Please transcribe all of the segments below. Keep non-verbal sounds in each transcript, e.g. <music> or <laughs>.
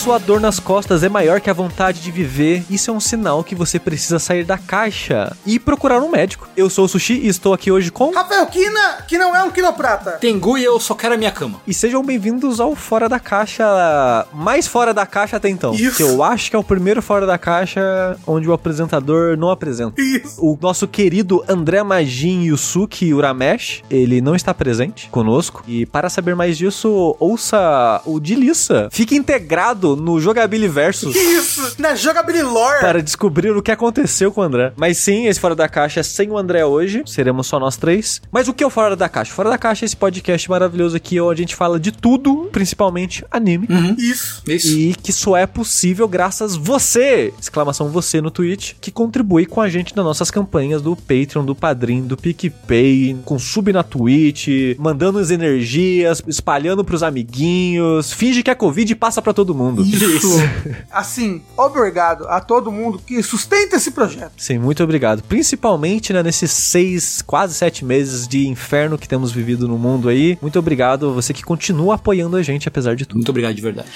sua dor nas costas é maior que a vontade de viver, isso é um sinal que você precisa sair da caixa e procurar um médico. Eu sou o Sushi e estou aqui hoje com. Rafael Kina, que não é um quinoprata. Tengu e eu só quero a minha cama. E sejam bem-vindos ao Fora da Caixa, mais fora da caixa até então. Isso. Que eu acho que é o primeiro Fora da Caixa onde o apresentador não apresenta. Isso. O nosso querido André Majin Yusuke Uramesh, ele não está presente conosco. E para saber mais disso, ouça o de Lissa. Fique integrado no Jogabili Versus <laughs> Isso, na jogabilidade lore. para descobrir o que aconteceu com o André. Mas sim, esse Fora da Caixa é sem o André hoje. Seremos só nós três. Mas o que é o Fora da Caixa? Fora da Caixa é esse podcast maravilhoso aqui onde a gente fala de tudo, principalmente anime. Isso. Isso. E que só é possível graças você, exclamação você no Twitch, que contribui com a gente nas nossas campanhas do Patreon, do Padrim, do PicPay, com sub na Twitch, mandando as energias, espalhando pros amiguinhos, finge que é Covid e passa pra todo mundo. Isso. Assim, obrigado a todo mundo que sustenta esse projeto. Sim, muito obrigado. Principalmente né, nesses seis, quase sete meses de inferno que temos vivido no mundo aí. Muito obrigado a você que continua apoiando a gente, apesar de tudo. Muito obrigado de verdade.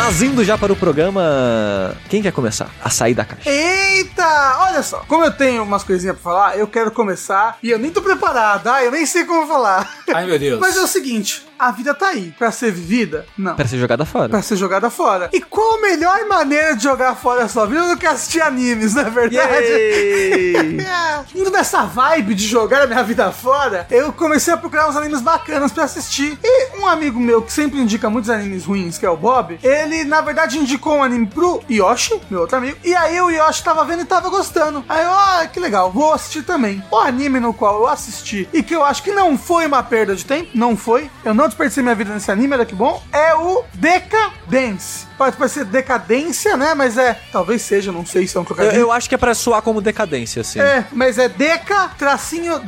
Mas indo já para o programa, quem quer começar a sair da caixa? Eita! Olha só, como eu tenho umas coisinhas pra falar, eu quero começar e eu nem tô preparado, ah, eu nem sei como falar. Ai, meu Deus. Mas é o seguinte, a vida tá aí. Pra ser vivida? Não. Para ser jogada fora. Pra ser jogada fora. E qual a melhor maneira de jogar fora a sua vida do que assistir animes, não é verdade? <laughs> É, indo nessa vibe de jogar a minha vida fora, eu comecei a procurar uns animes bacanas pra assistir. E um amigo meu que sempre indica muitos animes ruins, que é o Bob, ele na verdade indicou um anime pro Yoshi, meu outro amigo. E aí o Yoshi tava vendo e tava gostando. Aí eu, ah, que legal, vou assistir também. O anime no qual eu assisti e que eu acho que não foi uma perda de tempo, não foi. Eu não desperdicei minha vida nesse anime, olha que bom. É o Decadence. Pode parecer decadência, né? Mas é. Talvez seja, não sei se é um Eu, trocadilho. eu acho que é pra soar como decadência, assim. É, mas é Deca tracinho.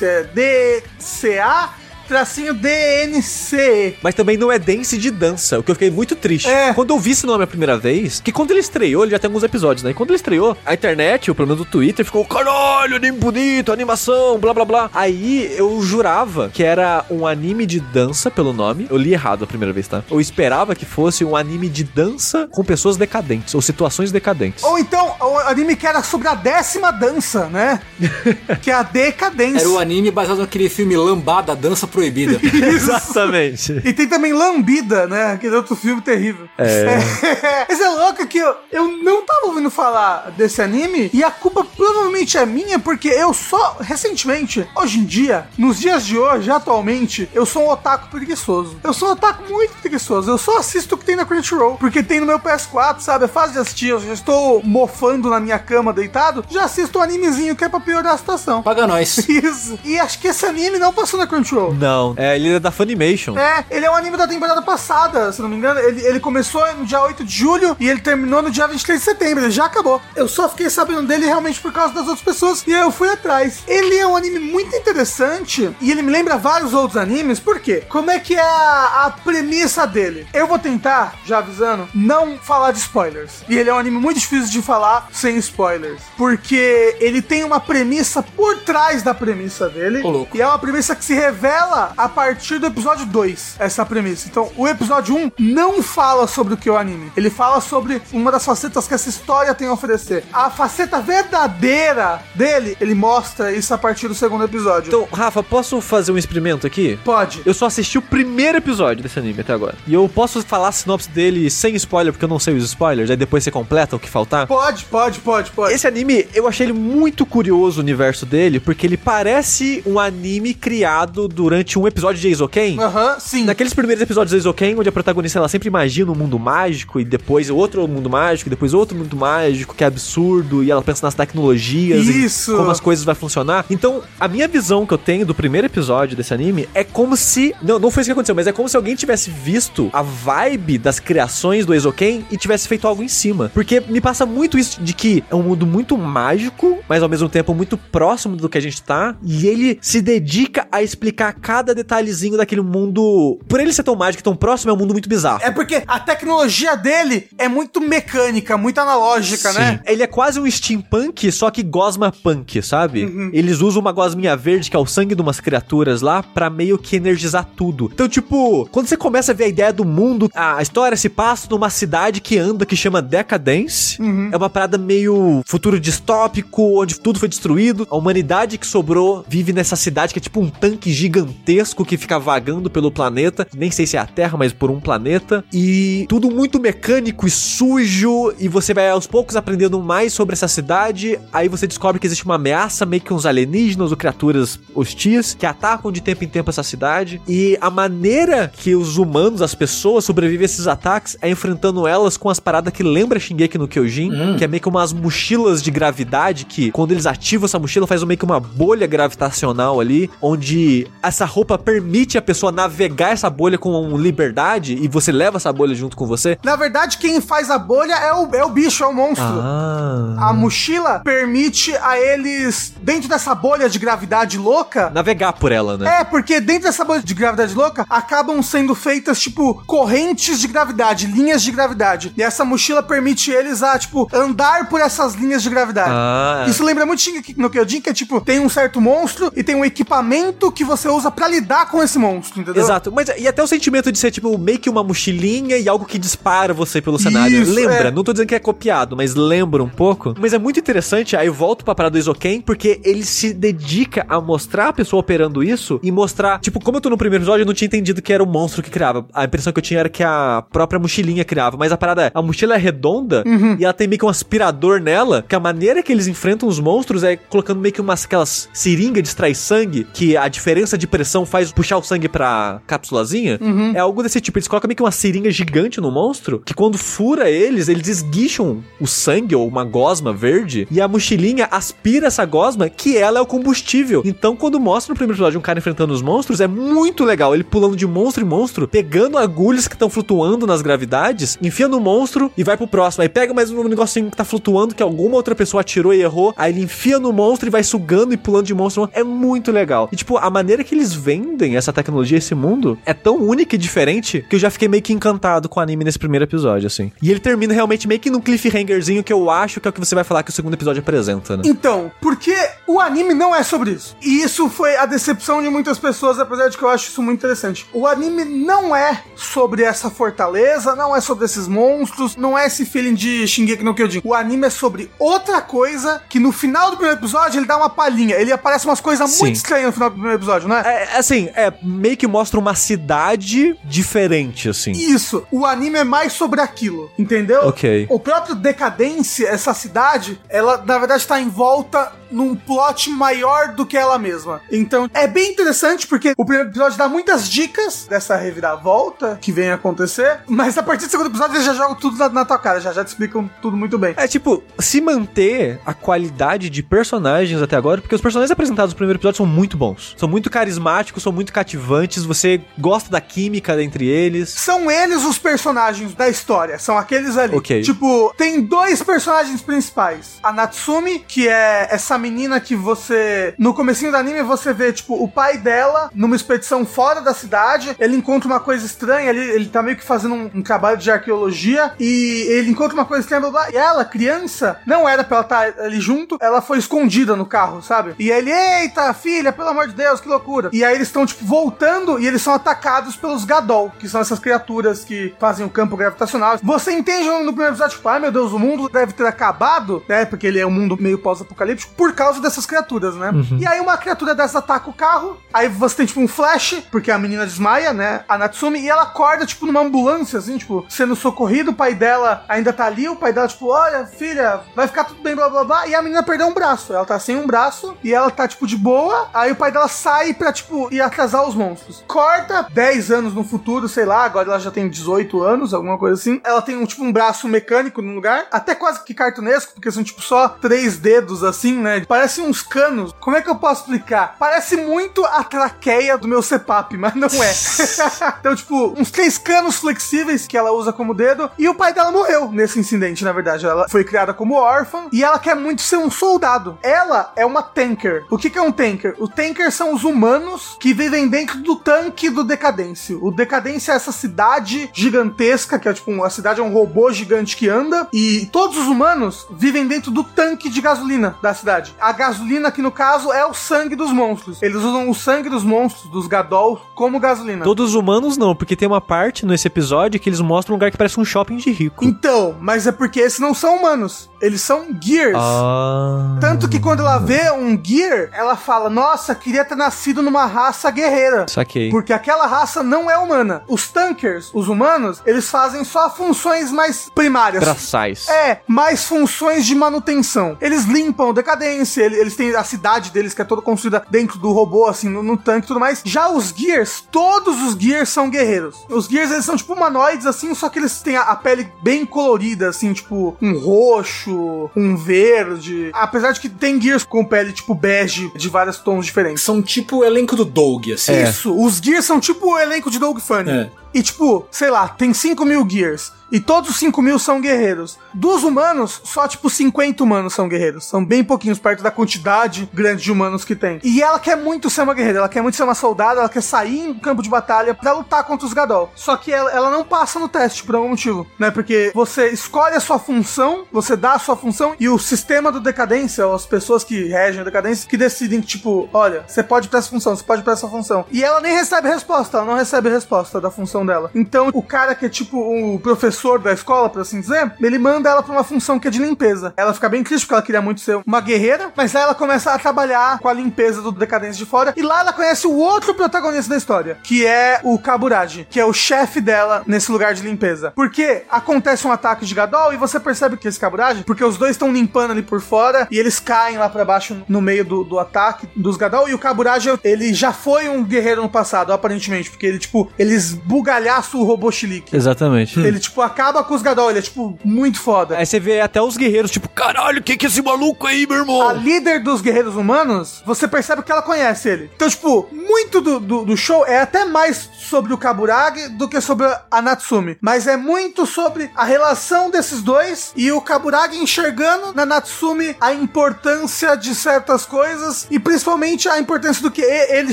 É D-C-A tracinho D-N-C. Mas também não é dance de dança, o que eu fiquei muito triste. É. Quando eu vi esse nome a primeira vez, que quando ele estreou, ele já tem alguns episódios, né? E quando ele estreou, a internet, o problema do Twitter, ficou caralho, anime bonito, animação, blá blá blá. Aí eu jurava que era um anime de dança pelo nome. Eu li errado a primeira vez, tá? Eu esperava que fosse um anime de dança com pessoas decadentes, ou situações decadentes. Ou então, o anime que era sobre a décima dança, né? <laughs> que é a decadência. Era o anime baseado naquele filme Lambada, Dança Proibida. <laughs> Exatamente. E tem também Lambida, né? Aquele outro filme terrível. É. <laughs> Mas é louco que eu, eu não tava ouvindo falar desse anime e a culpa provavelmente é minha porque eu só, recentemente, hoje em dia, nos dias de hoje, atualmente, eu sou um otaku preguiçoso. Eu sou um otaku muito preguiçoso. Eu só assisto o que tem na Crunchyroll, porque tem no meu PS4, sabe? É fácil de assistir. Eu já estou mofando na minha cama deitado, já assisto um animezinho que é pra piorar a situação. Paga nós. <laughs> Isso. E acho que esse anime não passou na Crunchyroll. Não, é, ele é da Funimation. É, ele é um anime da temporada passada, se não me engano. Ele, ele começou no dia 8 de julho e ele terminou no dia 23 de setembro. Ele já acabou. Eu só fiquei sabendo dele realmente por causa das outras pessoas e aí eu fui atrás. Ele é um anime muito interessante e ele me lembra vários outros animes. Por quê? Como é que é a, a premissa dele? Eu vou tentar, já avisando, não falar de spoilers. E ele é um anime muito difícil de falar sem spoilers. Porque ele tem uma premissa por trás da premissa dele. Louco. E é uma premissa que se revela a partir do episódio 2, essa premissa. Então, o episódio 1 não fala sobre o que é o anime. Ele fala sobre uma das facetas que essa história tem a oferecer. A faceta verdadeira dele, ele mostra isso a partir do segundo episódio. Então, Rafa, posso fazer um experimento aqui? Pode. Eu só assisti o primeiro episódio desse anime até agora. E eu posso falar a sinopse dele sem spoiler, porque eu não sei os spoilers, aí depois você completa o que faltar? Pode, pode, pode, pode. Esse anime, eu achei ele muito curioso o universo dele, porque ele parece um anime criado durante um episódio de Eizouken. Aham, sim. Naqueles primeiros episódios de Eizouken, onde a protagonista ela sempre imagina um mundo mágico, e depois outro mundo mágico, e depois outro mundo mágico, que é absurdo, e ela pensa nas tecnologias Isso. e como as coisas vão funcionar. Então, a minha visão que eu tenho do primeiro episódio desse anime é como se. Não, não foi isso que aconteceu, mas é como se alguém tivesse visto a vibe das criações do Eizouken e tivesse feito algo em cima. Porque me passa muito isso de que é um mundo muito mágico, mas ao mesmo tempo muito próximo do que a gente tá, e ele se dedica a explicar cada detalhezinho daquele mundo. Por ele ser tão mágico e tão próximo, é um mundo muito bizarro. É porque a tecnologia dele é muito mecânica, muito analógica, né? Ele é quase um steampunk, só que gosma punk, sabe? Uhum. Eles usam uma gosminha verde, que é o sangue de umas criaturas lá, pra meio que energizar tudo. Então, tipo, quando você começa a ver a ideia do mundo, a história se passa numa cidade que anda, que chama Decadence. Uhum. É uma parada meio futuro distópico, onde tudo foi destruído. A humanidade que sobrou vive nessa cidade que é tipo um tanque gigantesco que fica vagando pelo planeta. Nem sei se é a Terra, mas por um planeta. E tudo muito mecânico e sujo. E você vai aos poucos aprendendo mais sobre essa cidade. Aí você descobre que existe uma ameaça, meio que uns alienígenas ou criaturas hostis que atacam de tempo em tempo essa cidade. E a maneira que os humanos, as pessoas, sobrevivem a esses ataques é enfrentando elas com as paradas que lembra Shingeki no Kyojin, que é meio que umas mochilas de gravidade que, quando eles ativam essa mochila, faz meio que uma bolha gravitacional ali, onde essa roupa permite a pessoa navegar essa bolha com liberdade e você leva essa bolha junto com você. Na verdade, quem faz a bolha é o, é o bicho, é o monstro. Ah. A mochila permite a eles, dentro dessa bolha de gravidade louca. Navegar por ela, né? É, porque dentro dessa bolha de gravidade louca acabam sendo feitas, tipo, correntes de gravidade, linhas de gravidade. E essa mochila permite eles a, tipo, andar por essas linhas de gravidade. Ah. Isso lembra muito no Kyojin, que é tipo, tem um certo monstro e tem um equipamento que você usa pra lidar com esse monstro, entendeu? Exato, mas e até o sentimento de ser tipo meio que uma mochilinha e algo que dispara você pelo cenário. Isso, lembra, é. não tô dizendo que é copiado, mas lembra um pouco. Mas é muito interessante, aí eu volto pra parada do Isoken, porque ele se dedica a mostrar a pessoa operando isso e mostrar, tipo, como eu tô no primeiro episódio, eu não tinha entendido que era o monstro que criava. A impressão que eu tinha era que a própria mochilinha criava, mas a parada é, a mochila é redonda e ela tem meio que um aspirador nela, que a maneira que eles enfrentam os monstros é colocando meio que umas aquelas seringa de extrair sangue, que a diferença de pressão faz puxar o sangue pra cápsulazinha. É algo desse tipo. Eles colocam meio que uma seringa gigante no monstro, que quando fura eles, eles esguicham o sangue ou uma gosma verde, e a mochilinha aspira essa gosma, que ela é o combustível. Então, quando mostra no primeiro episódio um cara enfrentando os monstros, é muito legal. Ele pulando de monstro em monstro, pegando agulhas que estão flutuando nas gravidades, enfia no monstro e vai pro próximo. Aí pega mais um negocinho que tá flutuando, que alguma outra pessoa atirou e errou. Aí ele enfia no monstro e vai sugando e pulando de monstro. É muito legal. E, tipo, a maneira que eles vendem essa tecnologia, esse mundo, é tão única e diferente que eu já fiquei meio que encantado com o anime nesse primeiro episódio, assim. E ele termina realmente meio que num cliffhangerzinho que eu acho que é o que você vai falar que o segundo episódio apresenta, né? Então, porque o anime não é sobre isso. E isso foi a decepção de muitas pessoas, apesar de que eu acho isso muito interessante. O anime não é sobre essa fortaleza, não é sobre esses monstros, não é esse feeling de Shingeki no Kyojin. O anime é sobre outra coisa que no final do primeiro episódio ele dá uma palhinha. Ele aparece umas coisas muito estranhas no final do primeiro episódio, né? É, assim, é meio que mostra uma cidade diferente, assim. Isso, o anime é mais sobre aquilo, entendeu? Ok. O próprio Decadência, essa cidade, ela na verdade está em volta num plot maior do que ela mesma. Então é bem interessante porque o primeiro episódio dá muitas dicas dessa reviravolta que vem acontecer, mas a partir do segundo episódio eles já jogam tudo na, na tua cara, já, já te explicam tudo muito bem. É tipo, se manter a qualidade de personagens até agora, porque os personagens apresentados no primeiro episódio são muito bons. São muito carismáticos, são muito cativantes, você gosta da química entre eles. São eles os personagens da história, são aqueles ali. Ok. Tipo, tem dois personagens principais. A Natsumi, que é essa menina que você. No comecinho do anime, você vê, tipo, o pai dela numa expedição fora da cidade. Ele encontra uma coisa estranha, ele, ele tá meio que fazendo um, um trabalho de arqueologia. E ele encontra uma coisa estranha, blá, blá, e ela, criança, não era pra ela estar ali junto, ela foi escondida no carro, sabe? E ele, eita, filha, pelo amor de Deus, que loucura. E aí eles estão, tipo, voltando e eles são atacados pelos Gadol, que são essas criaturas que fazem o campo gravitacional. Você entende no primeiro episódio, tipo, ai meu Deus, o mundo deve ter acabado, né? Porque ele é um mundo meio pós-apocalíptico, por causa dessas criaturas, né? E aí uma criatura dessa ataca o carro, aí você tem, tipo, um flash, porque a menina desmaia, né? A Natsumi, e ela acorda, tipo, numa ambulância, assim, tipo, sendo socorrido, o pai dela ainda tá ali, o pai dela, tipo, olha, filha, vai ficar tudo bem, blá blá blá, e a menina perdeu um braço. Ela tá sem um braço, e ela tá, tipo, de boa, aí o pai dela sai pra, tipo, ir atrasar os monstros. Corta 10 anos no futuro, sei lá, agora ela já tem 18 anos, alguma coisa assim. Ela tem, um, tipo, um braço mecânico no lugar, até quase que cartunesco, porque são, tipo, só três dedos, assim, né, né? Parece uns canos. Como é que eu posso explicar? Parece muito a traqueia do meu CPAP, mas não é. <laughs> então, tipo, uns três canos flexíveis que ela usa como dedo. E o pai dela morreu nesse incidente, na verdade. Ela foi criada como órfã e ela quer muito ser um soldado. Ela é uma tanker. O que, que é um tanker? O tanker são os humanos que vivem dentro do tanque do Decadêncio. O Decadência é essa cidade gigantesca, que é tipo, a cidade é um robô gigante que anda. E todos os humanos vivem dentro do tanque de gasolina da cidade. A gasolina, que no caso, é o sangue dos monstros. Eles usam o sangue dos monstros, dos Gadol, como gasolina. Todos os humanos não, porque tem uma parte nesse episódio que eles mostram um lugar que parece um shopping de rico. Então, mas é porque esses não são humanos. Eles são gears. Ah. Tanto que quando ela vê um gear, ela fala: Nossa, queria ter nascido numa raça guerreira. Saquei. Porque aquela raça não é humana. Os tankers, os humanos, eles fazem só funções mais primárias. Braçais. É, mais funções de manutenção. Eles limpam decadência, ele- eles têm a cidade deles que é toda construída dentro do robô, assim, no, no tanque e tudo mais. Já os Gears, todos os Gears são guerreiros. Os Gears, eles são tipo humanoides, assim, só que eles têm a, a pele bem colorida, assim, tipo um roxo, um verde. Apesar de que tem Gears com pele tipo bege, de vários tons diferentes. São tipo o elenco do Doug, assim. Isso, os Gears são tipo o elenco de Doug Funny. É. E tipo, sei lá, tem 5 mil Gears. E todos os 5 mil são guerreiros. Dos humanos, só tipo 50 humanos são guerreiros. São bem pouquinhos perto da quantidade grande de humanos que tem. E ela quer muito ser uma guerreira, ela quer muito ser uma soldada, ela quer sair em campo de batalha pra lutar contra os Gadol. Só que ela, ela não passa no teste por algum motivo, né? Porque você escolhe a sua função, você dá a sua função e o sistema do decadência, ou as pessoas que regem a decadência, que decidem, tipo, olha, você pode pra essa função, você pode pra essa função. E ela nem recebe resposta, ela não recebe resposta da função dela. Então, o cara que é tipo o professor da escola, por assim dizer, ele manda ela pra uma função que é de limpeza. Ela fica bem triste porque ela queria muito ser uma guerreira, mas aí ela começa a trabalhar com a limpeza do decadência de fora. E lá ela conhece o outro protagonista da história, que é o Kaburagi, que é o chefe dela nesse lugar de limpeza. Porque acontece um ataque de Gadol e você percebe que esse Kaburagi, porque os dois estão limpando ali por fora e eles caem lá pra baixo no meio do, do ataque dos Gadol. E o Kaburagi, ele já foi um guerreiro no passado, aparentemente, porque ele, tipo, ele esbugalhaça o robô Chilique. Exatamente. Ele, tipo, acaba com os Gadol, ele é, tipo, muito foda. Aí você vê até os guerreiros, tipo, caralho, o que que é esse maluco aí, meu irmão? A líder dos guerreiros humanos, você percebe que ela conhece ele. Então, tipo, muito do, do, do show é até mais sobre o Kaburagi do que sobre a Natsumi. Mas é muito sobre a relação desses dois e o Kaburagi enxergando na Natsumi a importância de certas coisas e principalmente a importância do que ele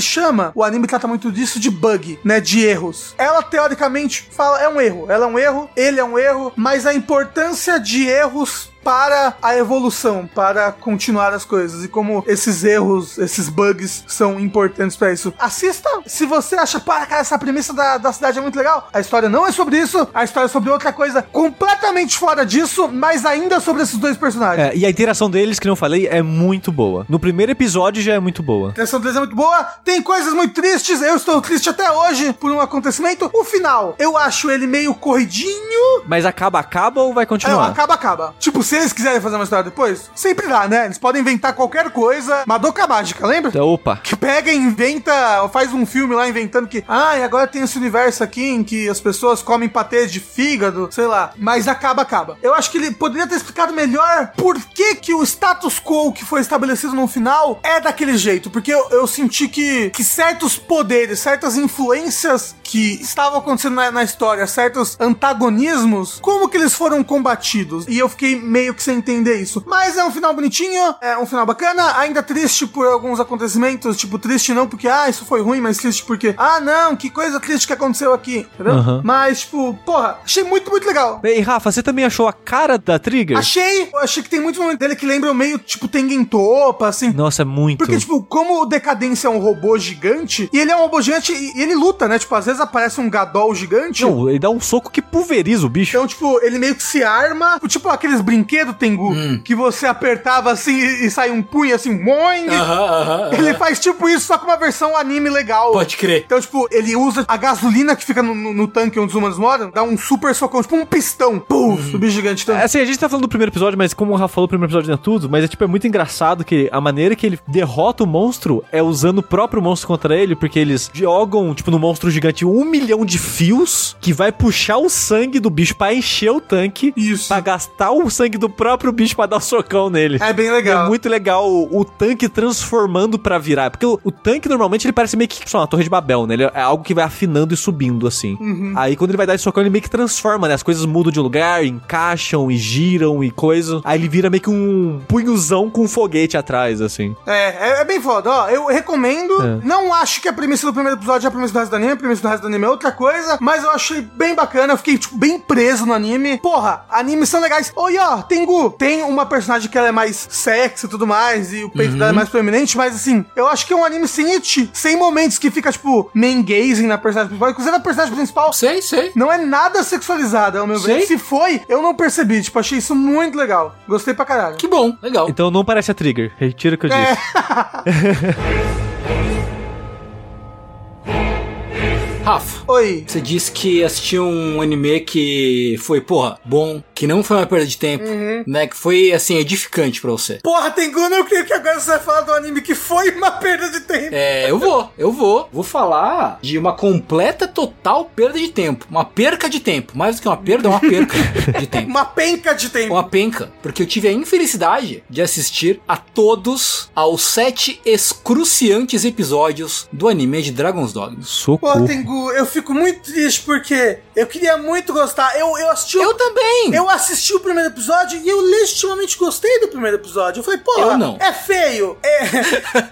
chama. O anime trata muito disso de bug, né? De erros. Ela teoricamente fala é um erro. Ela é um erro, ele é um erro, mas a importância de erros para a evolução, para continuar as coisas e como esses erros, esses bugs são importantes para isso. Assista se você acha, para, cara, essa premissa da, da cidade é muito legal. A história não é sobre isso, a história é sobre outra coisa completamente fora disso, mas ainda sobre esses dois personagens. É, e a interação deles, que não falei, é muito boa. No primeiro episódio já é muito boa. A direção deles é muito boa, tem coisas muito tristes, eu estou triste até hoje por um acontecimento. O final, eu acho ele meio corridinho, Mas acaba, acaba ou vai É, continuar? acaba, acaba. Tipo, se eles quiserem fazer uma história depois, sempre dá, né? Eles podem inventar qualquer coisa. Madoka Mágica, lembra? Então, opa. Que pega e inventa, faz um filme lá inventando que, ah, e agora tem esse universo aqui em que as pessoas comem patê de fígado, sei lá. Mas acaba, acaba. Eu acho que ele poderia ter explicado melhor por que que o status quo que foi estabelecido no final é daquele jeito. Porque eu, eu senti que, que certos poderes, certas influências que estavam acontecendo na, na história, certos antagonismos, como que eles foram combatidos? E eu fiquei meio que sem entender isso. Mas é um final bonitinho, é um final bacana, ainda triste por alguns acontecimentos, tipo, triste não porque, ah, isso foi ruim, mas triste porque, ah, não, que coisa triste que aconteceu aqui, entendeu? Aham. Mas, tipo, porra, achei muito, muito legal. E Rafa, você também achou a cara da Trigger? Achei, eu achei que tem muito momento dele que lembram meio, tipo, Tengen Topa, assim. Nossa, é muito. Porque, tipo, como o Decadência é um robô gigante, e ele é um robô gigante e ele luta, né? Tipo, às vezes aparece um Gadol gigante. Não, ele dá um soco que pulveriza o bicho. Então, tipo, ele meio que se arma, tipo aqueles brinquedos, Tengu, que você apertava assim e, e sai um punho assim, moing. Aham, aham, aham. Ele faz tipo isso, só com uma versão anime legal. Pode crer. Então, tipo, ele usa a gasolina que fica no, no- no tanque onde os humanos moram, dá um super socão, tipo um pistão. Puf, o bicho gigante. Então, É, Assim, a gente tá falando do primeiro episódio, mas como o Rafa falou, o primeiro episódio não é tudo, mas é tipo, é muito engraçado que a maneira que ele derrota o monstro é usando o próprio monstro contra ele, porque eles jogam, tipo, no monstro gigante um milhão de fios que vai puxar o sangue do bicho pra encher o tanque. Isso. Pra gastar o sangue do próprio bicho pra dar o socão nele. É bem legal. É muito legal o, o tanque transformando pra virar. Porque o, o tanque normalmente ele parece meio que, lá, uma torre de Babel, né? Ele é algo que vai afinando e subindo assim. Uhum. Aí quando ele vai dar esse socão, ele meio que transforma, né? As coisas mudam de lugar, encaixam e giram e coisa. Aí ele vira meio que um punhozão com um foguete atrás, assim. É, é, é bem foda, ó. Eu recomendo. É. Não acho que a premissa do primeiro episódio é a premissa do resto do anime. A premissa do resto do anime é outra coisa. Mas eu achei bem bacana. Eu fiquei, tipo, bem preso no anime. Porra, animes são legais. Oi, ó, Tengu. Tem uma personagem que ela é mais sexy e tudo mais. E o peito Uhum. dela é mais proeminente. Mas, assim, eu acho que é um anime sem it. Sem momentos que fica, tipo, main gazing na personagem principal. Inclusive, a personagem principal Sei, sei. não é nada sexualizada, ao meu ver. Se foi, eu não percebi. Tipo, achei isso muito legal. Gostei pra caralho. Que bom, legal. Então não parece a Trigger. Retira o que eu É. disse. <laughs> Rafa, Oi. você disse que assistiu um anime que foi, porra, bom, que não foi uma perda de tempo, né? Que foi, assim, edificante pra você. Porra, Tengu, eu creio que agora você vai falar do anime que foi uma perda de tempo. É, eu vou, eu vou. Vou falar de uma completa, total perda de tempo. Uma perca de tempo. Mais do que uma perda, é uma perca <laughs> de tempo. Uma penca de tempo. Uma penca, porque eu tive a infelicidade de assistir a todos aos sete excruciantes episódios do anime de Dragon's Dogma. Pô, Socorro. Tengu, eu fico muito triste porque eu queria muito gostar. Eu, eu assisti. o- Eu também! Eu assisti o primeiro episódio e eu legitimamente gostei do primeiro episódio. Eu falei, porra, Eu não. é feio. É,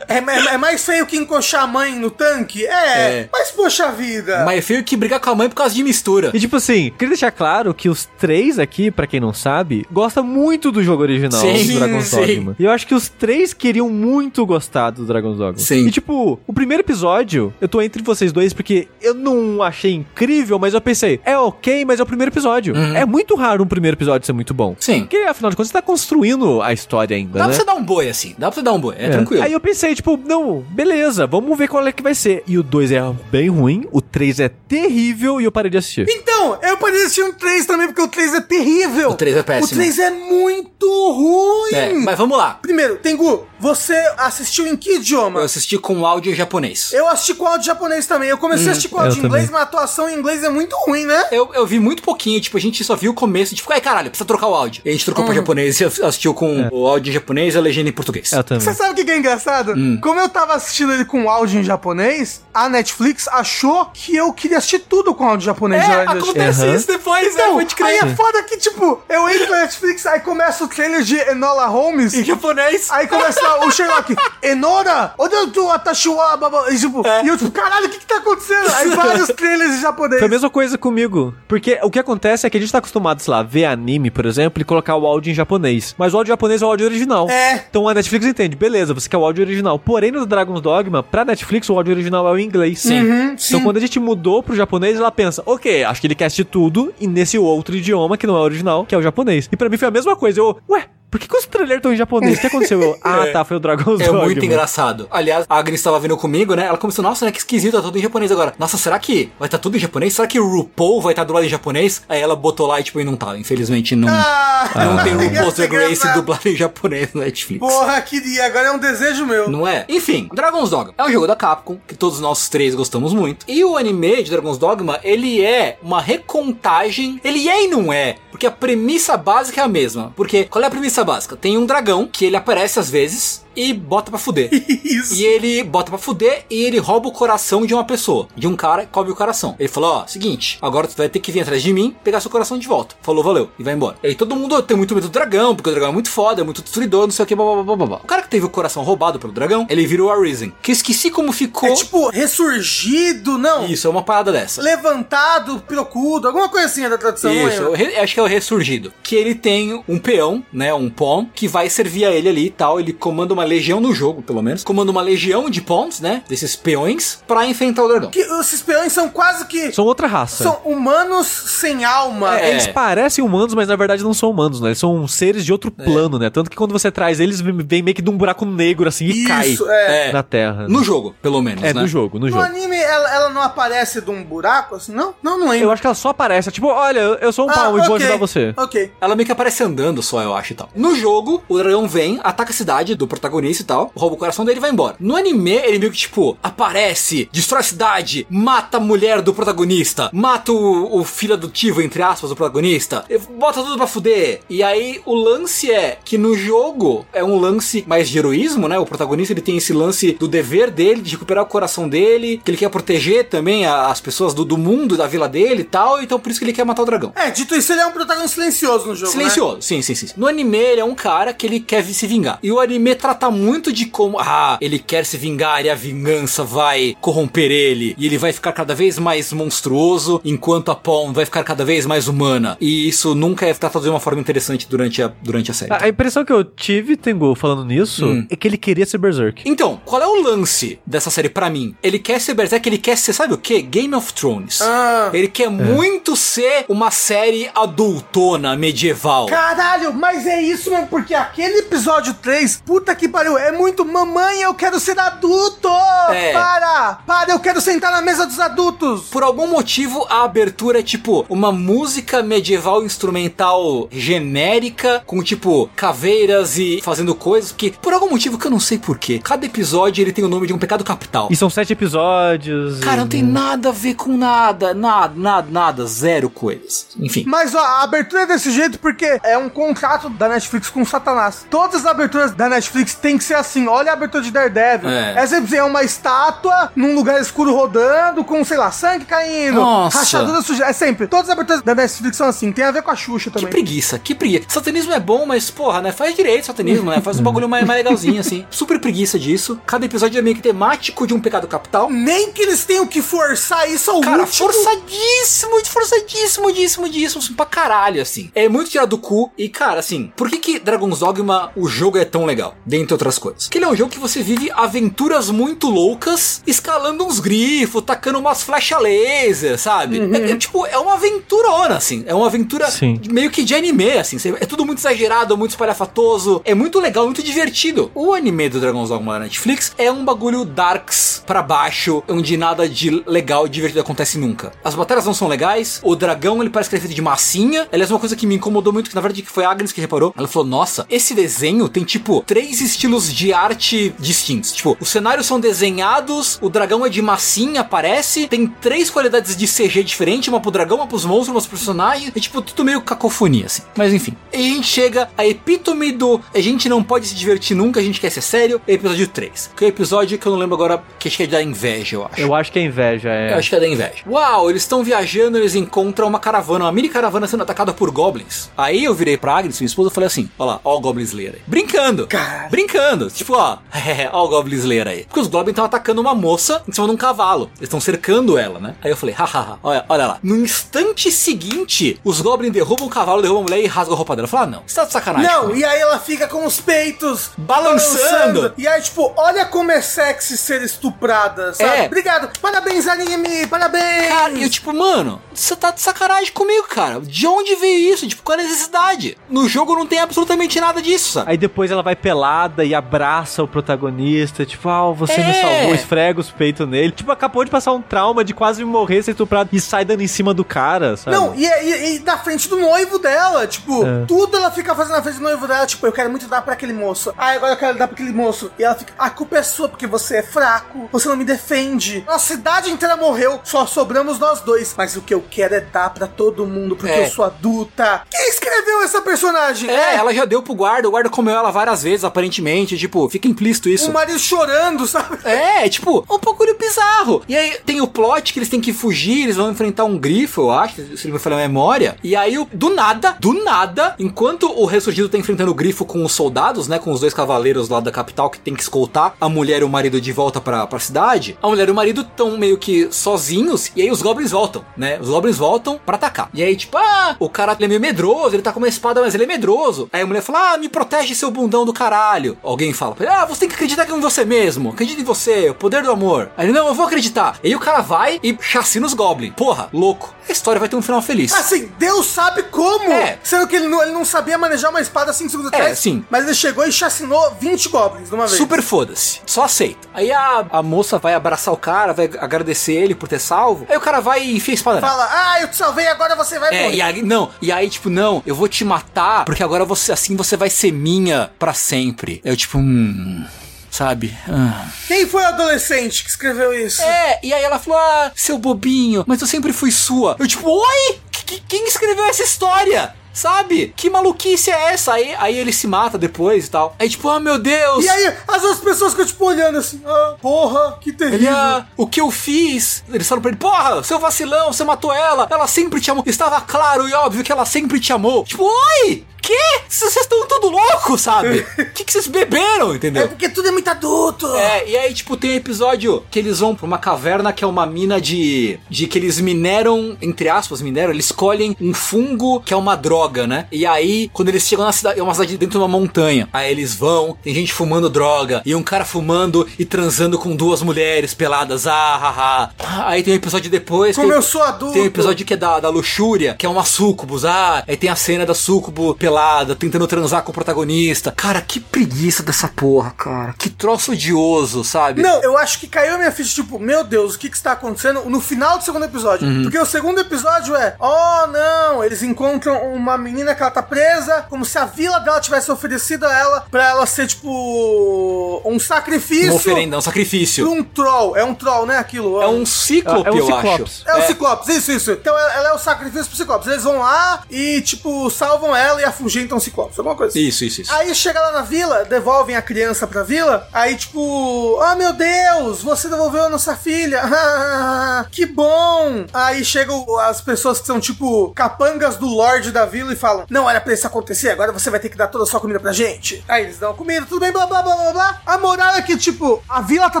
é, é- é mais feio que encoxar a mãe no tanque? É, É. mas poxa vida. Mas é feio que brigar com a mãe por causa de mistura. E tipo assim, queria deixar claro que os três aqui, pra quem não sabe, gostam muito do jogo original Sim, do Dragon's sim. Dogma. E eu acho que os três queriam muito gostar do Dragon's Dogma. Sim. E tipo, o primeiro episódio, eu tô entre vocês dois porque eu não achei incrível, mas eu pensei, é ok, mas é o primeiro episódio. Uhum. É muito raro um primeiro episódio ser muito bom. Sim. Porque afinal de contas você tá construindo a história ainda, Dá né? pra você dar um boi assim, dá pra você dar um boi, é, tranquilo. Aí eu pensei, tipo, não, beleza, vamos ver qual é que vai ser. E o 2 é bem ruim, o 3 é terrível e eu parei de assistir. Então, eu parei de assistir um 3 também, porque o 3 é terrível. O 3 é péssimo. O 3 é muito ruim. É, mas vamos lá. Primeiro, Tengu, você assistiu em que idioma? Eu assisti com áudio japonês. Eu assisti com áudio japonês também. Eu comecei a assistir com áudio em inglês, também. mas a atuação em inglês é muito ruim, né? Eu, eu vi muito pouquinho, tipo, a gente só viu o começo, tipo, ai caralho, precisa trocar o áudio. E a gente trocou pra japonês e assistiu com o áudio em japonês e a legenda em português. Eu também. Você sabe o que é engraçado? Hum. Como eu tava assistindo ele com áudio em japonês, a Netflix achou que eu queria assistir tudo com áudio japonês. É, acontece Aham. isso depois, né? Então, Pode aí é foda que, tipo, eu entro na Netflix, aí começa o trailer de Enola Holmes. Em japonês. Aí começa o Sherlock, Enora, onde eu tô, Atashiwa, babá. E, tipo, É. e eu tipo, caralho, o que que tá acontecendo? Aí vários trailers em japonês. Foi a mesma coisa comigo. Porque o que acontece é que a gente tá acostumado, sei lá, ver anime, por exemplo, e colocar o áudio em japonês. Mas o áudio japonês é o áudio original. É. Então a Netflix entende, beleza, você quer o áudio original. Porém, no Dragon's Dogma, pra Netflix, o áudio original é o inglês. Sim. Uhum, sim. Então quando a gente mudou pro japonês, ela pensa, ok, acho que ele quer assistir tudo e nesse outro idioma que não é original, que é o japonês. E pra mim foi a mesma coisa. Eu, ué, por que, que os trailers estão em japonês? O que aconteceu? Eu, <laughs> ah, É. tá, foi o Dragon's É Dogma. muito engraçado. Aliás, a Agnes estava vindo comigo, né? Ela começou, nossa, né? Que esquisito, tá tudo em japonês agora. Nossa, será que vai estar tudo em japonês? Será que o RuPaul vai estar do lado em japonês? Aí ela botou lá e, tipo, e não tá. Infelizmente, não, Ah, não tem ia RuPaul's ser Drag Race engraçado. dublado em japonês no Netflix. Porra, queria, agora é um desejo meu. Não é? Enfim, Dragon's Dogma é um jogo da Capcom, que todos nós três gostamos muito. E o anime de Dragon's Dogma, ele é uma recontagem. Ele é e não é. Porque a premissa básica é a mesma. Porque qual é a premissa básica? Tem um dragão que ele aparece às vezes e bota pra fuder. <laughs> Isso. E ele bota pra fuder e ele rouba o coração de uma pessoa. De um cara, cobre o coração. Ele falou: Ó, seguinte, agora tu vai ter que vir atrás de mim, pegar seu coração de volta. Falou, valeu, e vai embora. E aí todo mundo tem muito medo do dragão, porque o dragão é muito foda, é muito destruidor, não sei o que, blá blá blá blá. O cara que teve o coração roubado pelo dragão, ele virou a Risen. Que eu esqueci como ficou. É tipo, ressurgido, não. Isso, é uma parada dessa. Levantado, pirocudo, alguma coisa assim é da tradução. Isso, eu re- acho que é o ressurgido. Que ele tem um peão, né? Um pom, que vai servir a ele ali e tal. Ele comanda uma legião no jogo, pelo menos. Comanda uma legião de pons, né? Desses peões, pra enfrentar o dragão. Que esses peões são quase que. São outra raça. São humanos sem alma. É. Eles parecem humanos, mas na verdade não são humanos, né? Eles são seres de outro plano, né? Tanto que quando você traz eles, vem meio que de um buraco negro, assim, e cai Isso, é. É. na terra. No jogo, pelo menos, É, né? no jogo, no No jogo. anime, ela, ela não aparece de um buraco assim? Não? Não, não lembro. Eu acho que ela só aparece, tipo, olha, eu sou um Ah, pau e vou ajudar você. Ok. Ela meio que aparece andando só, eu acho e tal. No jogo, o dragão vem, ataca a cidade do protagonista e tal, rouba o coração dele e vai embora. No anime, ele meio que, tipo, aparece, destrói a cidade, mata a mulher do protagonista, mata o, o filho adotivo, entre aspas, do protagonista, bota tudo pra fuder. E aí, o lance é que no jogo é um lance mais de heroísmo, né? O protagonista, ele tem esse lance do dever dele, de recuperar o coração dele, que ele quer proteger também a- as pessoas do, do mundo, da vila dele e tal, então por isso que ele quer matar o dragão. É, dito isso, ele é um protagonista silencioso no jogo, né? Silencioso, sim, sim, sim. No anime, ele é um cara que ele quer se vingar. E o anime trata muito de como, ah, ele quer se vingar e a vingança vai corromper ele. E ele vai ficar cada vez mais monstruoso, enquanto a Pawn vai ficar cada vez mais humana. E isso nunca é tratado de uma forma interessante durante a, durante a série. A, a impressão que eu tive, Tengu, falando nisso, Hum. é que ele queria ser Berserk. Então, qual é o lance dessa série pra mim? Ele quer ser Berserk, ele quer ser, sabe o que? Game of Thrones. Ah. Ele quer muito ser uma série adultona, medieval. Caralho, mas é isso mesmo, porque aquele episódio 3, puta que pariu, é muito mamãe, eu quero ser adulto! É. Para! Para, eu quero sentar na mesa dos adultos! Por algum motivo, a abertura é tipo uma música medieval instrumental genérica, com tipo caveiras e fazendo coisas, que por algum motivo que eu não sei porquê, cada episódio ele tem o nome de um pecado capital. E são sete episódios. Cara, não e- tem nada a ver com nada, nada, nada, nada, zero coisas. Enfim. Mas ó, a abertura é desse jeito porque é um contrato da Netflix com o Satanás. Todas as aberturas da Netflix tem que ser assim. Olha a abertura de Daredevil. É. É, sempre é uma estátua num lugar escuro rodando, com, sei lá, sangue caindo, Nossa. rachadura suja. É sempre. Todas as aberturas da Netflix são assim. Tem a ver com a Xuxa Que também. preguiça, que preguiça. Satanismo é bom, mas porra, né? Faz direito satanismo, né? Faz um bagulho mais, mais legalzinho, assim. <laughs> Super preguiça disso. Cada episódio é meio que temático de um pecado capital. Nem que eles tenham que forçar isso ao Cara, último. forçadíssimo, forçadíssimo, díssimo, díssimo, assim, pra caralho, assim. É muito tirado do cu. E, cara, assim, por que que Dragon's Dogma, o jogo é tão legal? Dentre outras coisas. Que ele é um jogo que você vive aventuras muito loucas, escalando uns grifos, tacando umas flechas laser, sabe? É, é, tipo, é uma aventurona, assim. É uma aventura Sim. meio que de anime, assim. É tudo muito exagerado, muito espalhafatoso. É muito legal, muito divertido. O anime do Dragon's Dogma na Netflix é um bagulho darks pra baixo, onde nada de legal e divertido acontece nunca. As batalhas não são legais, o dragão ele parece que ele é feito de massinha. Aliás, uma coisa que me incomodou muito, que na verdade foi a Agnes que reparou. Ela falou: Nossa, esse desenho tem tipo três estilos de arte distintos. Tipo, os cenários são desenhados, o dragão é de massinha, parece. Tem três qualidades de CG diferentes: uma pro dragão, uma pros monstros, uma pros personagens. É tipo tudo meio cacofonia, assim. Mas enfim. E a gente chega a epítome do a gente não pode se divertir nunca, a gente quer ser sério. É episódio 3. Que é o episódio que eu não lembro agora, que acho que é da inveja, eu acho. Eu acho que é inveja, é. Eu acho que é da inveja. Uau, eles estão viajando, eles encontram uma caravana, uma mini caravana sendo atacada por goblins. Aí eu virei pra Agnes, minha esposa, e falei assim: Olha lá, ó o Goblin Slayer aí. Brincando. Caralho. Brincando. Tipo, ó, é, <laughs> ó o Goblin Slayer aí. Porque os goblins estão atacando uma moça em cima de um cavalo. Eles estão cercando ela, né? Aí eu falei: Hahaha, olha, olha lá. No instante seguinte, os goblins derrubam o cavalo, derrubam a mulher e rasgam a roupa dela. Eu falei: Ah, não, você tá de sacanagem. Não, comigo." e aí ela fica com os peitos Balançando. E aí, tipo, olha como é sexy ser estuprada, sabe? É. Obrigado. Parabéns, anime. Parabéns. Cara, e eu tipo, mano, você tá de sacanagem comigo, cara. De onde veio isso? Tipo, qual é a necessidade? No jogo não tem absolutamente nada disso, sabe? Aí depois ela vai pelada e abraça o protagonista, tipo, ah, você me É. salvou, esfrega os peitos nele. Tipo, acabou de passar um trauma de quase morrer, ser estuprado e sai dando em cima do cara, sabe? Não, e, e, e na frente do noivo dela, tipo, É. tudo ela fica fazendo na frente do noivo dela, tipo, eu quero muito dar pra aquele moço. Ah, agora eu quero dar pra aquele moço. E ela fica, a culpa é sua porque você é fraco, você não me defende. Nossa cidade inteira morreu, só sobramos nós dois. Mas o que eu quero é dar pra todo mundo porque É. eu sou adulta. Quem escreveu essa personagem? É, ela já deu pro guarda, o guarda comeu ela várias vezes, aparentemente, tipo, fica implícito isso. O marido chorando, sabe? É, tipo, um pouco bizarro. E aí tem o plot que eles têm que fugir, eles vão enfrentar um grifo, eu acho, se não me falha a memória. E aí, do nada, do nada, enquanto o ressurgido tá enfrentando o grifo com os soldados, né, com os dois cavaleiros lá da capital que tem que escoltar a mulher e o marido de volta pra, pra cidade, a mulher e o marido estão meio que sozinhos, e aí os goblins voltam, né? Os goblins voltam pra atacar. E aí, tipo, ah, o cara ele é meio medroso, ele tá com uma espada, mas ele é medroso. Aí a mulher fala, ah, me protege seu bundão do caralho. Alguém fala, pra ele, ah, você tem que acreditar em você mesmo, acredita em você, o poder do amor. Aí ele, não, eu vou acreditar. E aí o cara vai e chacina os goblins. Porra, louco. A história vai ter um final feliz. Assim, Deus sabe como! É. Sendo que ele não, ele não sabia manejar uma espada 5 segundos É, atrás. sim. Mas ele chegou e chacinou 20 goblins de uma vez. Super foda-se. Só aceita. Aí a, a moça vai abraçar o cara, vai agradecer ele por ter salvo. Aí o cara vai e enfia a espada. Fala, ah, eu te salvei, agora você vai É, morrer. e aí, não, e aí, tipo, não, eu vou te matar, porque agora você, assim, você vai ser minha pra sempre. Eu, tipo, hum. Sabe? Ah. Quem foi o adolescente que escreveu isso? É, e aí ela falou: Ah, seu bobinho, mas eu sempre fui sua. Eu, tipo, oi? Que- quem escreveu essa história? Sabe? Que maluquice é essa? Aí, aí ele se mata depois e tal. Aí, tipo, ah, meu Deus. E aí, as outras pessoas ficam, tipo, olhando assim, ah, porra, que Ele, terrível. ah, o que eu fiz? Eles falam pra ele, porra, seu vacilão, você matou ela, ela sempre te amou. Estava claro e óbvio que ela sempre te amou. Tipo, oi! Que? Vocês estão tudo loucos, sabe? <laughs> O que, vocês beberam, É entendeu? porque tudo é muito adulto. É, e aí, tipo, tem um episódio que eles vão pra uma caverna que é uma mina de. de que eles mineram, entre aspas, mineram, eles escolhem um fungo que é uma droga, né? E aí, quando eles chegam na cidade, é uma cidade dentro de uma montanha. Aí eles vão, tem gente fumando droga, e um cara fumando e transando com duas mulheres peladas. Ah, ah, ah. Aí tem um episódio depois. Como que- eu sou adulto. Tem um episódio que é da, da luxúria, que é uma sucubus. Ah, aí tem a cena da sucubo pelada, tentando transar com o protagonista. Cara, que preguiça dessa porra, cara. Que troço odioso, sabe? Não, eu acho que caiu a minha ficha, tipo, meu Deus, o que que está acontecendo no final do segundo episódio. Uhum. Porque o segundo episódio é, oh não, eles encontram uma menina que ela tá presa, como se a vila dela tivesse oferecido a ela pra ela ser, tipo, um sacrifício. Uma oferenda, um sacrifício. um troll. É um troll, né, aquilo? É um cíclope, É um eu ciclopes. acho. É o Ciclopes, isso, isso. Então ela ela é o sacrifício pro Ciclopes. Eles vão lá e, tipo, salvam ela e afugentam o Ciclopes. Alguma coisa assim. Isso, isso, isso. Aí chega lá na vila, devolvem a criança pra vila. Aí, tipo, ah, meu Deus, você devolveu a nossa filha. Ah, <laughs> que bom. Aí chegam as pessoas que são, tipo, capangas do Lorde da vila e falam: Não era pra isso acontecer, agora você vai ter que dar toda a sua comida pra gente. Aí eles dão a comida, tudo bem, blá blá blá blá blá. A moral é que, tipo, a vila tá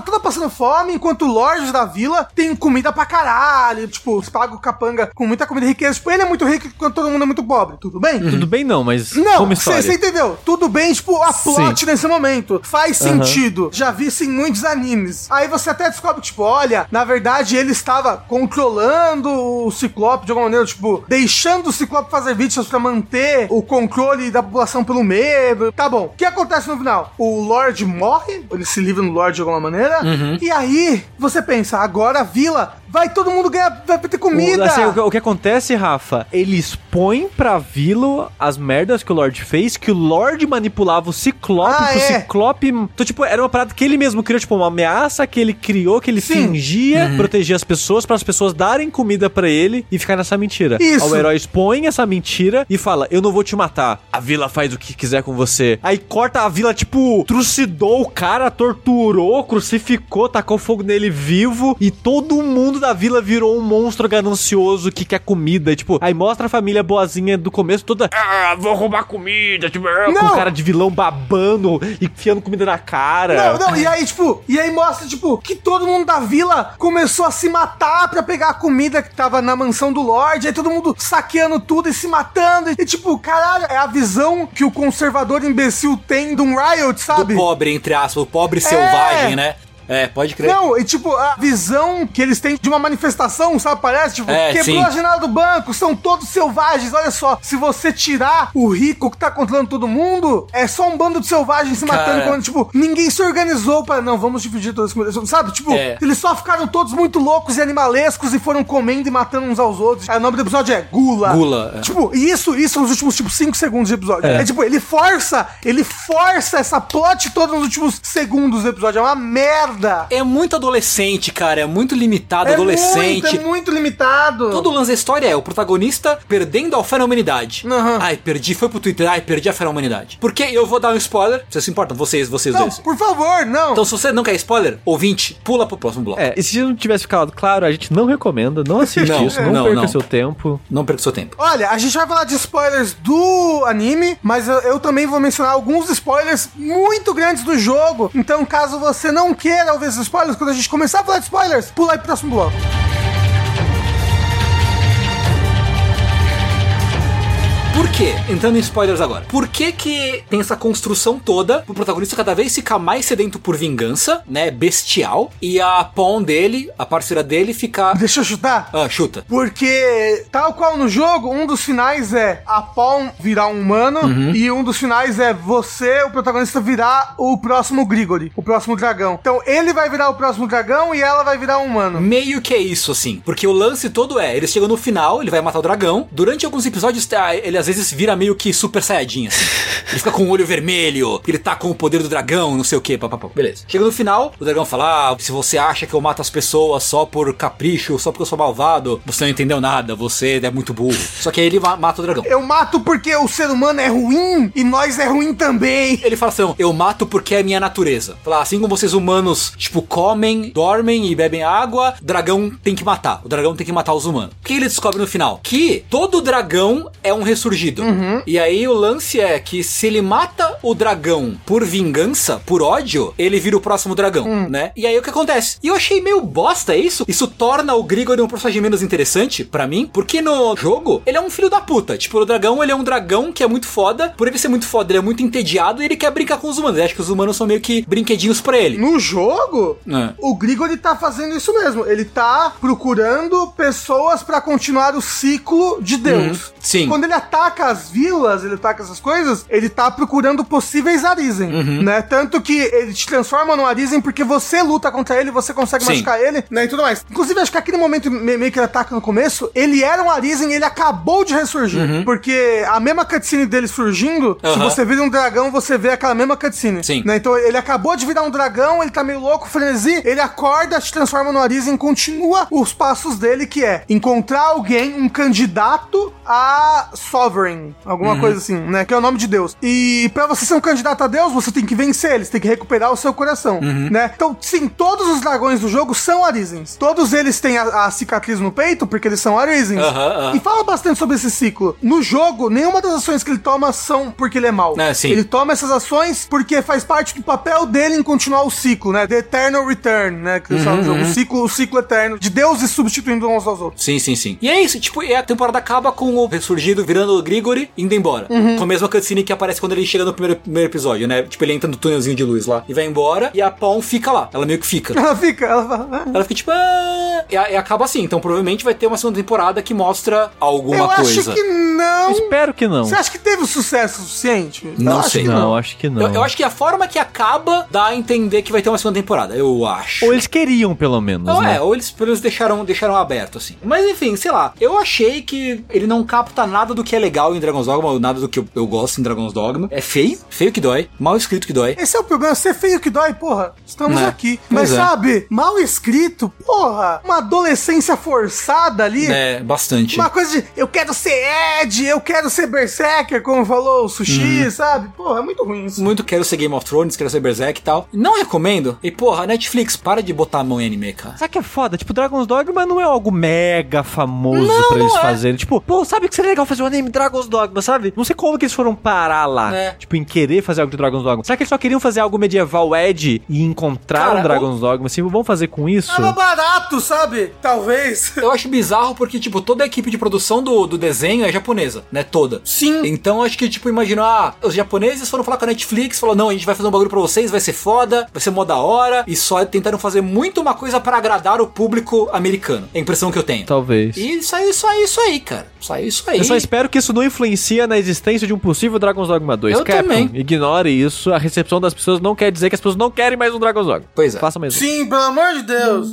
toda passando fome, enquanto o Lorde da vila tem comida pra caralho. Tipo, paga o capanga com muita comida e riqueza. Tipo, ele é muito rico enquanto todo mundo é muito pobre. Tudo bem? Tudo bem não, mas Não, você entendeu? Tudo bem, tipo, a plot Sim. nesse momento. Faz sentido. Já vi isso em muitos animes. Aí você até descobre, tipo, olha, na verdade ele estava controlando o Ciclope de alguma maneira, tipo, deixando o Ciclope fazer vítimas manter o controle da população pelo medo. Tá bom. O que acontece no final? O Lorde morre, ele se livra no Lorde de alguma maneira. E aí você pensa, agora a vila vai todo mundo ganhar, vai ter comida. O, assim, o, que- o que acontece, Rafa, ele expõe pra Vilo as merdas que o Lorde fez, que o Lorde manipulava o Ciclope Ah, pro é. Ciclope. Então, tipo, era uma parada que ele mesmo criou, tipo, uma ameaça que ele criou, que ele Sim. fingia proteger as pessoas para as pessoas darem comida pra ele e ficar nessa mentira. Isso. Aí O herói expõe essa mentira e fala: Eu não vou te matar. A vila faz o que quiser com você. Aí corta a vila, tipo, trucidou o cara, torturou, crucificou, tacou fogo nele vivo e todo mundo da vila virou um monstro ganancioso que quer comida. E, tipo, aí mostra a família boazinha do começo toda. Ah, vou roubar comida. Tipo, com Não. cara de vilão babando e enfiando comida na cara. Não, não, e aí, tipo, e aí mostra, tipo, que todo mundo da vila começou a se matar pra pegar a comida que tava na mansão do Lorde, aí todo mundo saqueando tudo e se matando, e tipo, caralho, é a visão que o conservador imbecil tem de um Riot, Do sabe? pobre, entre aspas, o pobre selvagem, né? É, pode crer. Não, e tipo, a visão que eles têm de uma manifestação, sabe? Parece, tipo, É, quebrou sim. a janela do banco, são todos selvagens. Olha só, se você tirar o rico que tá controlando todo mundo, é só um bando de selvagens se matando. Quando, tipo, ninguém se organizou pra, não, vamos dividir todas as. Sabe? Tipo, É. eles só ficaram todos muito loucos e animalescos e foram comendo e matando uns aos outros. Aí o nome do episódio é Gula. Gula, é. Tipo, e isso, isso nos últimos, tipo, 5 segundos de episódio. É. tipo, ele força, ele força essa plot toda nos últimos segundos do episódio. É uma merda. É muito adolescente, cara. É muito limitado, É adolescente. muito, é muito limitado. Todo o lance da história é o protagonista perdendo a fé na humanidade. Aham. Ai, perdi, foi pro Twitter, ai, perdi a fé na humanidade. Porque eu vou dar um spoiler, vocês se importam, vocês, vocês Não, dois. por favor, não. Então, se você não quer spoiler, ouvinte, pula pro próximo bloco. É, e se não tivesse ficado claro, a gente não recomenda, não assiste Não, isso, não, não, perca não. seu tempo. Não perca seu tempo. Olha, a gente vai falar de spoilers do anime, mas eu, eu também vou mencionar alguns spoilers muito grandes do jogo. Então, caso você não queira ouvir esses spoilers, quando a gente começar a falar de spoilers, pula aí pro próximo bloco. Por quê? Entrando em spoilers agora. Por que que tem essa construção toda pro protagonista cada vez ficar mais sedento por vingança, né? Bestial. E a Pawn dele, a parceira dele, ficar. Deixa eu chutar. Ah, chuta. Porque, tal qual no jogo, um dos finais é a Pawn virar um humano e um dos finais é você, o protagonista, virar o próximo Grigori, o próximo dragão. Então, ele vai virar o próximo dragão e ela vai virar um humano. Meio que é isso, assim. Porque o lance todo é, ele chega no final, ele vai matar o dragão. Durante alguns episódios, tá, ele às vezes vira meio que super saiyajin, assim. Ele fica com o olho vermelho, ele tá com o poder do dragão, não sei o que, papapá. Beleza. Chega no final, o dragão fala: ah, se você acha que eu mato as pessoas só por capricho, só porque eu sou malvado, você não entendeu nada, você é muito burro. Só que aí ele ma- mata o dragão. Eu mato porque o ser humano é ruim e nós é ruim também. Ele fala assim: eu mato porque é minha natureza. Fala, assim como vocês humanos, tipo, comem, dormem e bebem água, dragão tem que matar. O dragão tem que matar os humanos. O que ele descobre no final? Que todo dragão é um ressurgido. E aí o lance é que se ele mata o dragão por vingança, por ódio, ele vira o próximo dragão, né? E aí o que acontece? E eu achei meio bosta isso. Isso torna o Grigor um personagem menos interessante pra mim, porque no jogo ele é um filho da puta. Tipo, o dragão, ele é um dragão que é muito foda. Por ele ser muito foda, ele é muito entediado e ele quer brincar com os humanos. Ele acha que os humanos são meio que brinquedinhos pra ele. No jogo, É. o Grigori tá fazendo isso mesmo. Ele tá procurando pessoas pra continuar o ciclo de Deus. Uhum. Sim. Quando ele ataca as vilas, ele ataca essas coisas, ele tá procurando possíveis Arisen, Uhum. né? Tanto que ele te transforma no Arisen porque você luta contra ele, você consegue Sim. machucar ele, né? E tudo mais. Inclusive, acho que aquele momento me- meio que ele ataca no começo, ele era um Arisen e ele acabou de ressurgir. Porque a mesma cutscene dele surgindo, se Uhum. Aham. você vira um dragão, você vê aquela mesma cutscene. Sim. Né? Então ele acabou de virar um dragão, ele tá meio louco, frenesi, ele acorda, se transforma no Arisen, continua os passos dele, que é encontrar alguém, um candidato a Sovereign, alguma coisa assim, né? Que é o nome de Deus. E pra você ser um candidato a Deus, você tem que vencer ele, você tem que recuperar o seu coração, né? Então, sim, todos os dragões do jogo são Arisens. Todos eles têm a, a cicatriz no peito, porque eles são Arisens. Aham, aham. E fala bastante sobre esse ciclo. No jogo, nenhuma das ações que ele toma são porque ele é mau. É, sim. Ele toma essas ações porque faz parte do papel dele em continuar o ciclo, né? The Eternal Return, né? Que eles no jogo. O ciclo, o ciclo eterno de deuses substituindo uns aos outros. Sim, sim, sim. E é isso, tipo, e a temporada acaba com o ressurgido virando Grigori indo embora. Com a mesma cutscene que aparece quando ele chega no primeiro, primeiro episódio, né? Tipo, ele entra no túnelzinho de luz lá e vai embora e a Pom fica lá. Ela meio que fica. <laughs> Ela fica, ela fala. "Ah". Ela fica tipo. "Ah", E, e acaba assim. Então provavelmente vai ter uma segunda temporada que mostra alguma Eu coisa. acho que não. Espero que não. Você acha que teve o sucesso suficiente? Eu Não acho sei. que Não, acho que não. Eu, eu acho que a forma que acaba dá a entender que vai ter uma segunda temporada. Eu acho. Ou eles queriam, pelo menos, Ou né? é, ou eles pelo menos deixaram, deixaram aberto, assim. Mas enfim, sei lá. Eu achei que ele não capta nada do que é legal em Dragon's Dogma, ou nada do que eu, eu gosto em Dragon's Dogma. É feio, feio que dói, mal escrito que dói. Esse é o problema, ser feio que dói, porra. Estamos É, aqui. Mas é. sabe, mal escrito, porra, uma adolescência forçada ali. É, bastante. Uma coisa de eu quero ser Ed, eu quero ser Berserker, como falou o Sushi, sabe? Porra, é muito ruim isso. Muito quero ser Game of Thrones, quero ser Berserk e tal. Não recomendo. E porra, Netflix, para de botar a mão em anime, cara. Sabe que é foda? Tipo, Dragon's Dogma não é algo mega famoso Não, pra eles é. fazerem. Tipo, pô, sabe que seria legal fazer um anime Dragon's Dogma, sabe? Não sei como que eles foram parar lá. É. Tipo, em querer fazer algo de Dragon's Dogma. Será que eles só queriam fazer algo medieval Ed e encontrar Cara, um Dragon's Dogma? Assim, vamos fazer com isso? Tava barato, sabe? Talvez. <laughs> Eu acho bizarro porque, tipo, toda a equipe de produção do, do desenho é japonesa, né? Toda. Sim. Então acho que, tipo, imagina, ah, os japoneses foram falar com a Netflix, falou, não, a gente vai fazer um bagulho pra vocês, vai ser foda, vai ser mó da hora, e só tentaram fazer muito uma coisa pra agradar o público americano. É a impressão que eu tenho. Talvez. E saiu isso aí, isso aí, cara. Saiu isso aí. Eu só espero que isso não influencia na existência de um possível Dragon's Dogma 2. Eu também. ignore isso. A recepção das pessoas não quer dizer que as pessoas não querem mais um Dragon's Dogma. Pois é. Faça mais um. Sim, pelo amor de Deus.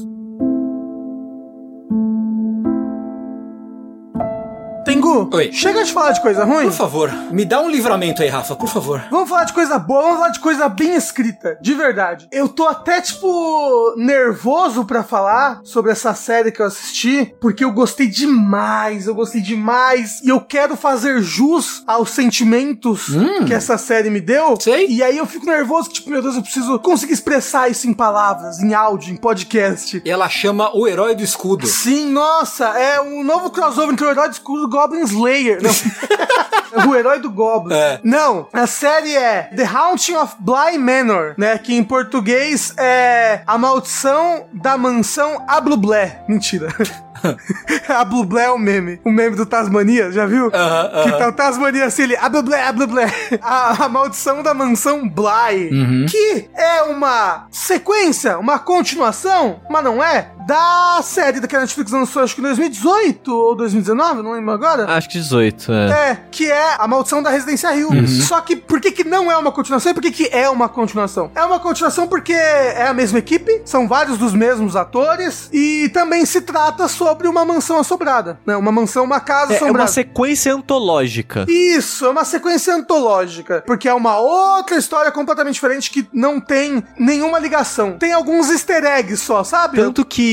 Oi. chega de falar de coisa ruim. Por favor, me dá um livramento aí, Rafa, por favor. Vamos falar de coisa boa, vamos falar de coisa bem escrita, de verdade. Eu tô até, tipo, nervoso pra falar sobre essa série que eu assisti, porque eu gostei demais, eu gostei demais, e eu quero fazer jus aos sentimentos que essa série me deu. Hum. Sei. E aí eu fico nervoso, que, tipo, meu Deus, eu preciso conseguir expressar isso em palavras, em áudio, em podcast. E ela chama o herói do escudo. Sim, nossa, é um novo crossover entre o herói do escudo Goblin Slayer. Não. <laughs> o herói do Goblin. É. Não, a série é The Haunting of Bly Manor, né? Que em português é A Maldição da Mansão Ablublé. Mentira. <laughs> Ablublé é o meme. O meme do Tasmania, já viu? Aham, Que aham. tá o Tasmania assim, ele, Ablublé, Ablublé. <laughs> A, a Maldição da Mansão Bly. Uhum. Que é uma sequência, uma continuação, mas não é, da série da que a Netflix lançou, acho que em 2018 ou 2019, não lembro agora. Acho que 18, é. É, que é a maldição da Residência Rio. Só que por que, que não é uma continuação e por que, que é uma continuação? É uma continuação porque é a mesma equipe, são vários dos mesmos atores e também se trata sobre uma mansão assombrada, né? Uma mansão, uma casa É, é assombrada. uma sequência antológica. Isso, é uma sequência antológica, porque é uma outra história completamente diferente que não tem nenhuma ligação. Tem alguns easter eggs só, sabe? Tanto que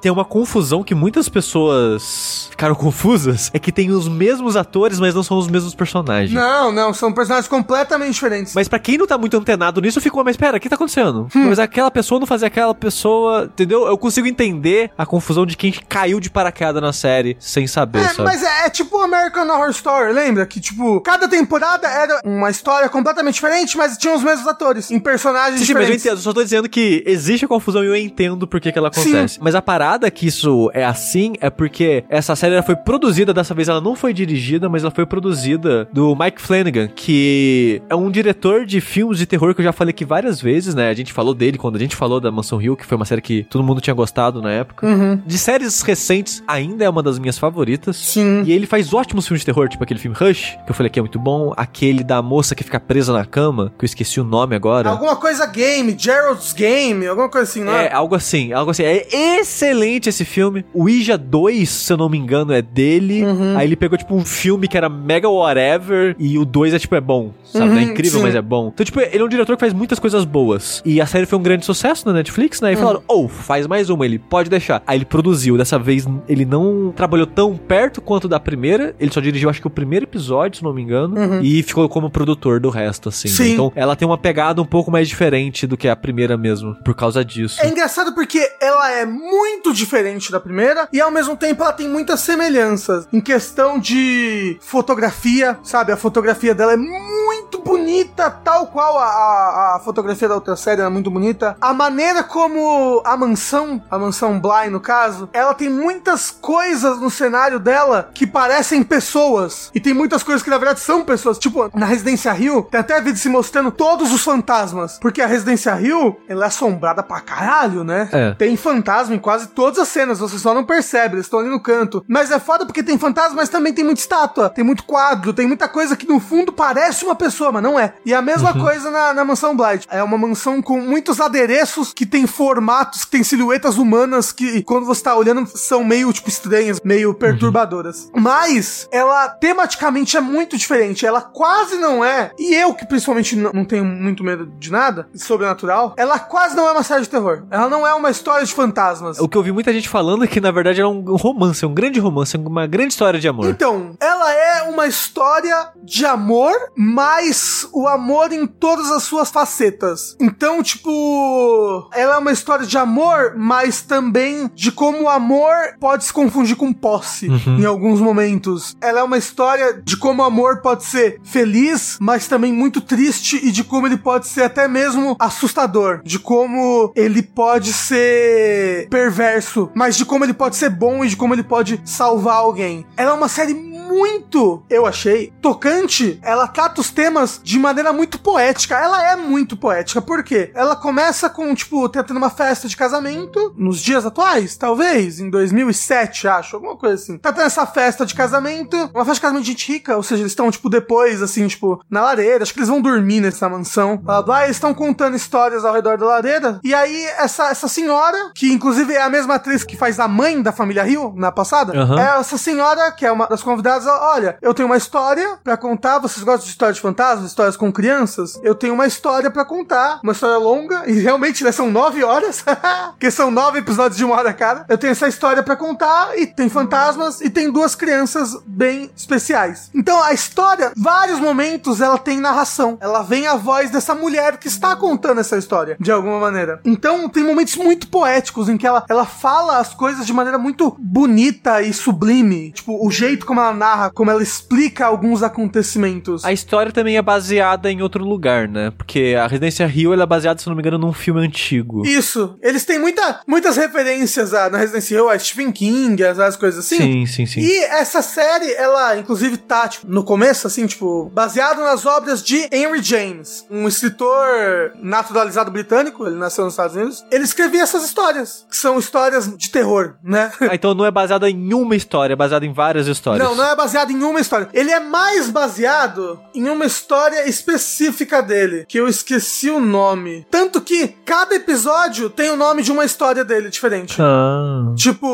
tem uma confusão que muitas pessoas ficaram confusas, é que tem os mesmos atores, mas não são os mesmos personagens. Não, não, são personagens completamente diferentes. Mas pra quem não tá muito antenado nisso, ficou, mas pera, o que tá acontecendo? Hum. Mas aquela pessoa não fazia aquela pessoa, entendeu? Eu consigo entender a confusão de quem caiu de paraquedas na série sem saber, É, sabe? mas é, é tipo American Horror Story, lembra? Que, tipo, cada temporada era uma história completamente diferente, mas tinha os mesmos atores, em personagens Sim, sim, mas eu diferentes. entendo. Eu só tô dizendo que existe a confusão e eu entendo por que, que ela acontece. Mas a parada que isso é assim é porque essa série ela foi produzida, dessa vez ela não foi dirigida, mas ela foi produzida do Mike Flanagan, que é um diretor de filmes de terror que eu já falei aqui várias vezes, né? A gente falou dele quando a gente falou da Mansão Hill, que foi uma série que todo mundo tinha gostado na época. Uhum. De séries recentes, ainda é uma das minhas favoritas. Sim. E ele faz ótimos filmes de terror, tipo aquele filme Rush, que eu falei que é muito bom. Aquele da moça que fica presa na cama, que eu esqueci o nome agora. Alguma coisa game, Gerald's Game, alguma coisa assim, não é? É, algo assim, algo assim. É excelente esse filme. O Ouija 2, se eu não me engano, é dele. Uhum. Aí ele pegou, tipo, um filme que era mega whatever. E o 2 é, tipo, é bom. Sabe? Uhum, não é incrível, sim. mas é bom. Então, tipo, ele é um diretor que faz muitas coisas boas. E a série foi um grande sucesso na Netflix, né? E falaram, oh, faz mais uma. Ele pode deixar. Aí ele produziu. Dessa vez, ele não trabalhou tão perto quanto da primeira. Ele só dirigiu, acho que o primeiro episódio, se não me engano. E ficou como produtor do resto, assim. né? Sim. Então, ela tem uma pegada um pouco mais diferente do que a primeira mesmo. Por causa disso. É engraçado porque ela é muito diferente da primeira e ao mesmo tempo ela tem muitas semelhanças em questão de fotografia, sabe? A fotografia dela é muito bonita, tal qual a, a, a fotografia da outra série é muito bonita. A maneira como a mansão, a mansão Bly no caso, ela tem muitas coisas no cenário dela que parecem pessoas e tem muitas coisas que na verdade são pessoas. Tipo, na Residência Rio, tem até vídeo se mostrando todos os fantasmas, porque a Residência Rio, ela é assombrada pra caralho, né? É. Tem fantasma em quase todas as cenas, você só não percebe, eles estão ali no canto. Mas é foda porque tem fantasma, mas também tem muita estátua, tem muito quadro, tem muita coisa que no fundo parece uma pessoa, mas não é. E a mesma coisa na, na mansão Blight. É uma mansão com muitos adereços que tem formatos, que tem silhuetas humanas que quando você tá olhando são meio, tipo, estranhas, meio perturbadoras. Mas ela tematicamente é muito diferente. Ela quase não é, e eu que principalmente não, tenho muito medo de nada, de sobrenatural, ela quase não é uma série de terror. Ela não é uma história de fantasmas. O que eu vi muita gente falando é que, na verdade, é um romance, é um grande romance, é uma grande história de amor. Então, ela é uma história de amor, mas o amor em todas as suas facetas. Então, tipo, ela é uma história de amor, mas também de como o amor pode se confundir com posse em alguns momentos. Ela é uma história de como o amor pode ser feliz, mas também muito triste e de como ele pode ser até mesmo assustador, de como ele pode ser perverso, mas de como ele pode ser bom e de como ele pode salvar alguém. Ela é uma série muito, eu achei, tocante. Ela trata os temas de maneira muito poética. Ela é muito poética. Por quê? Ela começa com, tipo, tendo uma festa de casamento nos dias atuais, talvez, em 2007, acho, alguma coisa assim. Tá tendo essa festa de casamento, uma festa de casamento de gente rica, ou seja, eles estão, tipo, depois, assim, tipo, na lareira. Acho que eles vão dormir nessa mansão. Blá, blá, eles estão contando histórias ao redor da lareira. E aí, essa, essa senhora, que inclusive é a mesma atriz que faz a mãe da família Rio na passada, Aham. é essa senhora, que é uma das convidadas, ela, olha, eu tenho uma história pra contar. Vocês gostam de histórias de fantasmas, histórias com crianças? Eu tenho uma história pra contar, uma história longa, e realmente, né, são nove horas, <laughs> porque são nove episódios de uma hora cada. Eu tenho essa história pra contar, e tem fantasmas, e tem duas crianças bem especiais. Então, a história, vários momentos, ela tem narração. Ela vem a voz dessa mulher que está contando essa história, de alguma maneira. Então, tem momentos muito poéticos em que ela, ela fala as coisas de maneira muito bonita e sublime. Tipo, o jeito como ela narra, como ela explica alguns acontecimentos. A história também é baseada em outro lugar, né? Porque a Residência Rio é baseada, se não me engano, num filme antigo. Isso. Eles têm muita, muitas referências a, na Resident Evil, a Stephen King, as coisas assim. Sim, sim, sim. E essa série, ela, inclusive, tá, tipo, no começo, assim, tipo, baseado nas obras de Henry James, um escritor naturalizado britânico, ele nasceu nos Estados Unidos. Ele escrevia essas histórias, que são histórias de terror, né? Ah, então não é baseada em uma história, é baseada em várias histórias. Não, não é baseado em uma história. Ele é mais baseado em uma história específica dele, que eu esqueci o nome. Tanto que cada episódio tem o nome de uma história dele diferente. Ah. Tipo,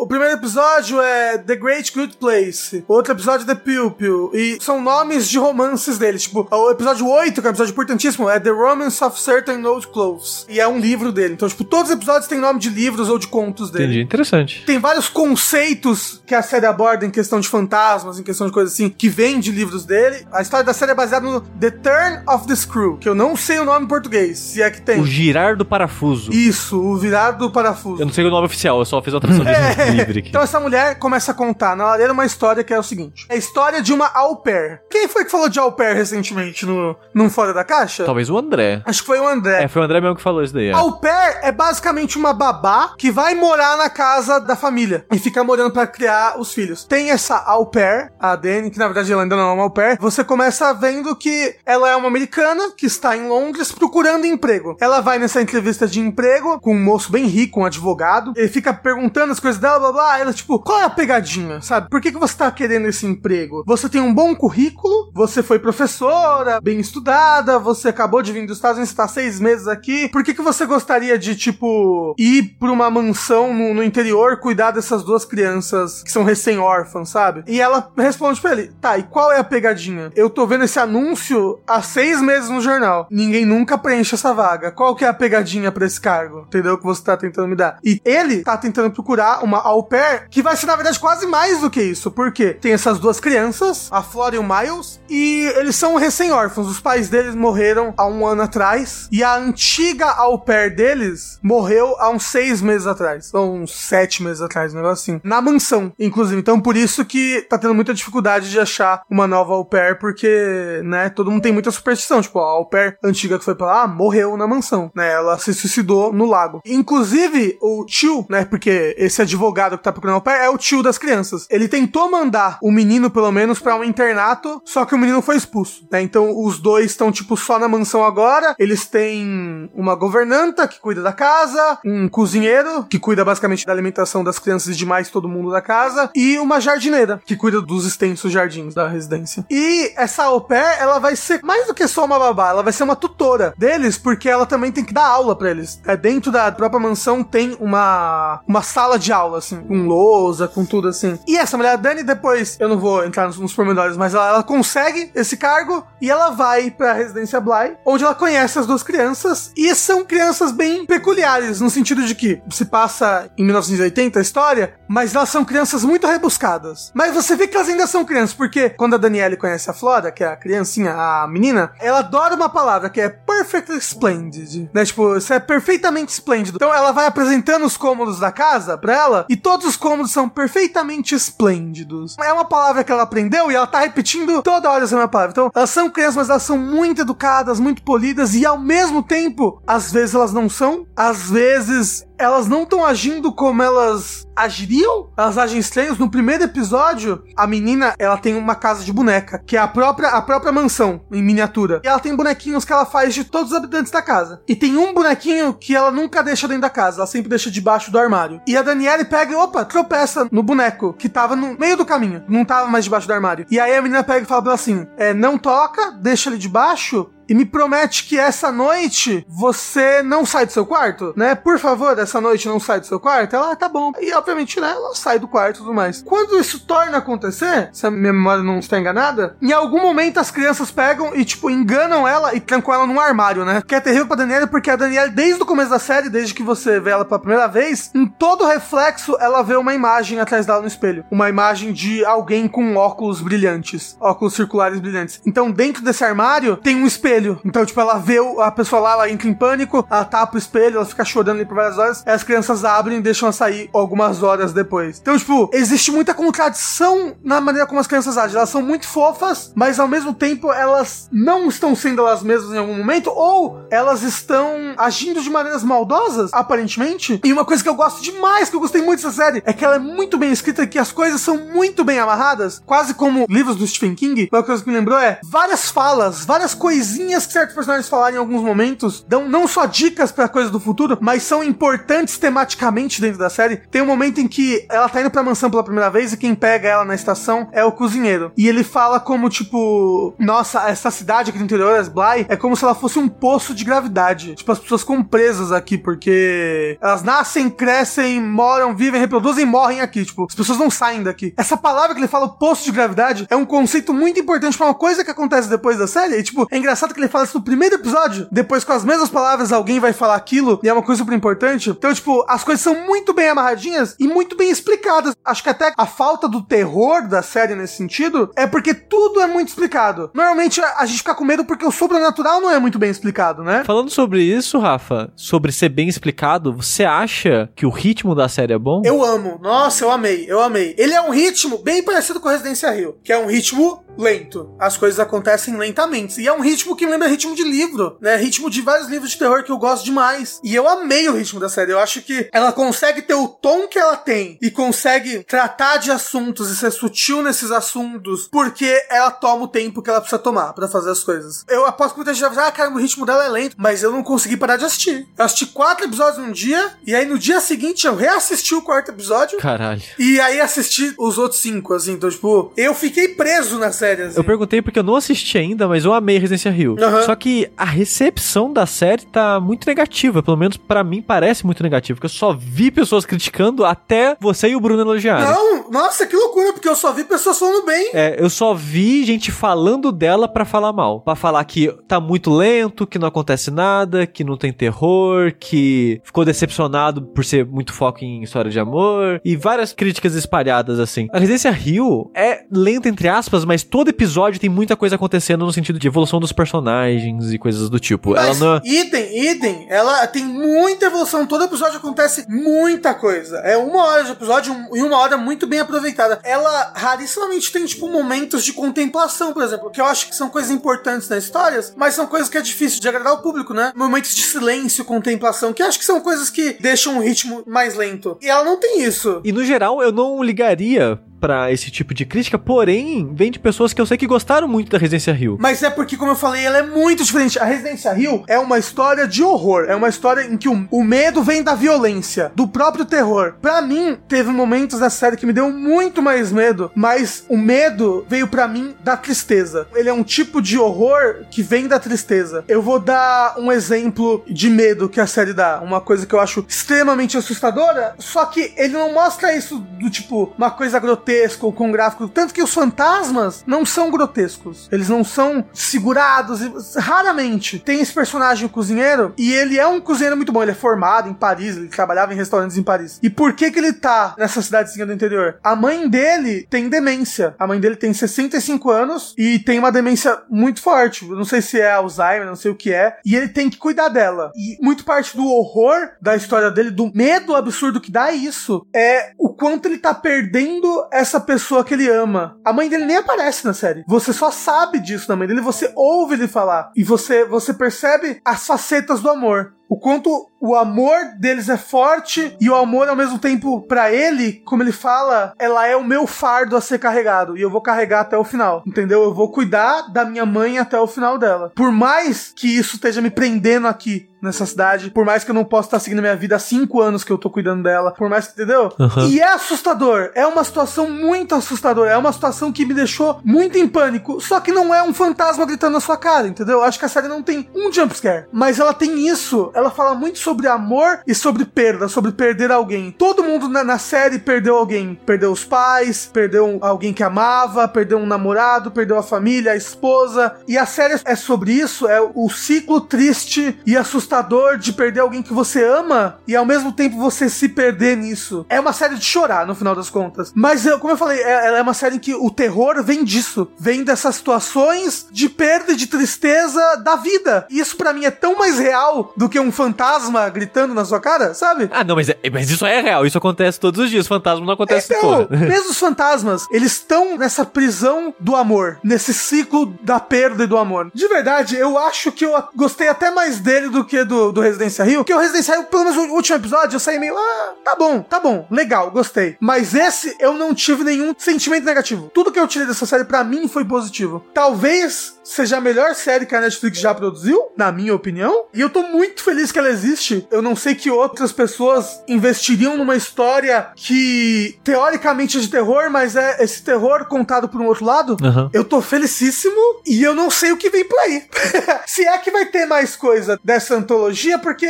o primeiro episódio é The Great Good Place, o outro episódio é The Pew, e são nomes de romances dele. Tipo, o episódio 8, que é um episódio importantíssimo, é The Romance of Certain Old Clothes, e é um livro dele. Então, tipo, todos os episódios têm nome de livros ou de contos dele. Entendi, interessante. Tem vários conceitos que a série aborda em questão de fantasmas, em questão de coisas assim, que vem de livros dele. A história da série é baseada no The Turn of the Screw, que eu não sei o nome em português, se é que tem. O girar do parafuso. Isso, o virado do parafuso. Eu não sei o nome oficial, eu só fiz a tradução <laughs> É. livre aqui. Então essa mulher começa a contar na lareira uma história que é o seguinte: é a história de uma au pair. Quem foi que falou de au pair recentemente no num Fora da Caixa? Talvez o André. Acho que foi o André. É, foi o André mesmo que falou isso daí. É. Au pair é basicamente uma babá que vai morar na casa da família e fica morando pra criar os filhos. Tem essa au pair, a Dani, que na verdade ela ainda não é uma au pair. Você começa vendo que ela é uma americana que está em Londres procurando emprego. Ela vai nessa entrevista de emprego com um moço bem rico, um advogado. Ele fica perguntando as coisas dela, blá blá. Ela, tipo, qual é a pegadinha, sabe? Por que, que você tá querendo esse emprego? Você tem um bom currículo, você foi professora, bem estudada, você acabou de vir dos Estados Unidos, está seis meses aqui. Por que, que você gostaria de, tipo, ir pra uma mansão no, no interior cuidar dessas duas crianças que são recém-órfãs, sabe? E ela responde pra ele: tá, e qual é a pegadinha? Eu tô vendo esse anúncio há seis meses no jornal. Ninguém nunca preenche essa vaga. Qual que é a pegadinha pra esse cargo? Entendeu? Que você tá tentando me dar. E ele tá tentando procurar uma au pair que vai ser, na verdade, quase mais do que isso. Porque tem essas duas crianças, a Flora e o Miles, e eles são recém-órfãos. Os pais deles morreram há um ano atrás. E a antiga au pair deles morreu há uns seis meses atrás. Ou uns sete meses atrás, um negócio assim. Na mansão, inclusive. Então, por isso que tá tendo muita dificuldade de achar uma nova au pair, porque, né, todo mundo tem muita superstição. Tipo, a au pair antiga que foi pra lá morreu na mansão, né? Ela se suicidou no lago. Inclusive, o tio, né, porque esse advogado que tá procurando au pair é o tio das crianças. Ele tentou mandar o menino, pelo menos, pra um internato, só que o menino foi expulso, né? Então, os dois estão, tipo, só na mansão agora. Eles têm uma governanta que cuida da casa, um cozinheiro que cuida basicamente da alimentação das crianças e de mais todo mundo da casa, e uma jardineira que cuida dos extensos jardins da residência. E essa au pair, ela vai ser mais do que só uma babá, ela vai ser uma tutora deles, porque ela também tem que dar aula pra eles. É, dentro da própria mansão tem uma, uma sala de aula, assim, com lousa, com tudo assim. E essa mulher, a Dani, depois, eu não vou entrar nos, nos pormenores, mas ela, ela consegue esse cargo e ela vai pra residência Bly, onde ela conhece as duas crianças, e são crianças bem peculiares, no sentido de que se passa em 1980 a história, mas elas são crianças muito rebuscadas. Mas você vê que elas ainda são crianças, porque quando a Danielle conhece a Flora, que é a criancinha, a menina, ela adora uma palavra que é perfectly splendid, né? Tipo, isso é perfeitamente esplêndido. Então ela vai apresentando os cômodos da casa pra ela, e todos os cômodos são perfeitamente esplêndidos. É uma palavra que ela aprendeu e ela tá repetindo toda hora essa mesma palavra. Então, elas são crianças, mas elas são muito educadas, muito polidas, e ao mesmo tempo, às vezes elas não são, às vezes elas não estão agindo como elas agiriam, elas agem estranhos. No primeiro episódio, a menina, ela tem uma casa de boneca, que é a própria, a própria mansão, em miniatura. E ela tem bonequinhos que ela faz de todos os habitantes da casa. E tem um bonequinho que ela nunca deixa dentro da casa, ela sempre deixa debaixo do armário. E a Daniele pega e, opa, tropeça no boneco, que tava no meio do caminho, não tava mais debaixo do armário. E aí a menina pega e fala pra ela assim, é, não toca, deixa ele debaixo, e me promete que essa noite você não sai do seu quarto, né? Por favor, essa noite não sai do seu quarto. Ela, ah, tá bom. E obviamente, né? Ela sai do quarto e tudo mais. Quando isso torna a acontecer, se a minha memória não está enganada, em algum momento as crianças pegam e, tipo, enganam ela e trancam ela num armário, né? Que é terrível pra Daniela, porque a Daniela, desde o começo da série, desde que você vê ela pela primeira vez, em todo reflexo ela vê uma imagem atrás dela no espelho. Uma imagem de alguém com óculos brilhantes. Óculos circulares brilhantes. Então, dentro desse armário, tem um espelho espelho. Então, tipo, ela vê a pessoa lá, ela entra em pânico, ela tapa o espelho, ela fica chorando ali por várias horas, aí as crianças abrem e deixam ela sair algumas horas depois. Então, tipo, existe muita contradição na maneira como as crianças agem. Elas são muito fofas, mas ao mesmo tempo elas não estão sendo elas mesmas em algum momento, ou elas estão agindo de maneiras maldosas, aparentemente. E uma coisa que eu gosto demais, que eu gostei muito dessa série, é que ela é muito bem escrita, que as coisas são muito bem amarradas, quase como livros do Stephen King. Uma coisa que me lembrou é várias falas, várias coisinhas que certos personagens falaram em alguns momentos, dão não só dicas para coisas do futuro, mas são importantes tematicamente dentro da série. Tem um momento em que ela tá indo pra mansão pela primeira vez e quem pega ela na estação é o cozinheiro. E ele fala como, tipo, nossa, essa cidade aqui no interior, as Bly, é como se ela fosse um poço de gravidade. Tipo, as pessoas ficam presas aqui porque elas nascem, crescem, moram, vivem, reproduzem e morrem aqui. Tipo, as pessoas não saem daqui. Essa palavra que ele fala, poço de gravidade, é um conceito muito importante pra uma coisa que acontece depois da série. E, tipo, é engraçado que ele fala isso no primeiro episódio. Depois, com as mesmas palavras, alguém vai falar aquilo e é uma coisa super importante. Então, tipo, as coisas são muito bem amarradinhas e muito bem explicadas. Acho que até a falta do terror da série nesse sentido é porque tudo é muito explicado. Normalmente a, gente fica com medo porque o sobrenatural não é muito bem explicado, né? Falando sobre isso, Rafa, sobre ser bem explicado, você acha que o ritmo da série é bom? Eu amo. Nossa, eu amei, eu amei. Ele é um ritmo bem parecido com Residência Hill, que é um ritmo lento. As coisas acontecem lentamente. E é um ritmo que me lembra ritmo de livro, né? Ritmo de vários livros de terror que eu gosto demais. E eu amei o ritmo da série. Eu acho que ela consegue ter o tom que ela tem e consegue tratar de assuntos e ser sutil nesses assuntos porque ela toma o tempo que ela precisa tomar para fazer as coisas. Eu aposto que muita gente vai dizer, ah, cara, o ritmo dela é lento, mas eu não consegui parar de assistir. Eu assisti quatro episódios num dia e aí no dia seguinte eu reassisti o quarto episódio. Caralho. E aí assisti os outros cinco, assim. Então, tipo, eu fiquei preso na série, assim. Eu perguntei porque eu não assisti ainda, mas eu amei Residência Rio. Uhum. Só que a recepção da série tá muito negativa. Pelo menos pra mim parece muito negativa. Porque eu só vi pessoas criticando até você e o Bruno elogiarem. Não, nossa, que loucura, porque eu só vi pessoas falando bem. É, eu só vi gente falando dela pra falar mal. Pra falar que tá muito lento, que não acontece nada, que não tem terror, que ficou decepcionado por ser muito foco em história de amor. E várias críticas espalhadas assim. A Residência Rio é lenta, entre aspas, mas todo episódio tem muita coisa acontecendo no sentido de evolução dos personagens e coisas do tipo. Mas, Ela não. idem, idem, ela tem muita evolução. Todo episódio acontece muita coisa. É uma hora de episódio e uma hora muito bem aproveitada. Ela rarissimamente tem, tipo, momentos de contemplação, por exemplo, que eu acho que são coisas importantes nas histórias, mas são coisas que é difícil de agradar o público, né? Momentos de silêncio, contemplação, que eu acho que são coisas que deixam o ritmo mais lento. E ela não tem isso. E no geral, eu não ligaria pra esse tipo de crítica, porém, vem de pessoas que eu sei que gostaram muito da Residência Rio. Mas é porque, como eu falei, ela é muito diferente. A Residência Hill é uma história de horror. É uma história em que o, o medo vem da violência, do próprio terror. Pra mim, teve momentos da série que me deu muito mais medo, mas o medo veio pra mim da tristeza. Ele é um tipo de horror que vem da tristeza. Eu vou dar um exemplo de medo que a série dá. Uma coisa que eu acho extremamente assustadora, só que ele não mostra isso do tipo, uma coisa grotesca ou com gráfico. Tanto que os fantasmas não são grotescos. Eles não são segurados. Raramente. Tem esse personagem, o cozinheiro, e ele é um cozinheiro muito bom. Ele é formado em Paris, ele trabalhava em restaurantes em Paris. E por que que ele tá nessa cidadezinha do interior? A mãe dele tem demência. A mãe dele tem 65 anos e tem uma demência muito forte. Eu não sei se é Alzheimer, não sei o que é. E ele tem que cuidar dela. E muito parte do horror da história dele, do medo absurdo que dá isso, é o quanto ele tá perdendo essa pessoa que ele ama. A mãe dele nem aparece na série. Você só sabe disso da mãe dele, você ouve ele falar. E você, você percebe as facetas do amor. O quanto o amor deles é forte e o amor ao mesmo tempo pra ele, como ele fala, ela é o meu fardo a ser carregado e eu vou carregar até o final, entendeu? Eu vou cuidar da minha mãe até o final dela. Por mais que isso esteja me prendendo aqui nessa cidade, por mais que eu não possa estar seguindo a minha vida há cinco anos que eu tô cuidando dela, por mais que, entendeu? Aham. E é assustador, é uma situação muito assustadora, é uma situação que me deixou muito em pânico, só que não é um fantasma gritando na sua cara, entendeu? Eu acho que a série não tem um jumpscare, mas ela tem isso, ela fala muito sobre amor e sobre perda, sobre perder alguém. Todo mundo na, na série perdeu alguém. Perdeu os pais, perdeu alguém que amava, perdeu um namorado, perdeu a família, a esposa. E a série é sobre isso, é o ciclo triste e assustador de perder alguém que você ama e ao mesmo tempo você se perder nisso. É uma série de chorar, no final das contas. Mas, eu, como eu falei, é, ela é uma série em que o terror vem disso. Vem dessas situações de perda e de tristeza da vida. E isso para mim é tão mais real do que um fantasma gritando na sua cara, sabe? Ah, não, mas, é- mas isso é real. Isso acontece todos os dias. Fantasma não acontece Então, porra. <laughs> mesmo os fantasmas, eles estão nessa prisão do amor, nesse ciclo da perda e do amor. De verdade, eu acho que eu gostei até mais dele do que do, do Residência Rio, que o Residência Rio, pelo menos o último episódio, eu saí meio, ah, tá bom, tá bom, legal, gostei. Mas esse, eu não tive nenhum sentimento negativo. Tudo que eu tirei dessa série, pra mim, foi positivo. Talvez seja a melhor série que a Netflix já produziu, na minha opinião. E eu tô muito feliz que ela existe. Eu não sei que outras pessoas investiriam numa história que teoricamente é de terror, mas é esse terror contado por um outro lado. Uhum. Eu tô felicíssimo e eu não sei o que vem por aí. <laughs> Se é que vai ter mais coisa dessa antologia, porque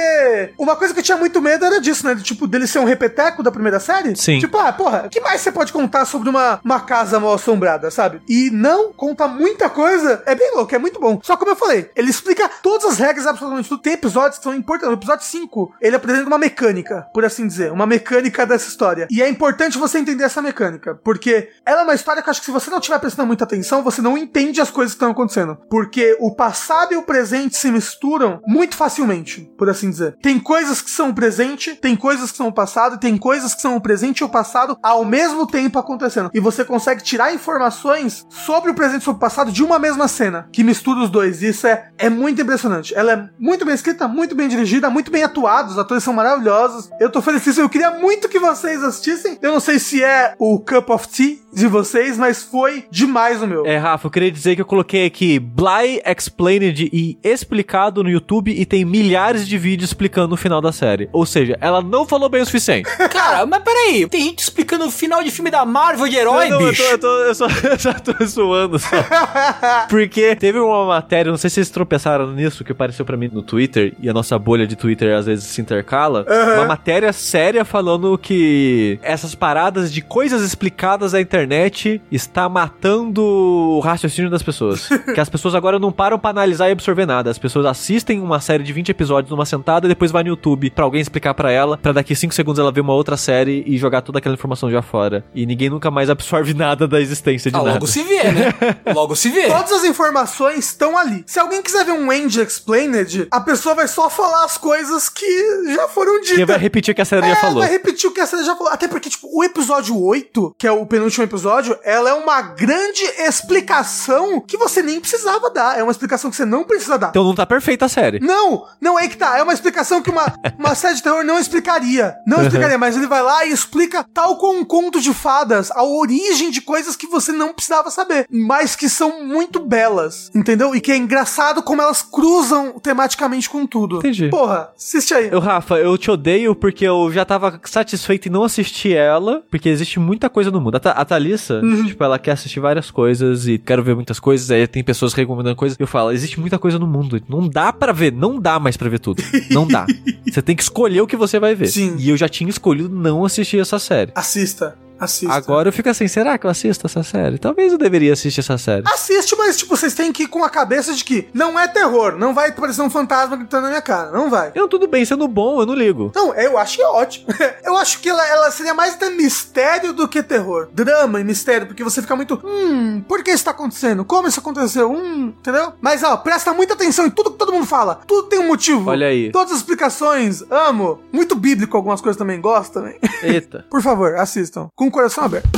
uma coisa que eu tinha muito medo era disso, né? Tipo, dele ser um repeteco da primeira série. Sim. Tipo, ah, porra, o que mais você pode contar sobre uma, uma casa mal assombrada, sabe? E não conta muita coisa. É bem louco, é muito bom. Só como eu falei, ele explica todas as regras absolutamente tudo. Tem episódios que são importantes, episódios 5, ele apresenta uma mecânica, por assim dizer, uma mecânica dessa história. E é importante você entender essa mecânica, porque ela é uma história que eu acho que se você não estiver prestando muita atenção, você não entende as coisas que estão acontecendo. Porque o passado e o presente se misturam muito facilmente, por assim dizer. Tem coisas que são o presente, tem coisas que são o passado, e tem coisas que são o presente e o passado ao mesmo tempo acontecendo. E você consegue tirar informações sobre o presente e sobre o passado de uma mesma cena, que mistura os dois. E isso é, é muito impressionante. Ela é muito bem escrita, muito bem dirigida, muito bem atuada, os atores são maravilhosos. Eu tô felicíssimo, eu queria muito que vocês assistissem. Eu não sei se é o Cup of Tea de vocês, mas foi demais o meu. É, Rafa, eu queria dizer que eu coloquei aqui Bly Explained e explicado no YouTube e tem milhares de vídeos explicando o final da série. Ou seja, ela não falou bem o suficiente. <laughs> Cara, mas peraí, tem gente explicando o final de filme da Marvel de herói, Não, não, bicho. Eu, tô, eu, tô, eu, só, <laughs> eu só tô zoando só. Porque teve uma matéria, não sei se vocês tropeçaram nisso, que apareceu pra mim no Twitter, e a nossa bolha de Twitter às vezes se intercala. Uma matéria séria falando que essas paradas de coisas explicadas na internet está matando o raciocínio das pessoas. <laughs> que as pessoas agora não param pra analisar e absorver nada. As pessoas assistem uma série de 20 episódios numa sentada e depois vai no YouTube pra alguém explicar pra ela, pra daqui 5 segundos ela ver uma outra série e jogar toda aquela informação já fora. E ninguém nunca mais absorve <laughs> nada da existência de Ah, nada. logo se vê, né? <laughs> Logo se vê. Todas as informações estão ali. Se alguém quiser ver um End Explained, a pessoa vai só falar as coisas que já foram ditas. Quem vai repetir o que a série já É, falou. vai repetir o que a série já falou. Até porque, tipo, o episódio 8, que é o penúltimo episódio, ela é uma grande explicação que você nem precisava dar. É uma explicação que você não precisa dar. Então não tá perfeita a série. Não, não é que tá. É uma explicação que uma, <laughs> uma série de terror não explicaria. Não explicaria, mas ele vai lá e explica, tal como um conto de fadas, a origem de coisas que você não precisava saber, mas que são muito belas, entendeu? E que é engraçado como elas cruzam tematicamente com tudo. Entendi. Porra, assiste aí. Eu, Rafa, eu te odeio porque eu já tava satisfeito em não assistir ela, porque existe muita coisa no mundo. A, Tha- a Thalissa, Uhum. tipo, ela quer assistir várias coisas e quero ver muitas coisas, aí tem pessoas recomendando coisas. Eu falo, existe muita coisa no mundo. Não dá pra ver, não dá mais pra ver tudo. Não dá. <laughs> você tem que escolher o que você vai ver. Sim. E eu já tinha escolhido não assistir essa série. Assista. Assista. Agora eu fico assim, será que eu assisto essa série? Talvez eu deveria assistir essa série. Assiste, mas, tipo, vocês têm que ir com a cabeça de que não é terror, não vai parecer um fantasma gritando na minha cara, não vai. Eu, tudo bem, sendo bom, eu não ligo. Não, eu acho que é ótimo. <laughs> eu acho que ela, ela seria mais de mistério do que terror. Drama e mistério, porque você fica muito. Hum, por que isso tá acontecendo? Como isso aconteceu? Hum, entendeu? Mas, ó, presta muita atenção em tudo que todo mundo fala. Tudo tem um motivo. Olha aí. Todas as explicações, amo. Muito bíblico, algumas coisas também gosto também. Eita. <laughs> Por favor, assistam. Com coração aberto.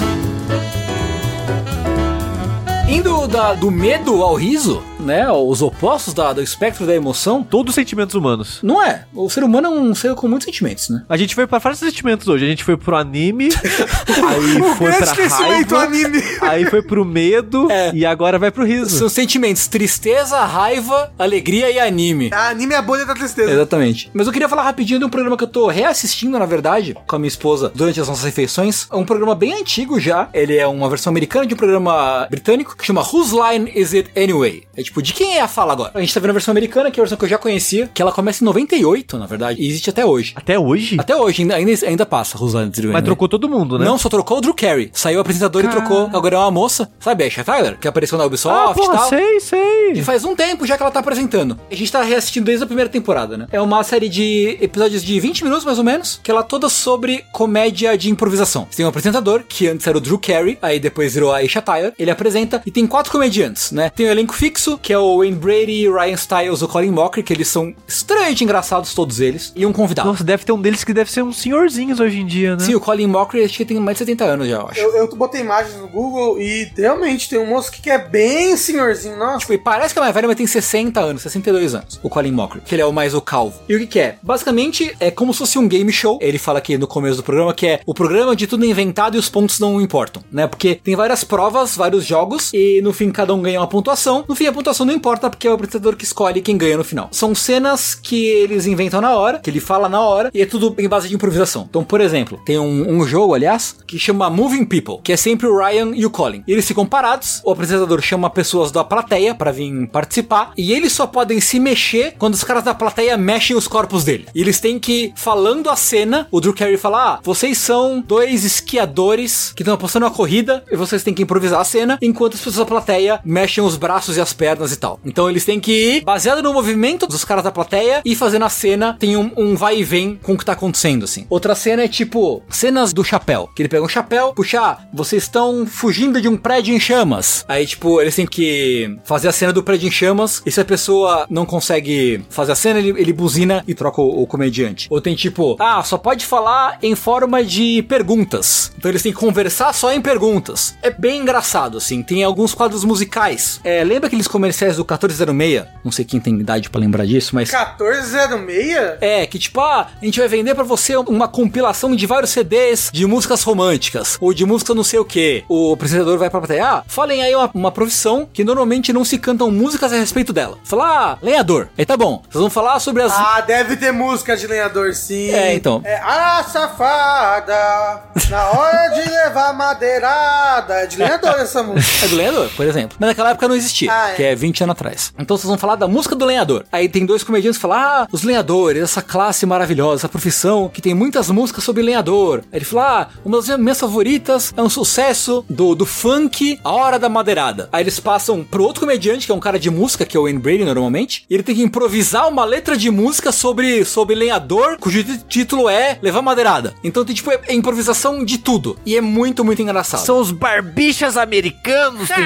Indo da- do medo ao riso, né? Os opostos da- do espectro da emoção. Todos os sentimentos humanos. Não é. O ser humano é um ser com muitos sentimentos, né? A gente foi pra vários sentimentos hoje. A gente foi pro anime, <laughs> aí o foi pra esquecimento raiva, anime. aí foi pro medo É. e agora vai pro riso. São sentimentos tristeza, raiva, alegria e anime. A anime é a bolha da tristeza. Exatamente. Mas eu queria falar rapidinho de um programa que eu tô reassistindo, na verdade, com a minha esposa durante as nossas refeições. É um programa bem antigo já. Ele é uma versão americana de um programa britânico que chama Whose Line Is It Anyway? É tipo tipo, de quem é a fala agora? A gente tá vendo a versão americana, que é a versão que eu já conhecia, que ela começa em 98, na verdade, e existe até hoje. Até hoje? Até hoje, ainda, ainda, ainda passa, Rosana Mas trocou todo mundo, né? Não, só trocou o Drew Carey. Saiu o apresentador e trocou. Agora é uma moça. Sabe a Tyler? Que apareceu na Ubisoft ah, porra, e tal. sei, sei. E faz um tempo já que ela tá apresentando. A gente tá reassistindo desde a primeira temporada, né? É uma série de episódios de 20 minutos, mais ou menos, que ela é toda sobre comédia de improvisação. Você tem um apresentador, que antes era o Drew Carey, aí depois virou a Aisha Tyler. Ele apresenta e tem quatro comediantes, né? Tem o elenco fixo, que é o Wayne Brady, Ryan Styles, o Colin Mocker, que eles são extremamente engraçados todos eles, e um convidado. Nossa, deve ter um deles que deve ser uns senhorzinhos hoje em dia, né? Sim, o Colin Mocker acho que tem mais de 70 anos já, eu acho. Eu, eu botei imagens no Google e realmente tem um moço que é bem senhorzinho, nossa. Tipo, e parece que é mais velho, mas tem 60 anos, 62 anos, o Colin Mocker, que ele é o mais o calvo. E o que que é? Basicamente, é como se fosse um game show. Ele fala aqui no começo do programa que é o programa de tudo é inventado e os pontos não importam, né? Porque tem várias provas, vários jogos, e no fim cada um ganha uma pontuação. No fim a pontuação não importa, porque é o apresentador que escolhe quem ganha no final. São cenas que eles inventam na hora, que ele fala na hora, e é tudo em base de improvisação. Então, por exemplo, tem um, um jogo, aliás, que chama Moving People, que é sempre o Ryan e o Colin. Eles ficam parados, o apresentador chama pessoas da plateia para vir participar, e eles só podem se mexer quando os caras da plateia mexem os corpos dele. E eles têm que, falando a cena, o Drew Carey fala: Ah, vocês são dois esquiadores que estão apostando uma corrida, e vocês têm que improvisar a cena, enquanto as pessoas da plateia mexem os braços e as pernas e tal. Então eles têm que ir, baseado no movimento dos caras da plateia, e fazendo a cena, tem um, um vai e vem com o que tá acontecendo, assim. Outra cena é tipo, cenas do chapéu. Que ele pega um chapéu, puxa, ah, vocês estão fugindo de um prédio em chamas. Aí, tipo, eles têm que fazer a cena do prédio em chamas. E se a pessoa não consegue fazer a cena, ele, ele buzina e troca o, o comediante. Ou tem tipo, ah, só pode falar em forma de perguntas. Então eles têm que conversar só em perguntas. É bem engraçado, assim. Tem alguns quadros musicais. É, lembra aqueles comerciais do 1406? Não sei quem tem idade para lembrar disso, mas. 1406? É, que tipo, ah, a gente vai vender para você uma compilação de vários CDs de músicas românticas, ou de música não sei o que. O apresentador vai pra plateia, ah, falem aí uma, uma profissão que normalmente não se cantam músicas a respeito dela. Falar, ah, lenhador. Aí tá bom, vocês vão falar sobre as... Ah, deve ter música de lenhador, sim. É, então. É, a safada, na hora de levar madeirada. É de lenhador essa <laughs> música. É do lenhador, por exemplo. Mas naquela época não existia, Ah, é. que é 20 anos atrás. Então vocês vão falar da música do lenhador. Aí tem dois comediantes que falam, ah, os lenhadores, essa classe maravilhosa, essa profissão que tem muitas músicas sobre lenhador. Aí ele fala, ah, uma das minhas favoritas é um sucesso do, do funk A Hora da Madeirada. Aí eles passam pro outro comediante, que é um cara de música, que é o Wayne Brady normalmente, e ele tem que improvisar uma letra de música sobre, sobre lenhador, cujo tí- título é Levar Madeirada. Então tem tipo, é, é improvisação de tudo. E é muito, muito engraçado. São os barbichas americanos, Tengu.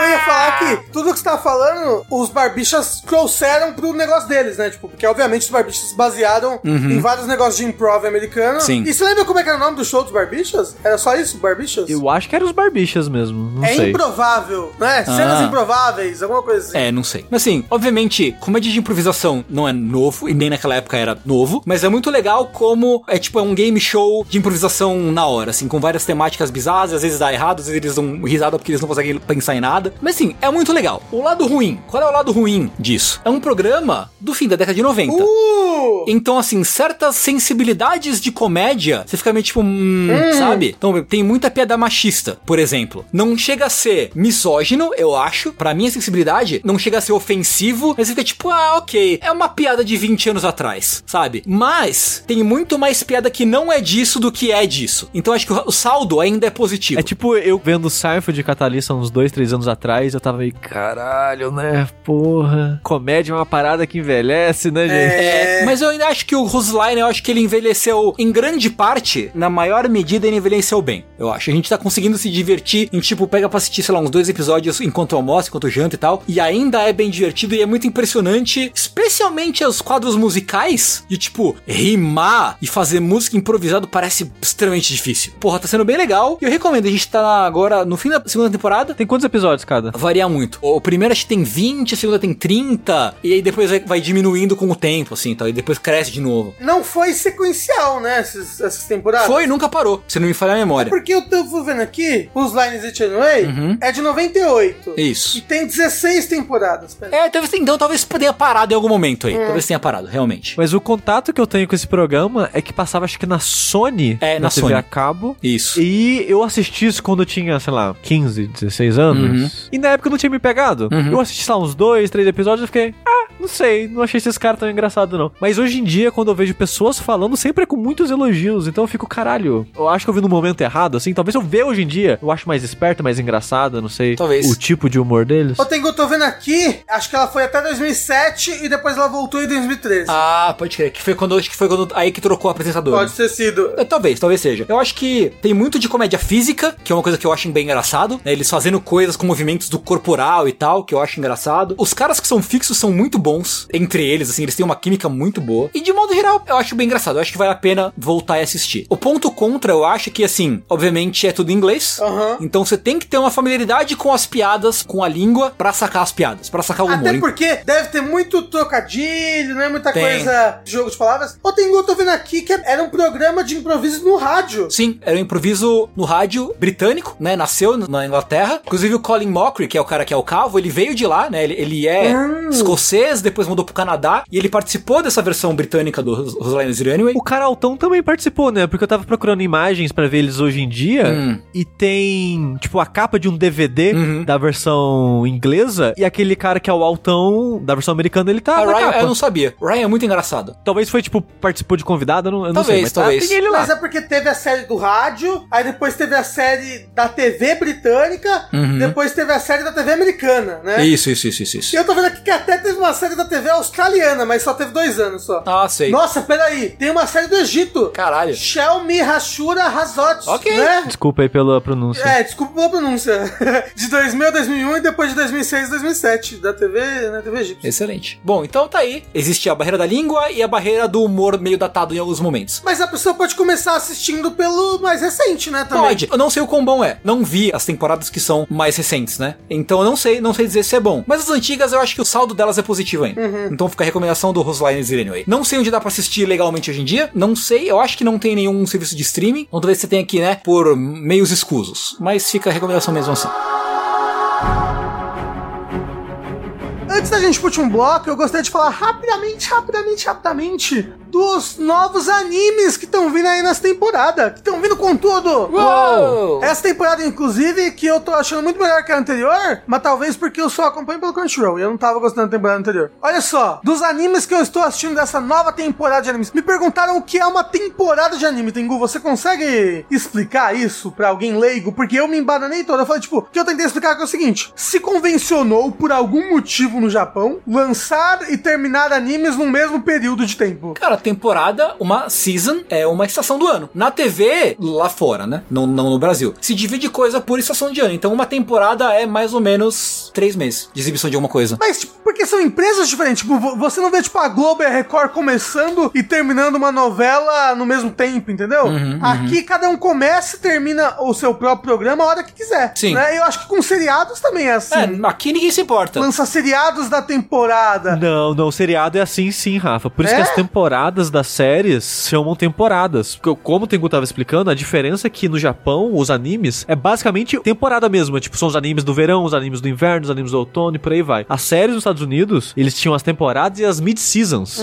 Eu ia falar que tudo que você tá falando, os barbichas trouxeram pro negócio deles, né? Tipo, porque obviamente os barbichas se basearam em vários negócios de improv americano. Uhum. Sim. E você lembra como é que era o nome do show dos barbichas? Era só isso, barbichas? Eu acho que eram os barbichas mesmo, não é sei. improvável, né? Cenas Ah. improváveis, alguma coisa assim. É, não sei. Mas assim, obviamente, comédia de improvisação não é novo, e nem naquela época era novo, mas é muito legal como é tipo é um game show de improvisação na hora, assim, com várias temáticas bizarras, às vezes dá errado, às vezes eles dão risada porque eles não conseguem pensar em nada. Mas assim, é muito legal. O lado ruim, qual é o lado ruim disso? É um programa do fim da década de 90. Uh! Então, assim, certas sensibilidades de comédia, você fica meio tipo, hum, sabe? Então, tem muita piada machista, por exemplo. Não chega a ser misógino, eu acho. Pra minha sensibilidade, não chega a ser ofensivo, mas você fica tipo, ah, ok. É uma piada de 20 anos atrás, sabe? Mas tem muito mais piada que não é disso do que é disso. Então, acho que o o saldo ainda é positivo. É tipo eu vendo Seinfeld de Catalista uns dois, três anos atrás, eu tava aí, caralho, né? Porra. Comédia é uma parada que envelhece, né, gente? É, mas eu ainda acho que o Rusline, eu acho que ele envelheceu em grande parte, na maior medida ele envelheceu bem. Eu acho. A gente tá conseguindo se divertir em tipo, pega pra assistir, sei lá, uns dois episódios enquanto almoça, enquanto janta e tal. E ainda é bem divertido e é muito impressionante, especialmente os quadros musicais, de tipo, rimar e fazer música improvisado parece extremamente difícil. Porra, tá sendo bem legal. E eu recomendo, a gente tá agora no fim da segunda temporada. Tem quantos episódios cada? Varia muito. O primeiro acho que tem 20, a segunda tem 30, e aí depois vai, vai diminuindo com o tempo, assim, tá? E depois cresce de novo. Não foi sequencial, né? Essas, essas temporadas. Foi, nunca parou, se não me falhar a memória. Porque eu tô vendo aqui, os Lines It Anyway Uhum. é de 98. Isso. E tem 16 temporadas. Pera. É, talvez, então talvez tenha parado em algum momento aí. Talvez tenha parado, realmente. Mas o contato que eu tenho com esse programa é que passava, acho que na Sony, É, na TV Sony. a cabo. Isso. E eu assisti isso quando eu tinha, sei lá, 15, 16 anos. Uhum. E na época eu não tinha me pegado. Uhum. Eu assisti, lá, uns dois, três episódios e fiquei, ah, não sei, não achei esses caras tão engraçados, não. Mas hoje em dia, quando eu vejo pessoas falando, sempre é com muitos elogios. Então eu fico, caralho, eu acho que eu vi no momento errado, assim. Talvez eu ver hoje em dia, eu acho mais esperto, mais engraçado, não sei. Talvez. O tipo de humor deles. Ô, Tengu, eu tô vendo aqui, acho que ela foi até 2007 e depois ela voltou em 2013. Ah, pode crer. Que foi quando, acho que foi quando aí que trocou a apresentadora. Pode ter sido. É, Talvez, talvez seja. Eu acho que tem muito de comédia física, que é uma coisa que eu acho bem engraçado. né? Eles fazendo coisas com movimentos do corporal e tal, que eu acho engraçado. Os caras que são fixos são muito bons entre eles, assim, eles têm uma química muito boa. E de modo geral, eu acho bem engraçado. Eu acho que vale a pena voltar e assistir. O ponto contra, eu acho que, assim, obviamente é tudo em inglês. Aham. Então você tem que ter uma familiaridade com as piadas, com a língua, pra sacar as piadas, pra sacar o humor. Até porque deve ter muito trocadilho, né? Muita Tem. coisa de jogo de palavras. Ô, Tengu, eu tô vendo aqui que era um programa de improviso no rádio. Sim, era um improviso no rádio britânico, né? Nasceu na Inglaterra. Inclusive o Colin Mockery, que é o cara que é o calvo, ele veio de lá, né? Ele, ele é Hum. escocês, depois mudou pro Canadá e ele participou dessa versão britânica do Ros- Rosaline Zero Anyway. O cara altão também participou, né? Porque eu tava procurando imagens pra ver eles hoje em dia Hum. e tem, tipo, a capa de um DVD Uhum. da versão inglesa e aquele cara que é o altão da versão americana, ele tá A na Ryan, capa. eu não sabia. Ryan é muito engraçado. Talvez foi, tipo, participou de convidado, eu não, eu não Talvez, sei. Mas tá- talvez. tem ele lá. Mas é porque teve a série do rádio, aí depois teve a série da TV britânica, Uhum. depois teve a série da TV americana, né? Isso, isso, isso, isso, E isso. eu tô vendo aqui que até teve uma série da TV australiana, mas só teve dois anos só. Ah, sei. Nossa, peraí, tem uma série do Egito. Caralho. Shelmi Hashura Hazot. Ok. Né? Desculpa aí pela pronúncia. É, desculpa pela pronúncia. <laughs> De 2000 a 2001 e depois de 2006 a 2007, da TV, né, TV egípcia. Excelente. Bom, então tá aí. Existe a barreira da língua e a barreira do humor meio datado em alguns momentos. Mas a pessoa pode começar assistindo pelo mais recente, né, também. Pode. Eu não sei o quão bom é. Não vi as temporadas que são mais recentes, né? Então eu não sei, não sei dizer se é bom. Mas as antigas eu acho que o saldo delas é positivo ainda. Então fica a recomendação do Roseline Zero Anyway. Não sei onde dá pra assistir legalmente hoje em dia. Não sei. Eu acho que não tem nenhum serviço de streaming. Então talvez você tenha aqui, né? Por meios escusos. Mas fica a recomendação mesmo assim. Antes da gente pro último bloco, eu gostaria de falar rapidamente, rapidamente, rapidamente dos novos animes que estão vindo aí nessa temporada. Que estão vindo com tudo! Uou! Essa temporada, inclusive, que eu tô achando muito melhor que a anterior, mas talvez porque eu só acompanho pelo Crunchyroll e eu não tava gostando da temporada anterior. Olha só, dos animes que eu estou assistindo dessa nova temporada de animes, me perguntaram o que é uma temporada de anime, Tengu. Você consegue explicar isso pra alguém leigo? Porque eu me embananei toda. Eu falei, tipo, o que eu tentei explicar que é o seguinte: se convencionou, por algum motivo no Japão, lançar e terminar animes no mesmo período de tempo. Cara, temporada, uma season, é uma estação do ano. Na TV, lá fora, né? Não, não no Brasil. Se divide coisa por estação de ano. Então uma temporada é mais ou menos três meses de exibição de alguma coisa. Mas, tipo, porque são empresas diferentes. Tipo, vo- você não vê, tipo, a Globo e a Record começando e terminando uma novela no mesmo tempo, entendeu? Uhum, Aqui cada um começa e termina o seu próprio programa a hora que quiser. Sim. Né? Eu acho que com seriados também é assim. É, aqui ninguém se importa. Lança seriados da temporada. Não, não, o seriado é assim sim, Rafa. Por isso É? que as temporadas das séries chamam temporadas. Porque, como o Tengu tava explicando, a diferença é que no Japão, os animes, é basicamente temporada mesmo. É, Tipo, são os animes do verão, os animes do inverno, os animes do outono e por aí vai. As séries nos Estados Unidos, eles tinham as temporadas e as mid-seasons.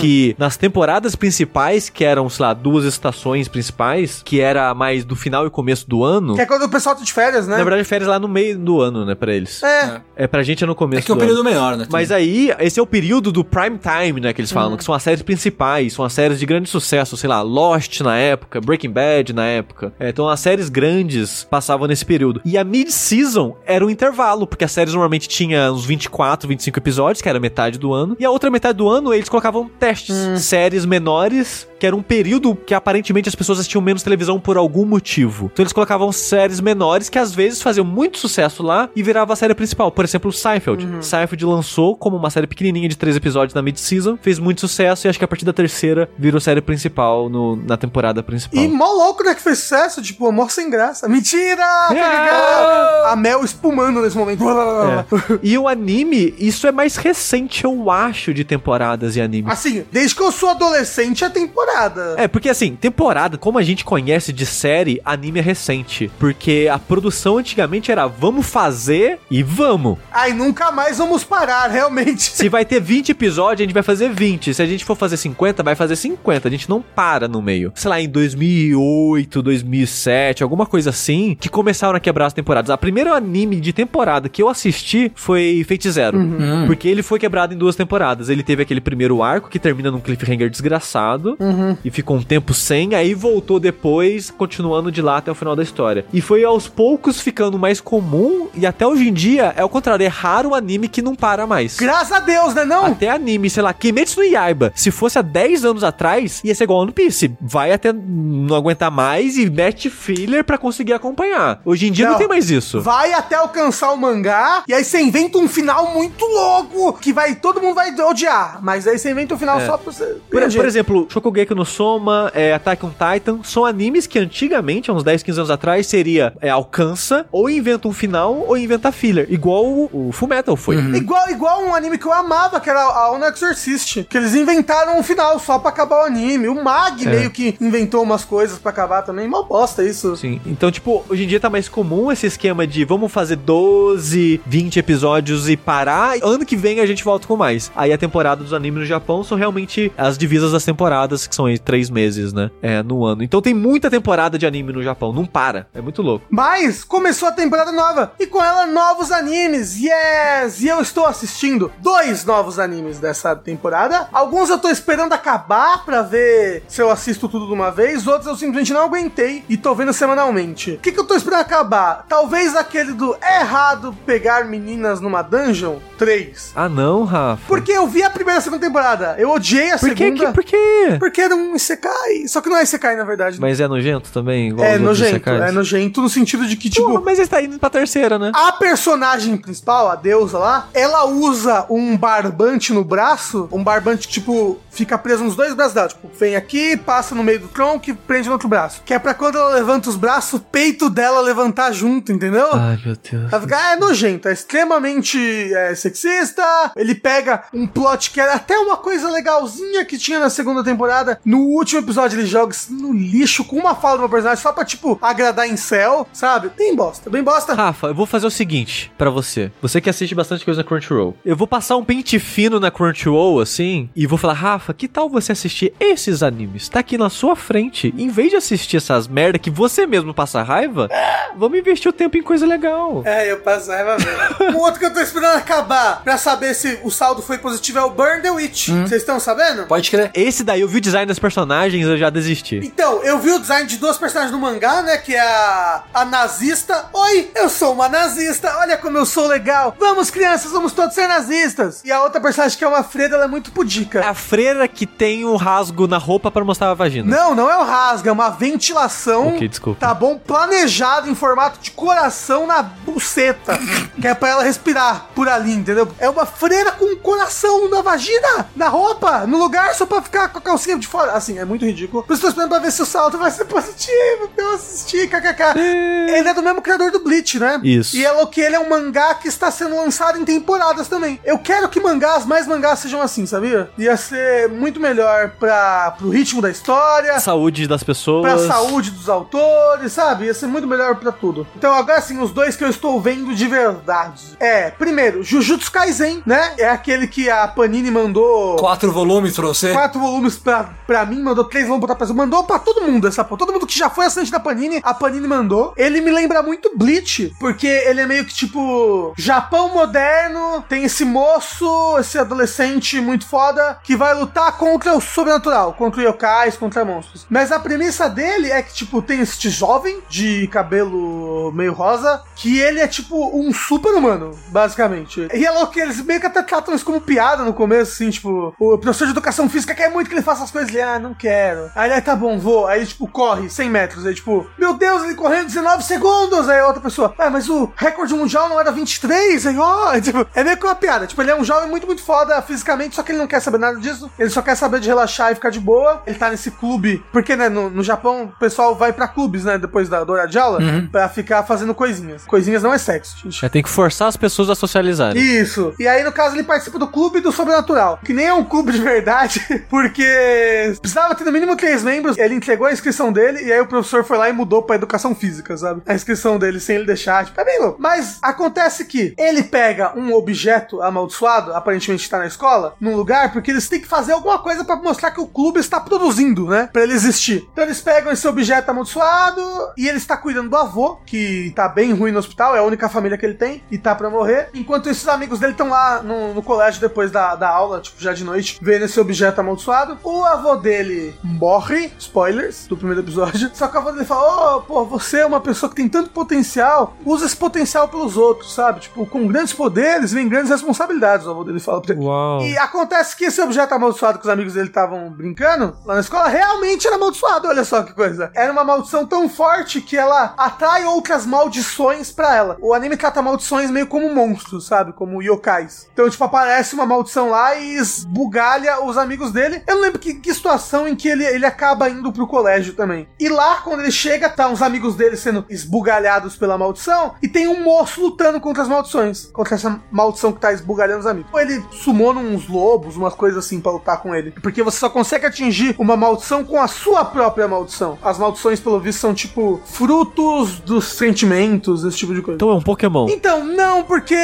Que nas temporadas principais, que eram, sei lá, duas estações principais, que era mais do final e começo do ano. Que é quando o pessoal tá de férias, né? Na verdade, férias lá no meio do ano, né, pra eles. É. É, pra gente é no começo É que é um ano. período menor, né? Mas aí, esse é o período do prime time, né, que eles falam, que são as séries principais, são as séries de grande sucesso, sei lá, Lost na época, Breaking Bad na época. É, então as séries grandes passavam nesse período. E a mid-season era o intervalo, porque as séries normalmente tinham uns 24, 25 episódios, que era metade do ano, e a outra metade do ano eles colocavam testes, séries menores, que era um período que aparentemente as pessoas assistiam menos televisão por algum motivo. Então eles colocavam séries menores que às vezes faziam muito sucesso lá e virava a série principal. Por exemplo, Seinfeld. Seinfeld lançou como uma série pequenininha de três episódios na mid-season, fez muito sucesso e acho que a partir da terceira virou série principal no- na temporada principal. E mó louco, né? Que fez sucesso, tipo, amor sem graça. Mentira! Tá É. A Mel espumando nesse momento. É. <laughs> E o anime, isso é mais recente, eu acho, de temporadas e animes. Assim, desde que eu sou adolescente é temporada. Temporada. É, porque assim, temporada, como a gente conhece de série, anime é recente. Porque a produção antigamente era vamos fazer e vamos. Aí nunca mais vamos parar, <laughs> realmente. Se vai ter 20 episódios, a gente vai fazer 20. Se a gente for fazer 50, vai fazer 50. A gente não para no meio. Sei lá, em 2008, 2007, alguma coisa assim, que começaram a quebrar as temporadas. A primeira anime de temporada que eu assisti foi Fate Zero. Hum. Porque ele foi quebrado em duas temporadas. Ele teve aquele primeiro arco que termina num cliffhanger desgraçado e ficou um tempo sem, aí voltou depois, continuando de lá até o final da história. E foi aos poucos ficando mais comum e até hoje em dia é o contrário, é raro um anime que não para mais. Graças a Deus, né não? Até anime, sei lá, Kimetsu no Yaiba, se fosse há 10 anos atrás, ia ser igual One Piece. Vai até não aguentar mais e mete filler pra conseguir acompanhar. Hoje em dia não, Não. tem mais isso. Vai até alcançar o mangá, e aí você inventa um final muito louco, que vai todo mundo vai odiar. Mas aí você inventa um final só pra você. Por, por exemplo, Shokugeki no Soma, é, Attack on Titan, são animes que antigamente, há uns 10, 15 anos atrás, seria é, alcança, ou inventa um final, ou inventa filler. Igual o, o Fullmetal foi. Igual, igual um anime que eu amava, que era a Ono Exorcist. Que eles inventaram um final só pra acabar o anime. O Mag É. meio que inventou umas coisas pra acabar também. Mal bosta isso. Sim. Então, tipo, hoje em dia tá mais comum esse esquema de vamos fazer 12, 20 episódios e parar. Ano que vem a gente volta com mais. Aí a temporada dos animes no Japão são realmente as divisas das temporadas, que são aí três meses, né? É, no ano. Então tem muita temporada de anime no Japão. Não para. É muito louco. Mas começou a temporada nova e com ela novos animes. Yes! E eu estou assistindo dois novos animes dessa temporada. Alguns eu tô esperando acabar pra ver se eu assisto tudo de uma vez, outros eu simplesmente não aguentei e tô vendo semanalmente. O que, que eu tô esperando acabar? Talvez aquele do é errado pegar meninas numa dungeon 3. Ah, não, Rafa. Porque eu vi a primeira e a segunda temporada. Eu odiei a Por que, segunda. que, por quê? Porque era um Isekai. Só que não é Isekai, na verdade. Mas é nojento também? Igual é nojento. É nojento no sentido de que, tipo. Pô, mas ele tá indo pra terceira, né? A personagem principal, a deusa lá, ela usa um barbante no braço, um barbante que, tipo, fica preso nos dois braços dela. Tipo, vem aqui, passa no meio do tronco e prende no outro braço. Que é pra quando ela levanta os braços, o peito dela levantar junto, entendeu? Ai, meu Deus. Ela fica, ah, é nojento, é extremamente é, sexista. Ele pega um plot que era até uma coisa legalzinha que tinha na segunda temporada. No último episódio, ele joga isso no lixo com uma fala do meu personagem só pra, tipo, agradar em céu, sabe? Bem bosta, bem bosta. Rafa, eu vou fazer o seguinte pra você. Você que assiste bastante coisa na Crunchyroll. Eu vou passar um pente fino na Crunchyroll, assim, e vou falar, Rafa, que tal você assistir esses animes? Tá aqui na sua frente. Em vez de assistir essas merda que você mesmo passa raiva, vamos investir o tempo em coisa legal. É, eu passo raiva mesmo. <laughs> um outro que eu tô esperando acabar pra saber se o saldo foi positivo é o Burn the Witch. Vocês estão sabendo? Pode crer. Esse daí eu vi o design das personagens, eu já desisti. Então, eu vi o design de duas personagens do mangá, né? Que é a, a nazista. Oi, eu sou uma nazista. Olha como eu sou legal. Vamos, crianças, vamos todos ser nazistas. E a outra personagem que é uma freira, ela é muito pudica. É a freira que tem um rasgo na roupa pra mostrar a vagina. Não, não é o rasga, é uma ventilação. Ok, desculpa. Tá bom? Planejado em formato de coração na buceta. <laughs> que é pra ela respirar por ali, entendeu? É uma freira com um coração na vagina, na roupa, no lugar só pra ficar com a calcinha de fora. Assim, é muito ridículo. Por isso tô esperando pra ver se o salto vai ser positivo. pra Eu assisti, kkk. Ele é do mesmo criador do Bleach, né? Isso. E é louco que ele é um mangá que está sendo lançado em temporadas também. Eu quero que mangás, mais mangás sejam assim, sabia? Ia ser muito melhor pra, pro ritmo da história, Saúde das pessoas. pra saúde dos autores, sabe? Ia ser muito melhor pra tudo. Então, agora sim, os dois que eu estou vendo de verdade. É, primeiro, Jujutsu Kaisen, né? É aquele que a Panini mandou Quatro volumes pra você. quatro volumes pra, pra mim, mandou três volumes pra pessoa. Mandou pra todo mundo essa porra. Todo mundo que já foi assinante da Panini, a Panini mandou. Ele me lembra muito Bleach, porque ele é meio que tipo Japão moderno, tem esse moço, esse adolescente muito foda, que vai lutar contra o sobrenatural, contra yokais, contra monstros. Mas a premissa dele é que, tipo, tem este jovem de cabelo meio rosa, que ele é tipo um super-humano, basicamente. E é louco que eles meio que até tratam isso como piada no começo, assim, tipo, o professor de educação física quer muito que ele faça as coisas, ele, ah, não quero. Aí ele, ah, tá bom, vou. Aí ele, tipo, corre 100 metros, aí, tipo, meu Deus, ele correndo 19 segundos. Aí outra pessoa, ah, mas o recorde mundial não era 23, aí, ó, <laughs> tipo, é meio que uma piada. Tipo, ele é um jovem muito, muito foda fisicamente, só que ele não quer saber nada disso. Ele só quer saber de relaxar e ficar de boa. Ele tá nesse clube, porque, né, no, no Japão, o pessoal vai pra clubes, né, depois da, horário de aula, pra ficar fazendo coisinhas. Coisinhas não é sexo, gente. Já tem que forçar as pessoas a socializarem. Isso. E aí, no caso, ele participa do clube do sobrenatural. Que nem é um clube de verdade, <laughs> porque Precisava ter no mínimo três membros. Ele entregou a inscrição dele e aí o professor foi lá e mudou pra educação física, sabe? A inscrição dele sem ele deixar. Tipo, é bem louco. Mas acontece que ele pega um objeto amaldiçoado, aparentemente tá na escola, num lugar, porque eles têm que fazer alguma coisa pra mostrar que o clube está produzindo, né? Pra ele existir. Então eles pegam esse objeto amaldiçoado e ele está cuidando do avô, que tá bem ruim no hospital, é a única família que ele tem e tá pra morrer. Enquanto esses amigos dele estão lá no, no colégio depois da, da aula, tipo, já de noite, vendo esse objeto amaldiçoado. O avô dele morre, spoilers do primeiro episódio. Só que o avô dele fala: Ô, pô, você é uma pessoa que tem tanto potencial, usa esse potencial pelos outros, sabe? Tipo, com grandes poderes vem grandes responsabilidades, o avô dele fala pra ele. Uau. E acontece que esse objeto amaldiçoado que os amigos dele estavam brincando lá na escola realmente era amaldiçoado, olha só que coisa. Era uma maldição tão forte que ela atrai outras maldições pra ela. O anime trata maldições meio como monstros, sabe? Como yokais. Então, tipo, aparece uma maldição lá e esbugalha os amigos dele. Eu não lembro que, que situação em que ele, ele acaba indo pro colégio também. E lá, quando ele chega, tá uns amigos dele sendo esbugalhados pela maldição e tem um moço lutando contra as maldições. Contra essa maldição que tá esbugalhando os amigos. Ou ele sumona uns lobos, umas coisas assim pra lutar com ele. Porque você só consegue atingir uma maldição com a sua própria maldição. As maldições, pelo visto, são tipo frutos dos sentimentos, esse tipo de coisa. Então é um Pokémon. Então, não, porque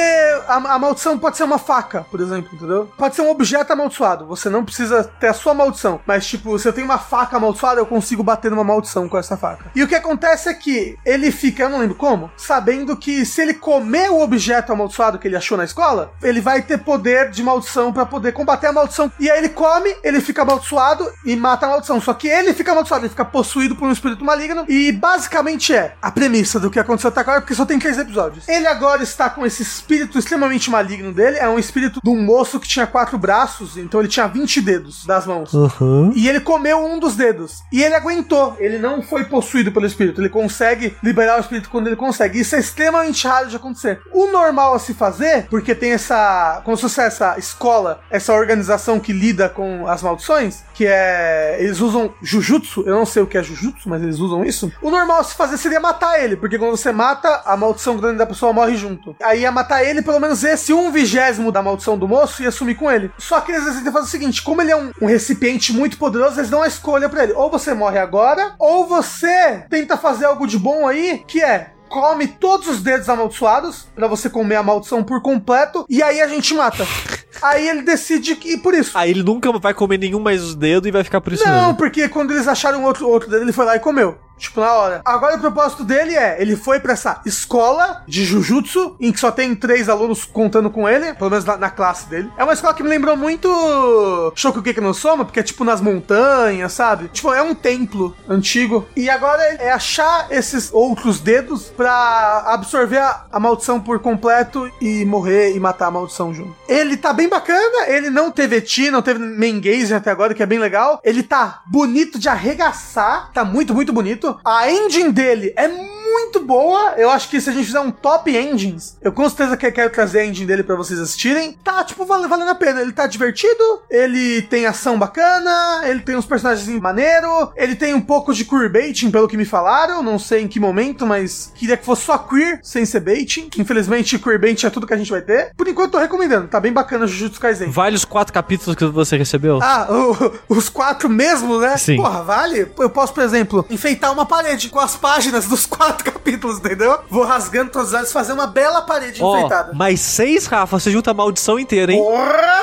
a, a maldição pode ser uma faca, por exemplo, entendeu? Pode ser um objeto amaldiçoado. Você não precisa ter a sua maldição. Mas, tipo, se eu tenho uma faca amaldiçoada, eu consigo bater numa maldição com essa faca. E o que acontece é que ele fica, eu não lembro como, sabendo que se ele comer o objeto amaldiçoado que ele achou na escola, ele vai ter poder de maldição pra poder combater a maldição. E aí ele come, ele fica amaldiçoado e mata a maldição. Só que ele fica amaldiçoado, ele fica possuído por um espírito maligno. E basicamente é a premissa do que aconteceu até agora, porque só tem três episódios. Ele agora está com esse espírito extremamente maligno dele. É um espírito de um moço que tinha quatro braços, então ele tinha 20 dedos das mãos. Uhum. E ele comeu um dos dedos. E ele aguentou. Ele não foi possuído pelo espírito. Ele consegue liberar o espírito quando ele consegue. Isso é extremamente raro de acontecer. O normal a se fazer, porque tem essa. Como se fosse essa escola, essa organização que lida com as maldições, que é. Eles usam Jujutsu. Eu não sei o que é Jujutsu, mas eles usam isso. O normal a se fazer seria matar ele, porque quando você mata, a maldição grande da pessoa morre junto. Aí ia matar ele, pelo menos esse um vigésimo da maldição do moço ia sumir com ele. Só que eles decidem fazer o seguinte: como ele é um, um recipiente muito poderoso, eles dão a escolha pra ele. Ou você morre agora, ou você tenta fazer algo de bom aí, que é come todos os dedos amaldiçoados pra você comer a maldição por completo e aí a gente mata. <laughs> Aí ele decide que ir por isso. Aí ele nunca vai comer nenhum mais os dedos e vai ficar por isso Não, mesmo. porque quando eles acharam outro, outro dele, ele foi lá e comeu. Tipo, na hora. Agora o propósito dele é: ele foi pra essa escola de Jujutsu, em que só tem três alunos contando com ele, pelo menos na, na classe dele. É uma escola que me lembrou muito Shokugeki no Soma, porque é tipo nas montanhas, sabe? Tipo, é um templo antigo. E agora é achar esses outros dedos pra absorver a, a maldição por completo e morrer e matar a maldição junto. Ele tá bem bacana, ele não teve Eti, não teve Mengaze até agora, que é bem legal. Ele tá bonito de arregaçar, tá muito, muito bonito. A engine dele é muito boa. Eu acho que se a gente fizer um top engines, eu com certeza que quero trazer a engine dele pra vocês assistirem. Tá, tipo, vale- valendo a pena. Ele tá divertido, ele tem ação bacana, ele tem uns personagens maneiro, ele tem um pouco de queerbaiting, pelo que me falaram. Não sei em que momento, mas queria que fosse só queer, sem ser baiting. Infelizmente, queerbaiting é tudo que a gente vai ter. Por enquanto, tô recomendando. Tá bem bacana Jujutsu Kaisen. Vale os quatro capítulos que você recebeu? Ah, o- os quatro mesmo, né? Sim. Porra, vale? Eu posso, por exemplo, enfeitar uma parede com as páginas dos quatro <laughs> capítulos, entendeu? Vou rasgando todos os olhos, fazer uma bela parede Ó, enfeitada. mais seis, Rafa, você junta a maldição inteira, hein? Porra!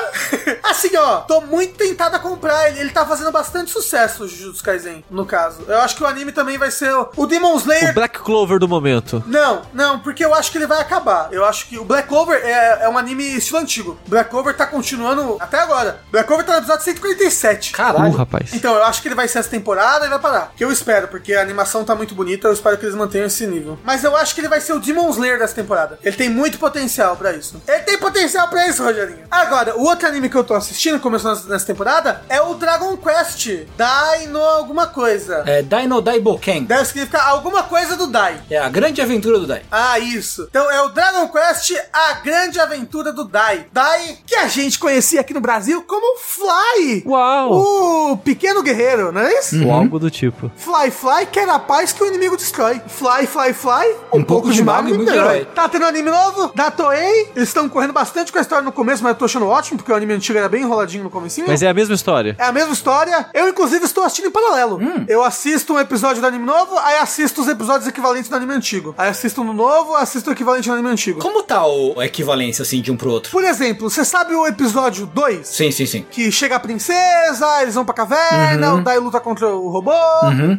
<laughs> Assim, ó, tô muito tentado a comprar ele. Ele tá fazendo bastante sucesso, o Jujutsu Kaisen, no caso. Eu acho que o anime também vai ser o, Demon Slayer. O Black Clover do momento. Não, não, porque eu acho que ele vai acabar. Eu acho que o Black Clover é, é um anime estilo antigo. Black Clover tá continuando até agora. Black Clover tá no episódio 147. Uh, Caralho. rapaz. Então, eu acho que ele vai ser essa temporada e vai parar. Que eu espero, porque a animação tá muito bonita, eu espero que eles mantenham esse nível. Mas eu acho que ele vai ser o Demon Slayer dessa temporada. Ele tem muito potencial pra isso. Ele tem potencial pra isso, Rogerinho. Agora, o outro anime que eu tô assistindo, começando nessa- temporada, é o Dragon Quest. Dino alguma coisa. É Dino Daiboken. Deve significar alguma coisa do Dai. É a grande aventura do Dai. Ah, isso. Então é o Dragon Quest, a grande aventura do Dai. Dai, que a gente conhecia aqui no Brasil como Fly. Uau! O pequeno guerreiro, não é isso? Ou algo do tipo. Fly, fly, quer a paz que o inimigo destrói. Fly, fly, fly, um, pouco, de mago e muito herói. Tá tendo anime novo da Toei. Eles estão correndo bastante com a história no começo, mas eu tô achando ótimo, porque o anime antigo era bem enroladinho no comecinho. Mas é a mesma história. É a mesma história. Eu, inclusive, estou assistindo em paralelo. Eu assisto um episódio do anime novo, aí assisto os episódios equivalentes do anime antigo. Aí assisto no novo, assisto o equivalente do anime antigo. Como tá o, a equivalência, assim, de um pro outro? Por exemplo, você sabe o episódio 2? Sim, sim, sim. Que chega a princesa, eles vão pra caverna, o Dai luta contra o robô.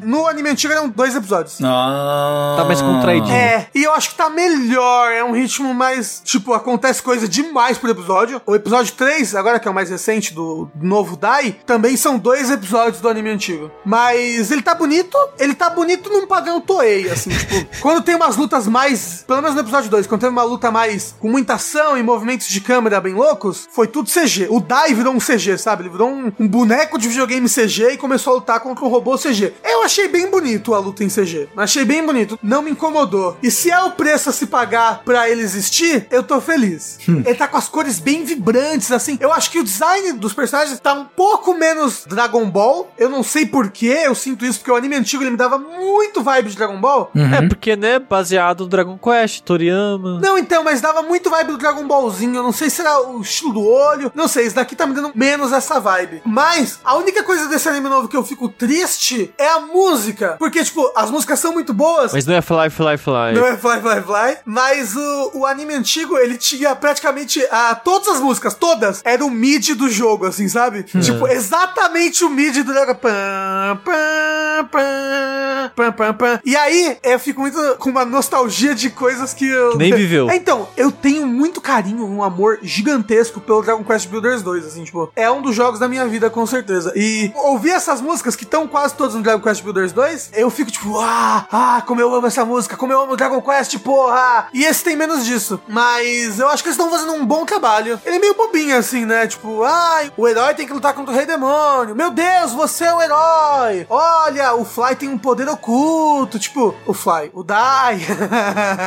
No anime antigo eram dois episódios. Ah. Tá mais contraidinho. É, e eu acho que tá melhor. É um ritmo mais. Tipo, acontece coisa demais por episódio. O episódio 3, agora que é o mais recente do novo Dai, também são dois episódios do anime antigo. Mas ele tá bonito, ele tá bonito num padrão Toei, assim, <laughs> tipo, quando tem umas lutas mais. Pelo menos no episódio 2, quando teve uma luta mais com muita ação e movimentos de câmera bem loucos, foi tudo CG. O Dai virou um CG, sabe? Ele virou um, um boneco de videogame CG e começou a lutar contra um robô CG. Eu achei bem bonito a luta em CG. Achei bem bonito. Não me incomodou. E se é o preço a se pagar pra ele existir, eu tô feliz. Ele tá com as cores bem vibrantes, assim. Eu acho que o design dos personagens tá um pouco menos Dragon Ball. Eu não sei porquê, eu sinto isso, porque o anime antigo ele me dava muito vibe de Dragon Ball. É, porque, né, baseado no Dragon Quest, Toriyama. Não, então, mas dava muito vibe do Dragon Ballzinho. Eu não sei se era o estilo do olho. Não sei, isso daqui tá me dando menos essa vibe. Mas a única coisa desse anime novo que eu fico triste é a música. Porque, tipo, as músicas são muito boas. Mas não é Fly, Fly, Fly. Não é Fly, Fly, Fly. Mas o, o anime antigo, ele tinha praticamente ah, todas as músicas, todas, era o mid do jogo, assim, sabe? Tipo, exatamente o mid do jogo. Pam, pam, pam, pam, pam, pam. E aí, eu fico muito com uma nostalgia de coisas que eu. Que nem viveu. É, então, eu tenho muito carinho, um amor gigantesco pelo Dragon Quest Builders 2, assim, tipo, é um dos jogos da minha vida, com certeza. E ouvir essas músicas que estão quase todas no Dragon Quest Builders 2, eu fico tipo, ah, ah, como eu amo essa música, como eu amo Dragon Quest, porra! E esse tem menos disso. Mas eu acho que eles estão fazendo um bom trabalho. Ele é meio bobinho, assim, né? Tipo, ai, o herói tem que lutar contra o rei demônio. Meu Deus, você é o herói! Olha, o Fly tem um poder oculto. Tipo, o Fly, o Dai. <laughs>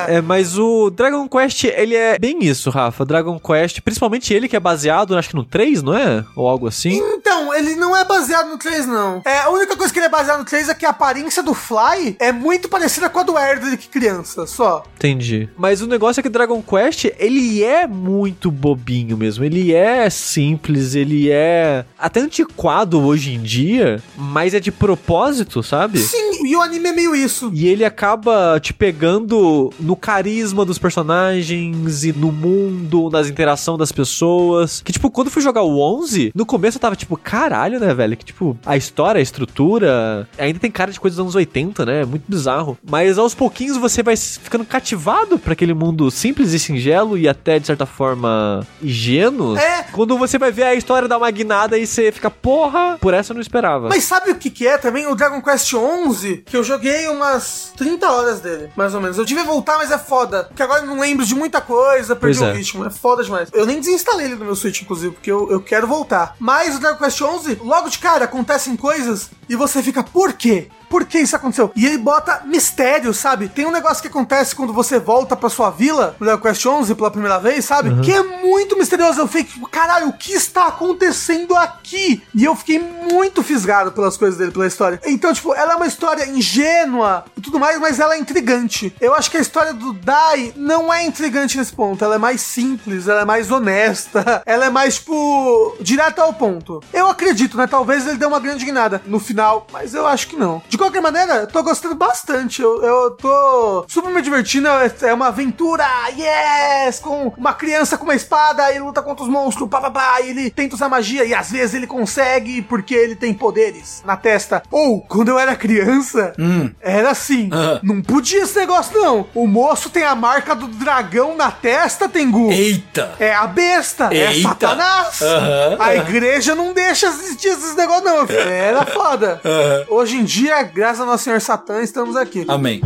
É, mas o Dragon Quest, ele é bem isso, Rafa. Dragon Quest, principalmente ele que é baseado, acho que no 3, não é? Ou algo assim. Então, ele não é baseado no 3, não. É, a única coisa que ele é baseado no 3 é que a aparência do Fly é muito parecida com a do Erdrick criança, só. Entendi. Mas o negócio é que Dragon Quest, ele é muito bobinho mesmo. Ele é simples, ele é até antiquado hoje em dia, mas é de propósito, sabe? Sim, e o anime é meio isso. E ele acaba te pegando no carisma dos personagens e no mundo, nas interação das pessoas. Que, tipo, quando eu fui jogar o 11, no começo eu tava tipo, caralho, né, velho? Que, tipo, a história, a estrutura, ainda tem cara de coisa dos anos 80, né? Muito bizarro. Mas aos pouquinhos você vai ficando cativado pra aquele mundo simples e singelo e até, de certa forma, ingênuo. É. Quando você vai ver a história da magnada e você fica, porra, por essa eu não esperava. Mas sabe o que que é também? O Dragon Quest 11, que eu joguei umas 30 horas dele, mais ou menos. Eu tive que voltar, mas é foda. Porque agora eu não lembro de muita coisa, perdi Pois o é. ritmo. É foda demais. Eu nem desinstalei ele no meu Switch, inclusive, porque eu, eu quero voltar. Mas o Dragon Quest 11, logo de cara, acontecem coisas e você fica, por quê? Por que isso aconteceu? E ele bota mistério, sabe? Tem um negócio que acontece quando você volta pra sua vila, no Dragon Quest 11 pela primeira vez, sabe? Que é muito misterioso. Eu fiquei, tipo, caralho, o que está acontecendo aqui? E eu fiquei muito fisgado pelas coisas dele, pela história. Então, tipo, ela é uma história ingênua e tudo mais, mas ela é intrigante. Eu acho que a história do Dai não é intrigante nesse ponto. Ela é mais simples, ela é mais honesta, <laughs> ela é mais, tipo, direto ao ponto. Eu acredito, né? Talvez ele dê uma grande guinada no final, mas eu acho que não. De qualquer maneira, eu tô gostando bastante. Eu, eu tô super me divertindo. É é uma aventura, yes! Com uma criança com uma espada e luta contra os monstros, pá, pá, pá, e ele tenta usar magia e às vezes ele consegue porque ele tem poderes na testa. Ou, quando eu era criança, era assim. Ah. Não podia esse negócio, não. O moço tem a marca do dragão na testa, Tengu. Eita! É a besta, é Eita. Satanás. Aham, a aham. igreja não deixa existir esses negócios, não. Era foda. Aham. Hoje em dia, graças a Nosso Senhor Satã, estamos aqui. Amém.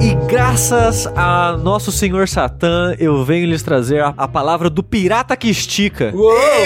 E graças a nosso senhor Satã, eu venho lhes trazer a, a palavra do pirata que estica.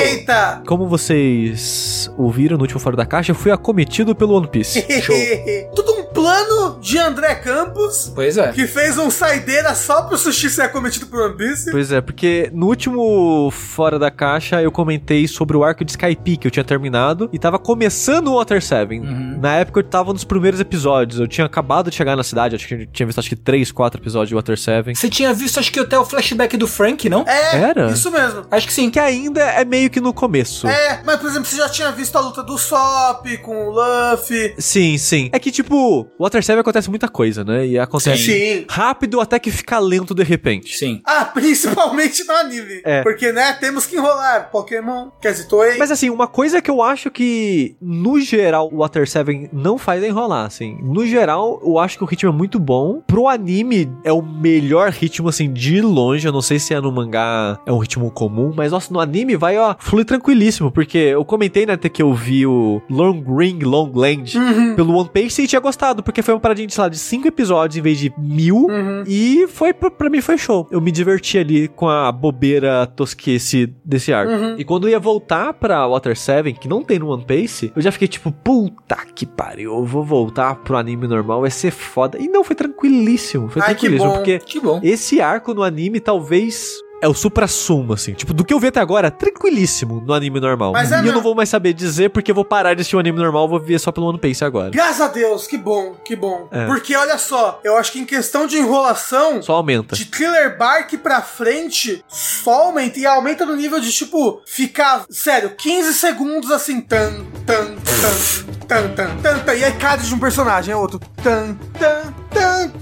Eita! Como vocês ouviram no último Fora da Caixa, eu fui acometido pelo One Piece. <laughs> Tudo um plano de André Campos, Pois é. que fez um saideira só pro sushi ser acometido por One Piece. Pois é, porque no último Fora da Caixa eu comentei sobre o arco de Skype que eu tinha terminado e tava começando o Water 7. Na época eu tava nos primeiros episódios, eu tinha acabado de chegar na cidade, acho que eu tinha visto acho que 3, 4 episódios de Water 7. Você tinha visto, acho que até o flashback do Frank, não? É, Era? isso mesmo. Acho que sim. Que ainda é meio que no começo. É, mas por exemplo, você já tinha visto a luta do Sop com o Luffy. Sim, sim. É que, tipo, o Water 7 acontece muita coisa, né? E acontece Sim. rápido até que fica lento de repente. Sim. Ah, <laughs> principalmente no anime. É. Porque, né, temos que enrolar. Pokémon, quer dizer, Toei. Mas assim, uma coisa que eu acho que, no geral, o Water 7 não faz é enrolar, assim. No geral, eu acho que o ritmo é muito bom. Pro anime, é o melhor ritmo, assim, de longe. Eu não sei se é no mangá, é um ritmo comum, mas, nossa, no anime vai, ó, flui tranquilíssimo, porque eu comentei, né, até que eu vi o Long Ring, Long Land pelo One Piece e tinha gostado, porque foi uma paradinha de, sei lá, de cinco episódios em vez de mil, e foi, pra, pra mim foi show. Eu me diverti ali com a bobeira tosquice desse arco. E quando eu ia voltar pra Water 7, que não tem no One Piece, eu já fiquei tipo, puta que pariu, eu vou voltar pro anime normal, vai ser foda. E não, foi tranquilíssimo, foi Ai, tranquilíssimo, porque esse arco no anime talvez é o supra-sumo, assim. Tipo, do que eu vi até agora, tranquilíssimo no anime normal. Mas é e eu não vou mais saber dizer porque eu vou parar de assistir o anime normal, vou ver só pelo One Piece agora. Graças a Deus, que bom, que bom. É. Porque olha só, eu acho que em questão de enrolação, Só aumenta. de Thriller Bark pra frente, só aumenta. E aumenta no nível de, tipo, ficar, sério, 15 segundos assim, tan, tan, tan, tan, tan, tan, tan. E aí cada de um personagem é outro. Tan, tan, tan,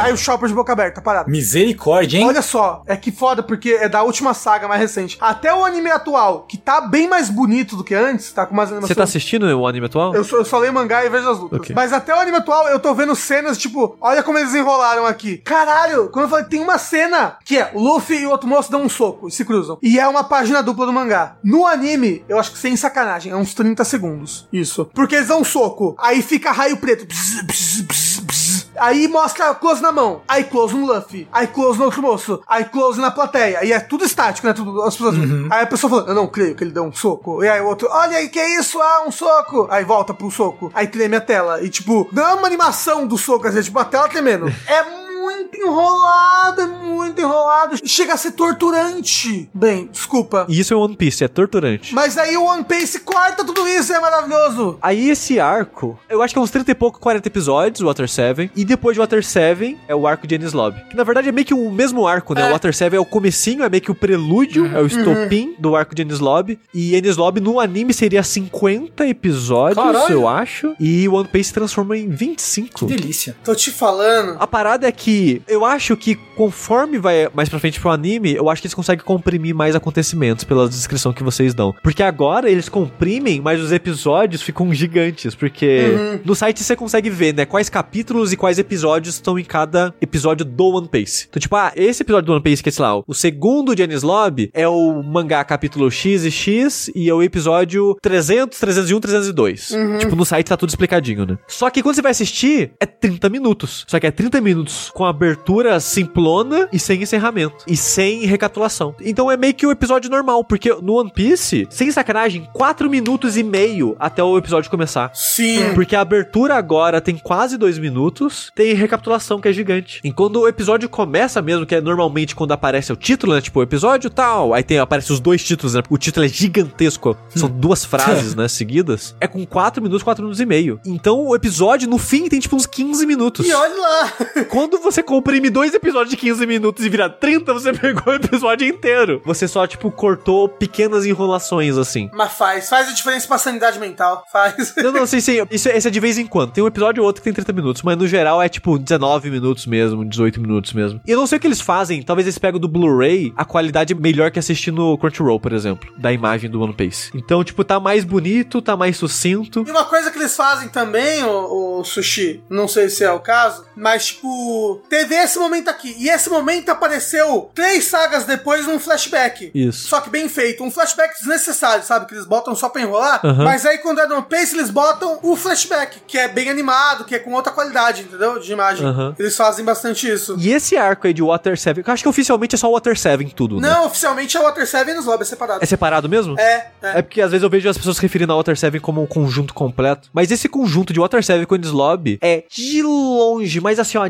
Aí o Chopper de boca aberta, parado. Misericórdia, hein? Olha só, é que foda, porque é da última saga mais recente. Até o anime atual, que tá bem mais bonito do que antes, tá com umas animações. Você tá assistindo o anime atual? Eu só, eu só leio mangá e vejo as lutas. Ok. Mas até o anime atual, eu tô vendo cenas, tipo, olha como eles enrolaram aqui. Caralho, quando eu falei, tem uma cena que é o Luffy e o outro moço dão um soco e se cruzam. E é uma página dupla do mangá. No anime, eu acho que sem sacanagem, é uns 30 segundos. Isso. Porque eles dão um soco, aí fica raio preto. Bzz, bzz, bzz. Aí mostra close na mão, aí close no Luffy, aí close no outro moço, aí close na plateia. E é tudo estático, né? Tudo, as pessoas. Aí a pessoa falando, eu não creio que ele deu um soco. E aí o outro, olha aí, que é isso? Ah, um soco. Aí volta pro soco. Aí treme a tela. E tipo, não é uma animação do soco, às vezes, tipo, a tela tremendo. <laughs> É muito enrolado, é muito enrolado. Chega a ser torturante. Bem, desculpa. E isso é One Piece, é torturante. Mas aí o One Piece corta tudo isso, é maravilhoso. Aí esse arco, eu acho que é uns 30 e pouco, 40 episódios, o Water 7. E depois de Water 7 é o arco de Enies Lobby. Que na verdade é meio que o mesmo arco, né? É. O Water 7 é o comecinho, é meio que o prelúdio, é o estopim do arco de Enies Lobby. E Enies Lobby no anime seria 50 episódios, Caralho. eu acho. E One Piece transforma em 25. Que delícia. Tô te falando. A parada é que eu acho que conforme vai mais pra frente pro anime, eu acho que eles conseguem comprimir mais acontecimentos pela descrição que vocês dão. Porque agora eles comprimem, mas os episódios ficam gigantes. Porque no site você consegue ver, né, quais capítulos e quais episódios estão em cada episódio do One Piece. Então, tipo, ah, esse episódio do One Piece, que é, sei lá, o segundo de Enies Lobby, é o mangá capítulo X e X, e é o episódio 300, 301, 302. Tipo, no site tá tudo explicadinho, né? Só que quando você vai assistir, é 30 minutos. Só que é 30 minutos com abertura simplona e sem encerramento. E sem recapitulação. Então é meio que o episódio normal, porque no One Piece, sem sacanagem, 4 minutos e meio até o episódio começar. Sim. Porque a abertura agora tem quase dois minutos, tem recapitulação que é gigante. E quando o episódio começa mesmo, que é normalmente quando aparece o título, né? Tipo, episódio tal, aí tem, aparece os dois títulos, né? O título é gigantesco, são duas frases, <laughs> né, seguidas. É com quatro minutos, quatro minutos e meio. Então o episódio, no fim, tem tipo uns 15 minutos. E olha lá. Quando você comprime dois episódios de 15 minutos e vira 30, você <laughs> pegou o episódio inteiro. Você só, tipo, cortou pequenas enrolações, assim. Mas faz, faz a diferença pra sanidade mental. Faz. Não, não, sim, sim. Isso, esse é de vez em quando. Tem um episódio ou outro que tem 30 minutos, mas no geral é tipo 19 minutos mesmo, 18 minutos mesmo. E eu não sei o que eles fazem. Talvez eles pegam do Blu-ray a qualidade melhor que assistir no Crunchyroll, por exemplo, da imagem do One Piece. Então, tipo, tá mais bonito, tá mais sucinto. E uma coisa que eles fazem também, o, Sushi, não sei se é o caso, mas tipo, teve esse momento aqui. E esse momento apareceu três sagas depois num flashback. Isso. Só que bem feito. Um flashback desnecessário, sabe? Que eles botam só pra enrolar. Aham. Mas aí quando é no Pace, eles botam o flashback, que é bem animado, que é com outra qualidade, entendeu? De imagem. Aham. Eles fazem bastante isso. E esse arco aí de Water 7, que eu acho que oficialmente é só Water 7 tudo, né? Não, oficialmente é Water 7 nos lobbies separado. É separado mesmo? É, é. É porque às vezes eu vejo as pessoas se referindo a Water 7 como um conjunto completo. Mas esse conjunto de Water 7 com Lobby é de longe, mas assim, ó,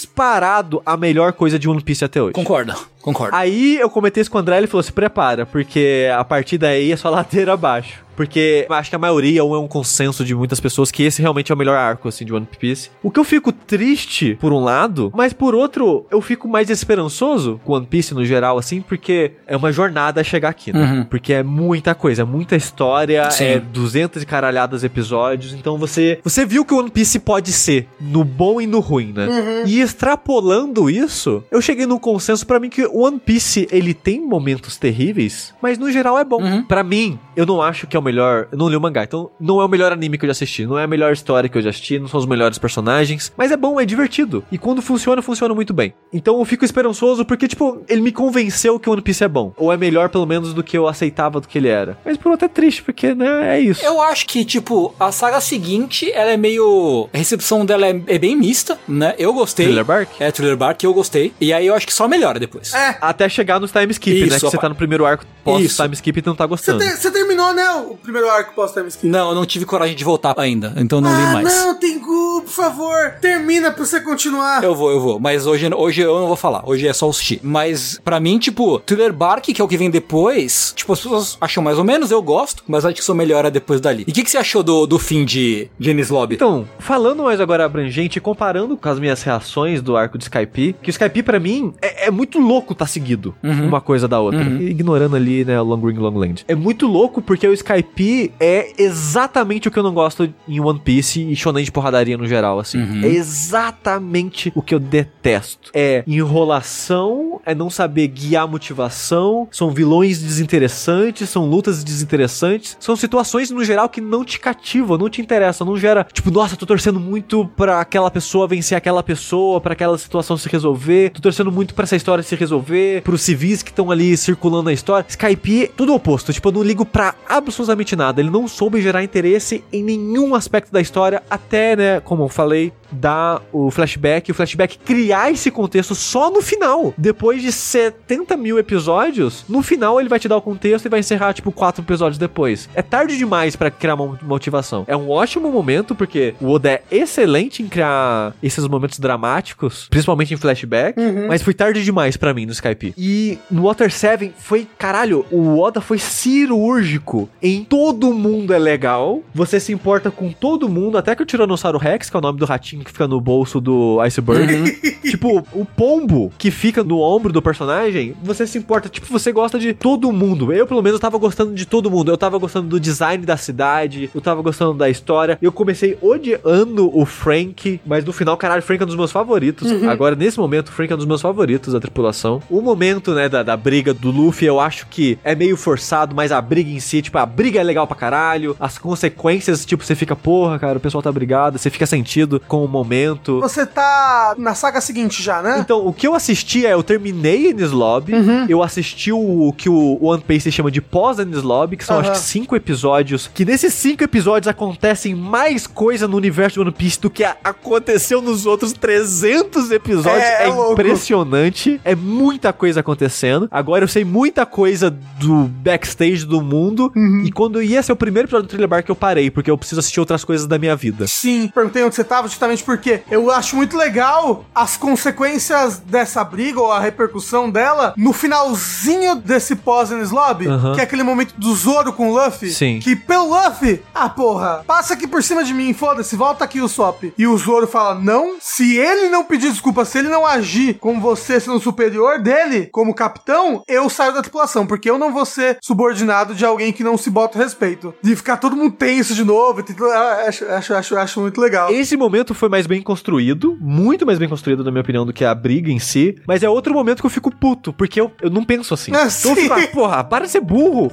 disparado a melhor coisa de One Piece até hoje. Concordo, concordo. Aí eu comentei isso com o André, ele falou: se prepara, porque a partir daí é só ladeira abaixo. Porque eu acho que a maioria, ou é um consenso de muitas pessoas, que esse realmente é o melhor arco, assim, de One Piece. O que eu fico triste, por um lado, mas por outro, eu fico mais esperançoso com One Piece no geral, assim, porque é uma jornada chegar aqui, né? Uhum. Porque é muita coisa, é muita história, Sim. é 200 e caralhadas episódios, então você você viu que o One Piece pode ser, no bom e no ruim, né? E extrapolando isso, eu cheguei num consenso pra mim que One Piece, ele tem momentos terríveis, mas no geral é bom. Uhum. Pra mim, eu não acho que é o melhor, eu não li o mangá, então não é o melhor anime que eu já assisti, não é a melhor história que eu já assisti, não são os melhores personagens, mas é bom, é divertido. E quando funciona, funciona muito bem. Então eu fico esperançoso porque, tipo, ele me convenceu que o One Piece é bom. Ou é melhor, pelo menos, do que eu aceitava do que ele era. Mas por outro é triste, porque, né, é isso. Eu acho que, tipo, a saga seguinte, ela é meio. A recepção dela é, é bem mista, né? Eu gostei. Thriller Bark? É, Thriller Bark, eu gostei. E aí eu acho que só melhora depois. É. Até chegar nos time skip, né? Isso, Que você tá no primeiro arco pós Isso. time skip e não tá Você, gostando. te- você terminou, né, o primeiro arco pós-time skip? Não, eu não tive coragem de voltar ainda, então eu não li ah, mais. não, Tengu, por favor, termina pra você continuar. Eu vou, eu vou. Mas hoje, hoje eu não vou falar. Hoje é só o Sushi. Mas, pra mim, tipo, Thriller Bark, que é o que vem depois, tipo, as pessoas acham mais ou menos, eu gosto, mas acho que só melhora depois dali. E o que, que você achou do, do fim de Jenny's Lobby? Então, falando mais agora abrangente, comparando com as minhas reações do arco de Skype, que o Skype pra mim é, é muito louco tá seguido uma coisa da outra, ignorando ali, né, Long Ring Long Land. É muito louco porque o Skype é exatamente o que eu não gosto em One Piece e shonen de porradaria no geral, assim. É exatamente o que eu detesto. É enrolação, é não saber guiar a motivação, são vilões desinteressantes, são lutas desinteressantes, são situações no geral que não te cativam, não te interessam, não gera, tipo, nossa, tô torcendo muito pra aquela pessoa vencer aquela pessoa, pra aquela situação se resolver, tô torcendo muito pra essa história se resolver, pros civis que estão ali circulando a história. Skype, tudo oposto, tipo, eu não ligo pra absolutamente nada, ele não soube gerar interesse em nenhum aspecto da história, até, né, como eu falei, dar o flashback, o flashback criar esse contexto só no final. Depois de 70 mil episódios, no final ele vai te dar o contexto e vai encerrar, tipo, quatro episódios depois. É tarde demais pra criar uma motivação. É um ótimo momento, porque o Oda é excelente em criar esses momentos dramáticos, principalmente em flashback, mas foi tarde demais pra mim no Skype. E no Water 7 foi, caralho, o Oda foi cirúrgico em todo mundo é legal, você se importa com todo mundo, até que o Tiranossauro Rex, que é o nome do ratinho que fica no bolso do Iceberg, <laughs> tipo, o pombo que fica no ombro do personagem, você se importa, tipo, você gosta de todo mundo. Eu, pelo menos, tava gostando de todo mundo. Eu tava gostando do design da cidade, eu tava gostando da história. Eu comecei odiando o Frank, mas no final, caralho, o Frank é um dos meus favoritos. Agora, nesse momento, o Frank é um dos meus favoritos da tripulação. O momento, né, da, da briga do Luffy, eu acho que é meio forçado, mas a briga em si, tipo, a briga é legal pra caralho. As consequências, tipo, você fica, porra, cara, o pessoal tá brigado, você fica sentido com o momento. Você tá na saga seguinte já, né? Então, o que eu assisti é, eu terminei Enies Lobby, eu assisti o, o que o One Piece chama de pós-Enies Lobby, que são Aham. acho que cinco episódios, que nesses cinco episódios acontecem mais coisa no universo de One Piece do que a- aconteceu nos outros 300 episódios. É, É, é impressionante, é muita coisa acontecendo. Agora eu sei muita coisa do backstage do mundo, e quando ia ser o primeiro episódio do Thriller Bark eu parei, porque eu preciso assistir outras coisas da minha vida. Sim, perguntei onde você tava justamente porque eu acho muito legal as consequências dessa briga ou a repercussão dela no finalzinho desse pós-Enes Lobby, que é aquele momento do Zoro com o Luffy. Sim. Que pelo Luffy, ah porra, passa aqui por cima de mim, foda-se, volta aqui o Sop. E o Zoro fala, não, se ele não pedir desculpa, se ele não agir como você sendo superior dele, como capitão, eu saio da tripulação, porque eu não vou ser subordinado de alguém que não se bota respeito. De ficar todo mundo tenso de novo, e ah, acho, acho, acho, acho muito legal. Esse momento foi mais bem construído, muito mais bem construído, na minha opinião, do que a briga em si. Mas é outro momento que eu fico puto, porque eu, eu não penso assim. Ah, então eu fico, ah, porra, para de ser burro.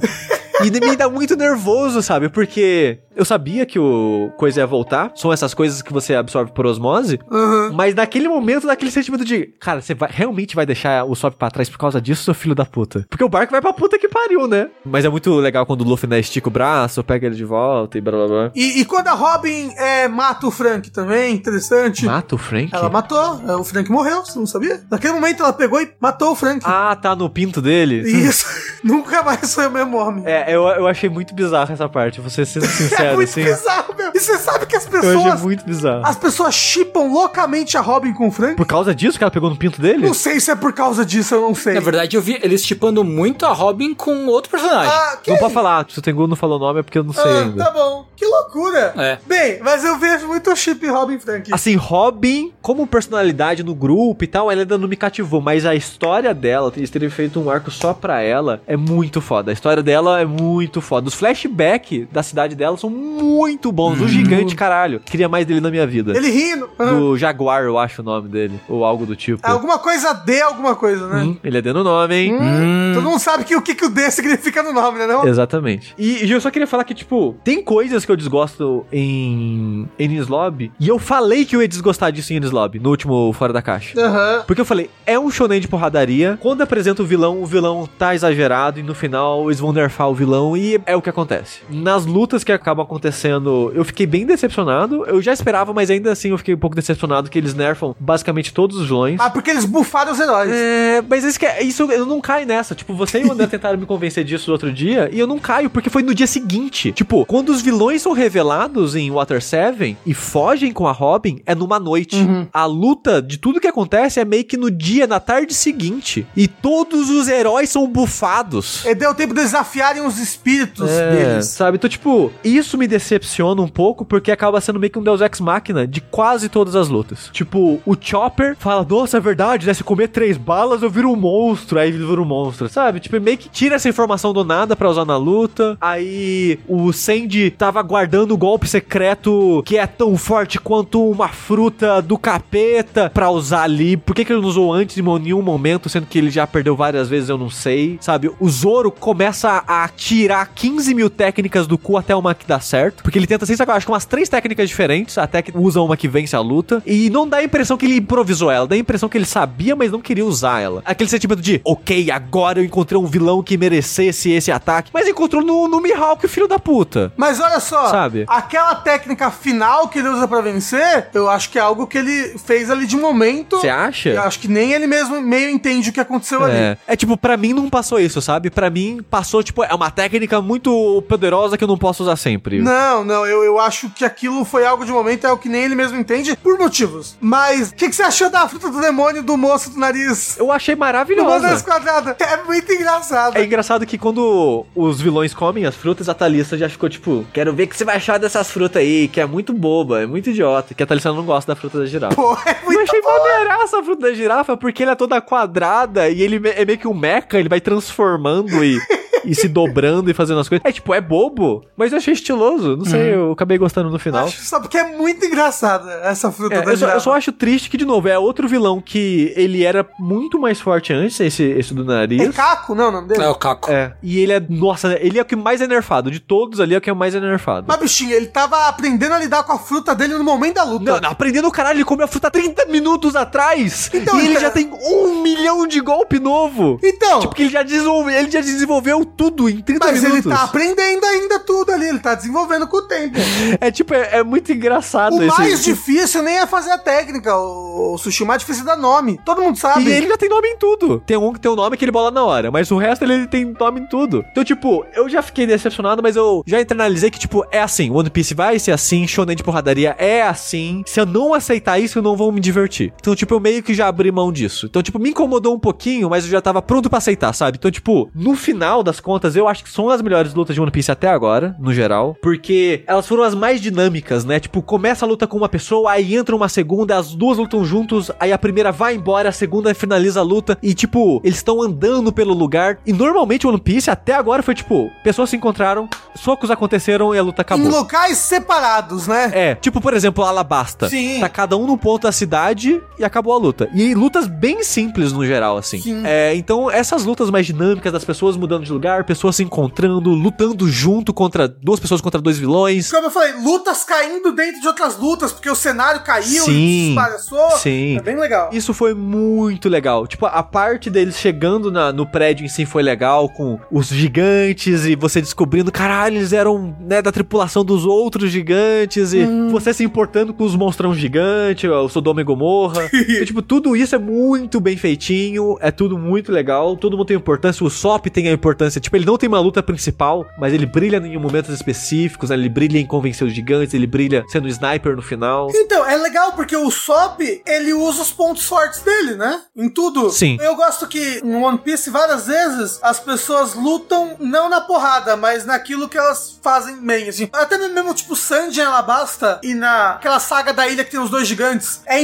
E me dá muito nervoso, sabe? Porque eu sabia que o coisa ia voltar. São essas coisas que você absorve por osmose. Uhum. Mas naquele momento, daquele sentimento de, cara, você vai, realmente vai deixar o Sop pra trás por causa disso, seu filho da puta? Porque o barco vai pra puta que pariu, né? Mas é muito legal quando o Luffy, né, estica o braço, pega ele de volta e blá blá blá. E, e quando a Robin é, mata o Frank também, interessante. Mata o Frank? Ela matou, é, o Frank morreu, você não sabia? Naquele momento ela pegou e matou o Frank. Ah, tá no pinto dele? Isso, <laughs> nunca mais foi o mesmo homem. É, eu, eu achei muito bizarro essa parte, vou ser <laughs> sincero, É muito assim. bizarro. E você sabe que as Eu achei pessoas. muito bizarro. As pessoas chipam loucamente a Robin com o Frank? Por causa disso que ela pegou no pinto dele? Não sei se é por causa disso, eu não sei. Na verdade, eu vi eles tipando muito a Robin com outro personagem. Ah, que Não pode falar, se o Tengu não falou o nome é porque eu não sei Ah, ainda. tá bom. Que loucura. É. Bem, mas eu vejo muito chip Robin Frank. Assim, Robin, como personalidade no grupo e tal, ela ainda não me cativou, mas a história dela, eles terem feito um arco só pra ela, é muito foda. A história dela é muito foda. Os flashbacks da cidade dela são muito bons. O gigante, caralho. Queria mais dele na minha vida. Ele rindo. Do Jaguar, eu acho o nome dele. Ou algo do tipo. É alguma coisa D, alguma coisa, né? Hum, ele é dando nome, hein? Hum, Todo mundo sabe que, o que, que o D significa no nome, né? Não? Exatamente. E, e eu só queria falar que, tipo, tem coisas que eu desgosto em Enies Lobby. E eu falei que eu ia desgostar disso em Enies Lobby, no último Fora da Caixa. Aham. Porque eu falei, é um shonen de porradaria. Quando apresenta o vilão, o vilão tá exagerado. E no final eles vão nerfar o vilão. E é o que acontece. Nas lutas que acabam acontecendo, eu fiquei bem decepcionado. Eu já esperava, mas ainda assim eu fiquei um pouco decepcionado que eles nerfam basicamente todos os vilões. Ah, porque eles bufaram os heróis. É, mas isso, que é- isso eu não caio nessa. Tipo, você e o André <laughs> tentaram me convencer disso no outro dia e eu não caio, porque foi no dia seguinte. Tipo, quando os vilões são revelados em Water 7 e fogem com a Robin, é numa noite. A luta de tudo que acontece é meio que no dia, na tarde seguinte. E todos os heróis são bufados. E deu tempo de desafiarem os espíritos É, deles. sabe? Então, tipo, isso me decepciona um pouco porque acaba sendo meio que um Deus Ex Machina de quase todas as lutas. Tipo, o Chopper fala, nossa, é verdade, né? Se comer três balas, eu viro um monstro. Aí ele vira um monstro, sabe? Tipo, meio que tira essa informação do nada pra usar na luta. Aí o Sandy tava guardando o golpe secreto que é tão forte quanto uma fruta do capeta pra usar ali. Por que, que ele não usou antes em nenhum momento, sendo que ele já perdeu várias vezes, eu não sei. Sabe? O Zoro começa a tirar 15 mil técnicas do cu até uma que dá certo. Porque ele tenta, sem sacar, acho que umas três técnicas diferentes, até que usa uma que vence a luta. E não dá a impressão que ele improvisou ela, dá a impressão que ele sabia, mas não queria usar ela. Aquele sentimento de, ok, agora eu encontrei um vilão que merecesse esse ataque. Mas encontrou no, no Mihawk, filho da puta. Mas olha só, Sabe? aquela técnica final que ele usa pra vencer, eu acho que é algo que ele fez ali de momento. Você acha? Eu acho que nem ele mesmo meio entende o que aconteceu ali. É. é tipo, pra mim não passou isso, sabe? Pra mim passou, tipo, é uma técnica muito poderosa que eu não posso usar sempre. Não, não, eu, eu acho que aquilo foi algo de momento, é o que nem ele mesmo entende, por motivos. Mas, o que, que você achou da fruta do demônio do moço do nariz? Eu achei Do moço do nariz maravilhosa. quadrado. É muito engraçado. É engraçado que quando os vilões comem as frutas, a Thalissa já ficou tipo, quero ver o que você vai achar dessas frutas aí, que é muito boba, é muito idiota, que a Thalissa não gosta da fruta da girafa. Pô, é Eu muito achei bom. maneiraça a fruta da girafa, porque ela é toda quadrada e ele é meio que um mecha, ele vai transformando e, <laughs> e se dobrando e fazendo as coisas. É tipo, é bobo, mas eu achei estiloso. Não sei, eu acabei gostando no final. Acho só porque é muito engraçada essa fruta É, da eu, só, eu só acho triste que, de novo, é outro vilão que ele era muito mais forte antes, esse, esse do nariz. É Caco, não, o nome dele? É o Caco. É, e ele é, nossa, ele é o que mais é nerfado. De todos ali, é o que é mais é nerfado. Mas, bichinho, ele tava aprendendo a lidar com a fruta dele no momento da luta. Não, não, aprendendo o caralho, ele comeu a fruta 30 minutos atrás. Então, e ele então- já tem um milhão de golpe novo. Então, Tipo, que ele já, desenvolveu, ele já desenvolveu tudo em 30 mas minutos. ele tá aprendendo ainda tudo ali, ele tá desenvolvendo com o tempo. <laughs> É tipo, é, é muito engraçado O esse- mais difícil nem é fazer a técnica, o, o sushi mais difícil é dar nome. Todo mundo sabe. E ele já tem nome em tudo. Tem um que tem um nome que ele bola na hora, mas o resto ele tem nome em tudo. Então, tipo, eu já fiquei decepcionado, mas eu já internalizei que, tipo, é assim. One Piece vai ser assim, shonen de porradaria é assim. Se eu não aceitar isso, eu não vou me divertir. Então, tipo, eu meio que já abri mão disso. Então, tipo, me incomodou um pouquinho, mas eu já tava pronto pra aceitar, sabe? Então, tipo, no final das contas, eu acho que são as melhores lutas de One Piece até agora, no geral. Porque elas foram as mais dinâmicas, né? Tipo, começa a luta com uma pessoa, aí entra uma segunda, as duas lutam juntos, aí a primeira vai embora, a segunda finaliza a luta. E, tipo, eles estão andando pelo lugar. E normalmente o One Piece até agora foi, tipo, pessoas se encontraram, socos aconteceram e a luta Em acabou. locais separados, né? É, tipo, por exemplo, Alabasta. Sim. Tá cada um num ponto da cidade e acabou a luta. E lutas bem simples no geral, assim. Sim. É, então, essas lutas mais dinâmicas das pessoas mudando de lugar, pessoas se encontrando, lutando junto contra duas pessoas contra dois vilões. Como eu falei, lutas caindo dentro de outras lutas, porque o cenário caiu Sim, e se espalhaçou. sim. É bem legal. Isso foi muito legal. Tipo, a parte deles chegando na- no prédio em si foi legal, com os gigantes e você descobrindo, caralho, eles eram, né, da tripulação dos outros gigantes e você se importando com os monstrão gigantes, o Sodoma e Gomorra. <laughs> E, tipo, tudo isso é muito bem feitinho, é tudo muito legal, todo mundo tem importância, o Sop tem a importância. Tipo, ele não tem uma luta principal, mas ele brilha em momentos específicos, né? Ele brilha em convencer os gigantes, ele brilha sendo sniper no final. Então, é legal porque o Sop, ele usa os pontos fortes dele, né? Em tudo. Sim. Eu gosto que em One Piece, várias vezes, as pessoas lutam não na porrada, mas naquilo que elas fazem bem, assim. Até mesmo, tipo, Sanji em Alabasta e naquela saga da ilha que tem os dois gigantes. É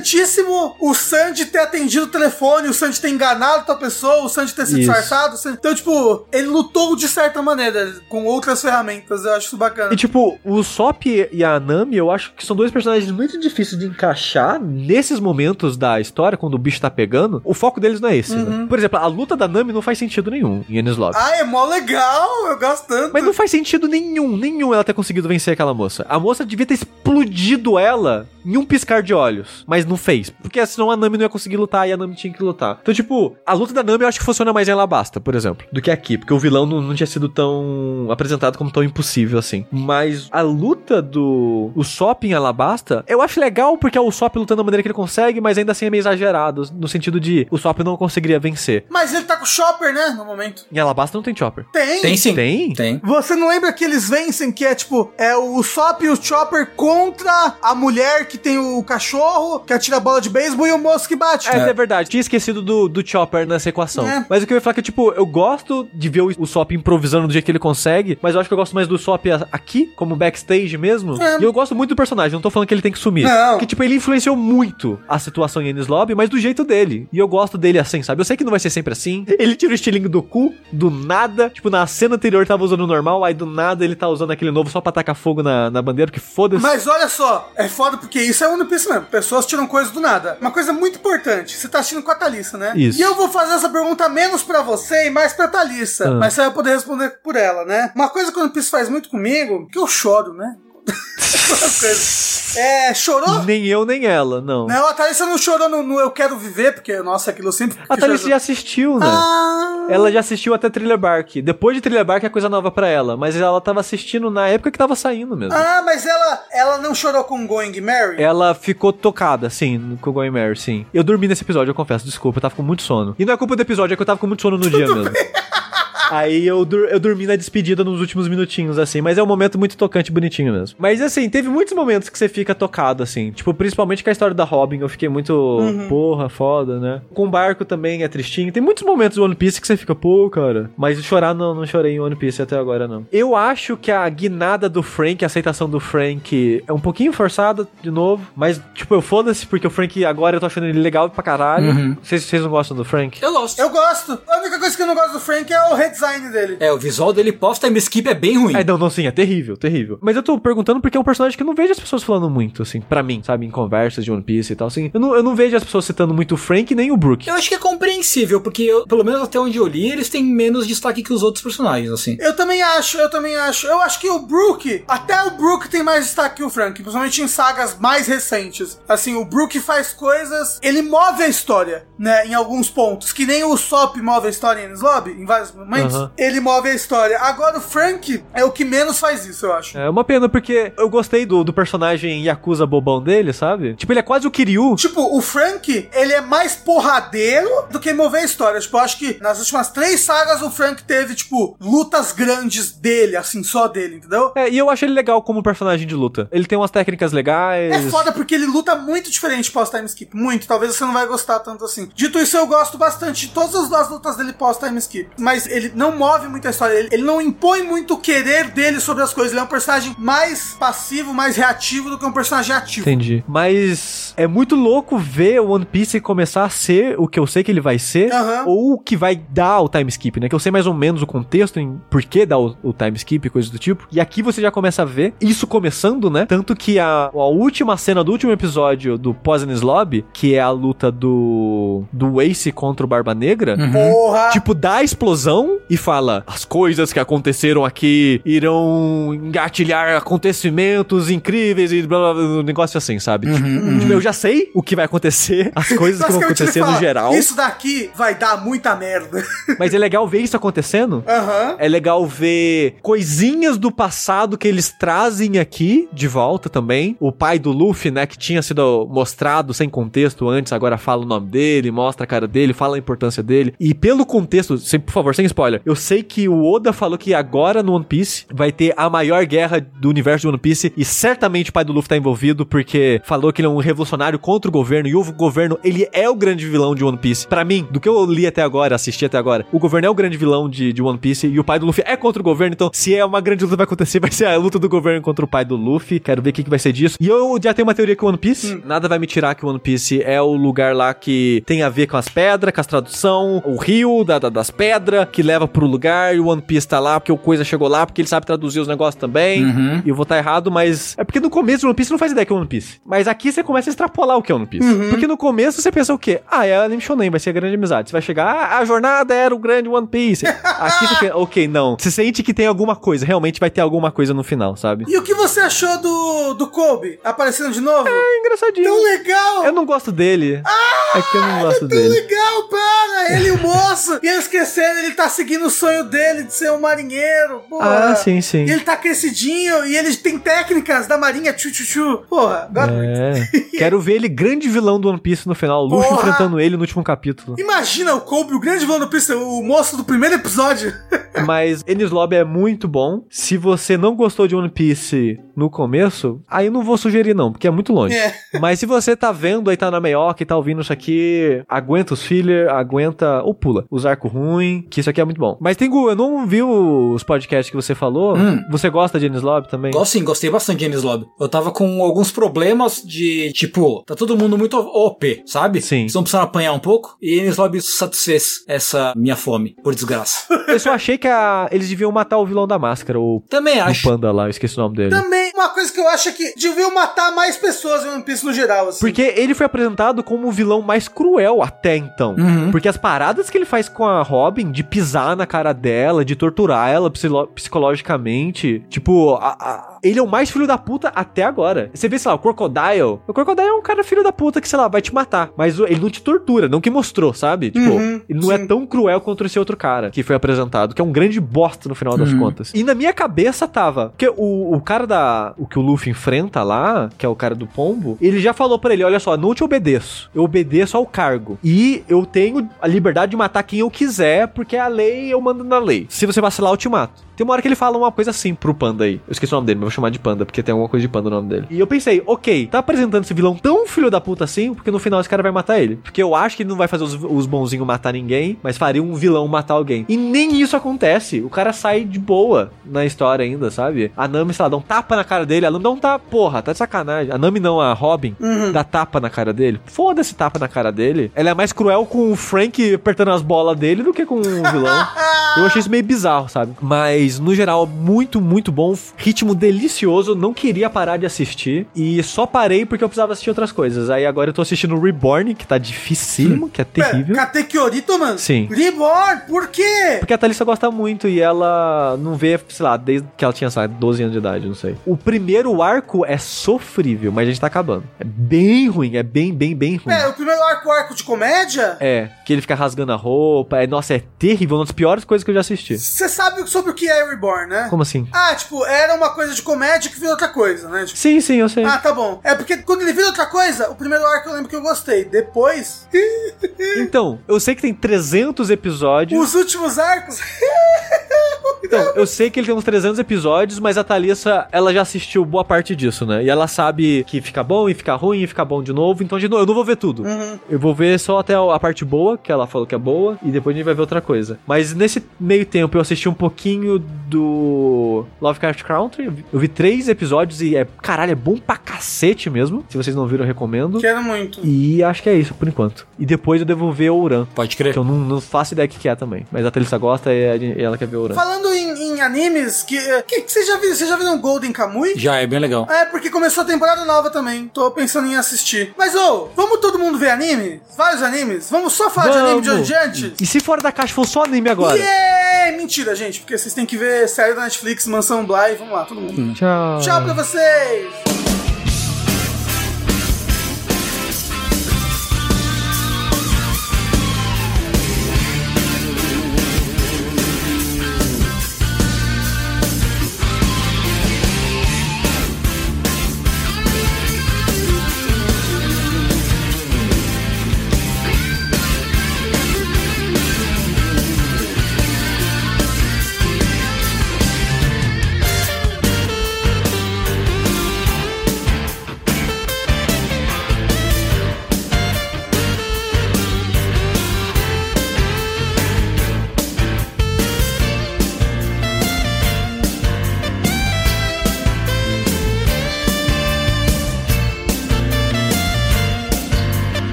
importantíssimo o Sanji ter atendido o telefone, o Sanji ter enganado outra pessoa, o Sanji ter se Isso. disfarçado. Sanji- Então, tipo, ele lutou de certa maneira, com outras ferramentas. Eu acho isso bacana. E tipo, o Sop e a Nami, eu acho que são dois personagens muito difíceis de encaixar nesses momentos da história, quando o bicho tá pegando. O foco deles não é esse, né? Por exemplo, a luta da Nami não faz sentido nenhum em Enies Lobby. Ah, é mó legal, eu gosto tanto. Mas não faz sentido nenhum, nenhum ela ter conseguido vencer aquela moça. A moça devia ter explodido ela em um piscar de olhos, mas não fez. Porque senão a Nami não ia conseguir lutar e a Nami tinha que lutar. Então, tipo, a luta da Nami eu acho que funciona mais em Alabasta, por exemplo, do que aqui. Porque o vilão não, não tinha sido tão apresentado como tão impossível assim. Mas a luta do o Sop em Alabasta, eu acho legal porque é o Sop lutando da maneira que ele consegue, mas ainda assim é meio exagerado. No sentido de o Sop não conseguiria vencer. Mas ele tá Chopper, né, no momento. Em Alabasta não tem Chopper. Tem. Tem sim. Tem? Tem. Você não lembra que eles vencem, que é tipo, é o Sop e o Chopper contra a mulher que tem o cachorro, que atira a bola de beisebol e o moço que bate. É, é verdade. Tinha esquecido do, do Chopper nessa equação. É. Mas o que eu ia falar é que, tipo, eu gosto de ver o, o Sop improvisando do jeito que ele consegue, mas eu acho que eu gosto mais do Sop aqui, como backstage mesmo. É. E eu gosto muito do personagem, não tô falando que ele tem que sumir. Não. Que, tipo, ele influenciou muito a situação em Ennis Lobby, mas do jeito dele. E eu gosto dele assim, sabe? Eu sei que não vai ser sempre assim. Ele tira o estilinho do cu, do nada. Tipo, na cena anterior tava usando o normal, aí do nada ele tá usando aquele novo só pra tacar fogo na, na bandeira, porque foda-se. Mas olha só, é foda porque isso é One Piece mesmo. Pessoas tiram coisas do nada. Uma coisa muito importante, você tá assistindo com a Thalissa, né? Isso. E eu vou fazer essa pergunta menos pra você e mais pra Thalissa. Ah. Mas você vai poder responder por ela, né? Uma coisa que o One Piece faz muito comigo, que eu choro, né? <laughs> É, chorou? Nem eu, nem ela, não. Não, a Thalissa não chorou no, no Eu Quero Viver, porque, nossa, aquilo sempre. A Thalissa já assistiu, né? Ah, Ela já assistiu até Thriller Bark. Depois de Thriller Bark é coisa nova pra ela. Mas ela tava assistindo na época que tava saindo mesmo. ah, mas ela, ela não chorou com Going Mary? Ela ficou tocada, sim, com o Going Mary, sim. Eu dormi nesse episódio, eu confesso, desculpa, eu tava com muito sono. E não é culpa do episódio, é que eu tava com muito sono no dia mesmo. Aí eu, dur- eu dormi na despedida nos últimos minutinhos, assim, mas é um momento muito tocante bonitinho mesmo. Mas assim, teve muitos momentos que você fica tocado, assim. Tipo, principalmente com a história da Robin, eu fiquei muito, porra, foda, né? Com o barco também é tristinho. Tem muitos momentos do One Piece que você fica, pô, cara. Mas chorar não, não chorei em One Piece até agora, não. Eu acho que a guinada do Frank, a aceitação do Frank é um pouquinho forçada, de novo. Mas, tipo, eu foda-se, porque o Frank agora eu tô achando ele legal pra caralho. Vocês vocês não gostam do Frank? Eu gosto. Eu gosto. A única coisa que eu não gosto do Frank é o redesign dele. É, o visual dele pós-time skip é bem ruim. É, não, não, sim, é terrível, terrível. Mas eu tô perguntando porque é um personagem que eu não vejo as pessoas falando muito, assim, pra mim, sabe, em conversas de One Piece e tal, assim. Eu não, eu não vejo as pessoas citando muito o Frank nem o Brook. Eu acho que é compreensível, porque eu- pelo menos até onde eu li, eles têm menos destaque que os outros personagens, assim. Eu também acho, eu também acho. Eu acho que o Brook, até o Brook tem mais destaque que o Frank, principalmente em sagas mais recentes. Assim, o Brook faz coisas, ele move a história, né, em alguns pontos, que nem o Sop move a história em Lobby, em vários momentos. Ele move a história. Agora o Frank é o que menos faz isso, eu acho. É uma pena, porque eu gostei do, do personagem Yakuza bobão dele, sabe? Tipo, ele é quase o Kiryu. Tipo, o Frank, ele é mais porradeiro do que mover a história. Tipo, eu acho que nas últimas três sagas o Frank teve, tipo, lutas grandes dele, assim, só dele, entendeu? É, e eu acho ele legal como personagem de luta. Ele tem umas técnicas legais. É foda porque ele luta muito diferente pós-time skip. Muito. Talvez você não vai gostar tanto assim. Dito isso, eu gosto bastante de todas as lutas dele pós-time skip. Mas ele não move muito a história. Ele, ele não impõe muito o querer dele sobre as coisas. Ele é um personagem mais passivo, mais reativo do que um personagem ativo. Entendi. Mas é muito louco ver o One Piece começar a ser o que eu sei que ele vai ser, Aham. ou o que vai dar o time skip, né? Que eu sei mais ou menos o contexto em por que dá o, o time skip e coisas do tipo. E aqui você já começa a ver isso começando, né? Tanto que a, a última cena do último episódio do Poisonous Lobby, que é a luta do do Ace contra o Barba Negra, Porra! Tipo, dá a explosão e fala: as coisas que aconteceram aqui irão engatilhar acontecimentos incríveis e blá blá blá, um negócio assim, sabe? Tipo, tipo, eu já sei o que vai acontecer, <laughs> as coisas que vão acontecer no geral, Isso daqui vai dar muita merda. <laughs> mas é legal ver isso acontecendo. Aham. É legal ver coisinhas do passado que eles trazem aqui de volta também. O pai do Luffy, né, que tinha sido mostrado sem contexto antes, agora fala o nome dele, mostra a cara dele, fala a importância dele. E pelo contexto, sem, por favor, sem spoiler, eu sei que o Oda falou que agora no One Piece vai ter a maior guerra do universo de One Piece e certamente o pai do Luffy tá envolvido porque falou que ele é um revolucionário contra o governo e o governo, ele é o grande vilão de One Piece. Pra mim, do que eu li até agora, assisti até agora, o governo é o grande vilão de, de One Piece e o pai do Luffy é contra o governo, então se é uma grande luta vai acontecer, <laughs> vai ser a luta do governo contra o pai do Luffy. Quero ver o que, que vai ser disso. E eu já tenho uma teoria com One Piece. Nada vai me tirar que o One Piece é o lugar lá que tem a ver com as pedras, com as tradução, o rio da, da- das pedras que leva pro lugar e o One Piece tá lá porque o Coisa chegou lá, porque ele sabe traduzir os negócios também. Uhum. E eu vou estar errado, mas é porque no começo do One Piece não faz ideia que é One Piece. Mas aqui você começa a extrapolar o que é One Piece. Porque no começo você pensa o quê? Ah, é anime shonen, vai ser a grande amizade. Você vai chegar, ah, a jornada era o grande One Piece. <laughs> Aqui você pensa, ok, não. Você sente que tem alguma coisa, realmente vai ter alguma coisa no final, sabe? E o que você achou do, do Kobe aparecendo de novo? É engraçadinho. Tão legal! Eu não gosto dele. é que eu não gosto Tão dele. legal, para! Ele e o moço! e eles esqueceram, ele tá seguindo o sonho dele de ser um marinheiro. Porra. Ah, sim, sim. E ele tá crescidinho e ele tem técnicas da marinha, tchu tchu tchu. Porra. É. Quero ver ele grande vilão do One Piece no final. O Luffy Porra! enfrentando ele no último capítulo. Imagina o Kobe, o grande vilão do Pista, o moço do primeiro episódio. <laughs> Mas Enies Lobby é muito bom. Se você não gostou de One Piece no começo, aí não vou sugerir não, porque é muito longe. É. Mas se você tá vendo aí, tá na meioca e tá ouvindo isso aqui, aguenta os filler, aguenta ou pula os arcos ruins, que isso aqui é muito bom. Mas Tengu, eu não vi os podcasts que você falou. Hum. Você gosta de Enies Lobby também? Gosto sim, gostei bastante de Enies Lobby. Eu tava com alguns problemas de, tipo, tá todo mundo muito OP, sabe? Sim. Estão precisando apanhar um pouco. E Enies Lobby satisfez essa minha fome, por desgraça. Eu só achei que a- eles deviam matar o vilão da máscara, o, Também o acho. panda lá, eu esqueci o nome dele. Também, uma coisa que eu acho é que deviam matar mais pessoas em One Piece no geral, assim. Porque ele foi apresentado como o vilão mais cruel até então. Uhum. Porque as paradas que ele faz com a Robin, de pisar na cara dela, de torturar ela psicologicamente, tipo, a- a- ele é o mais filho da puta até agora. Você vê, sei lá, o Crocodile. O Crocodile é um cara filho da puta que, sei lá, vai te matar. Mas ele não te tortura, não que mostrou, sabe? Tipo, Uhum, ele não é sim. tão cruel contra esse outro cara que foi apresentado, que é um grande bosta no final das contas. E na minha cabeça tava. Porque o, o cara da. O que o Luffy enfrenta lá, que é o cara do pombo, ele já falou pra ele: olha só, não te obedeço. Eu obedeço ao cargo. E eu tenho a liberdade de matar quem eu quiser, porque é a lei eu mando na lei. Se você vacilar, eu te mato. Tem uma hora que ele fala uma coisa assim pro panda aí. Eu esqueci o nome dele, mas vou chamar de panda, porque tem alguma coisa de panda no nome dele. E eu pensei, ok, tá apresentando esse vilão tão filho da puta assim, porque no final esse cara vai matar ele. Porque eu acho que ele não vai fazer os, os bonzinhos matar ninguém, mas faria um vilão matar alguém. E nem isso acontece. O cara sai de boa na história ainda, sabe? A Nami, sei lá, dá um tapa na cara dele. A Nami dá um tapa, porra, tá de sacanagem. A Nami não, a Robin, dá tapa na cara dele. Foda-se tapa na cara dele. Ela é mais cruel com o Frank apertando as bolas dele do que com o vilão. <laughs> Eu achei isso meio bizarro, sabe? Mas, no geral, muito, muito bom. Ritmo delicioso. Não queria parar de assistir. E só parei porque eu precisava assistir outras coisas. Aí agora eu tô assistindo Reborn, que tá dificílimo, que é terrível. Katekiorito, mano? Sim. Reborn, por quê? Porque a Thalissa gosta muito e ela não vê, sei lá, desde que ela tinha, sei lá, 12 anos de idade, não sei. O primeiro arco é sofrível, mas a gente tá acabando. É bem ruim, é bem, bem, bem ruim. É, o primeiro arco, o arco de comédia? É, que ele fica rasgando a roupa. É, nossa, é terrível, uma das piores coisas que eu já assisti. Você sabe sobre o que é Reborn, né? Como assim? Ah, tipo, era uma coisa de comédia que virou outra coisa, né? Tipo, Sim, sim, eu sei. ah, tá bom. É porque quando ele vira outra coisa, o primeiro arco eu lembro que eu gostei. Depois, <laughs> Então, eu sei que tem 300 episódios. os últimos arcos. <laughs> Então, eu sei que ele tem uns 300 episódios, mas a Thalissa, ela já assistiu boa parte disso, né? E ela sabe que fica bom e fica ruim e fica bom de novo. Então, de novo, eu não vou ver tudo. Eu vou ver só até a parte boa, que ela falou que é boa, e depois a gente vai ver outra coisa. Mas nesse meio tempo, eu assisti um pouquinho do Lovecraft Country. Eu vi três episódios e é, caralho, é bom pra cacete mesmo. Se vocês não viram, eu recomendo. Quero muito. E acho que é isso, por enquanto. E depois eu devo ver o Uran. Pode crer. Que eu não, não faço ideia do que que é também. Mas a Thalissa gosta e e ela quer ver o Uran. Falando em, em animes, que, que, que você já viu? Você já viu um Golden Kamuy? Já é bem legal. É, porque começou a temporada nova também. Tô pensando em assistir. Mas, ô, vamos todo mundo ver anime? Vários animes? Vamos só falar de anime de hoje diante? E se fora da caixa for só anime agora? Yeah! Mentira, gente, porque vocês têm que ver série da Netflix, Mansão Bly. Vamos lá, todo mundo. Tchau. Tchau pra vocês!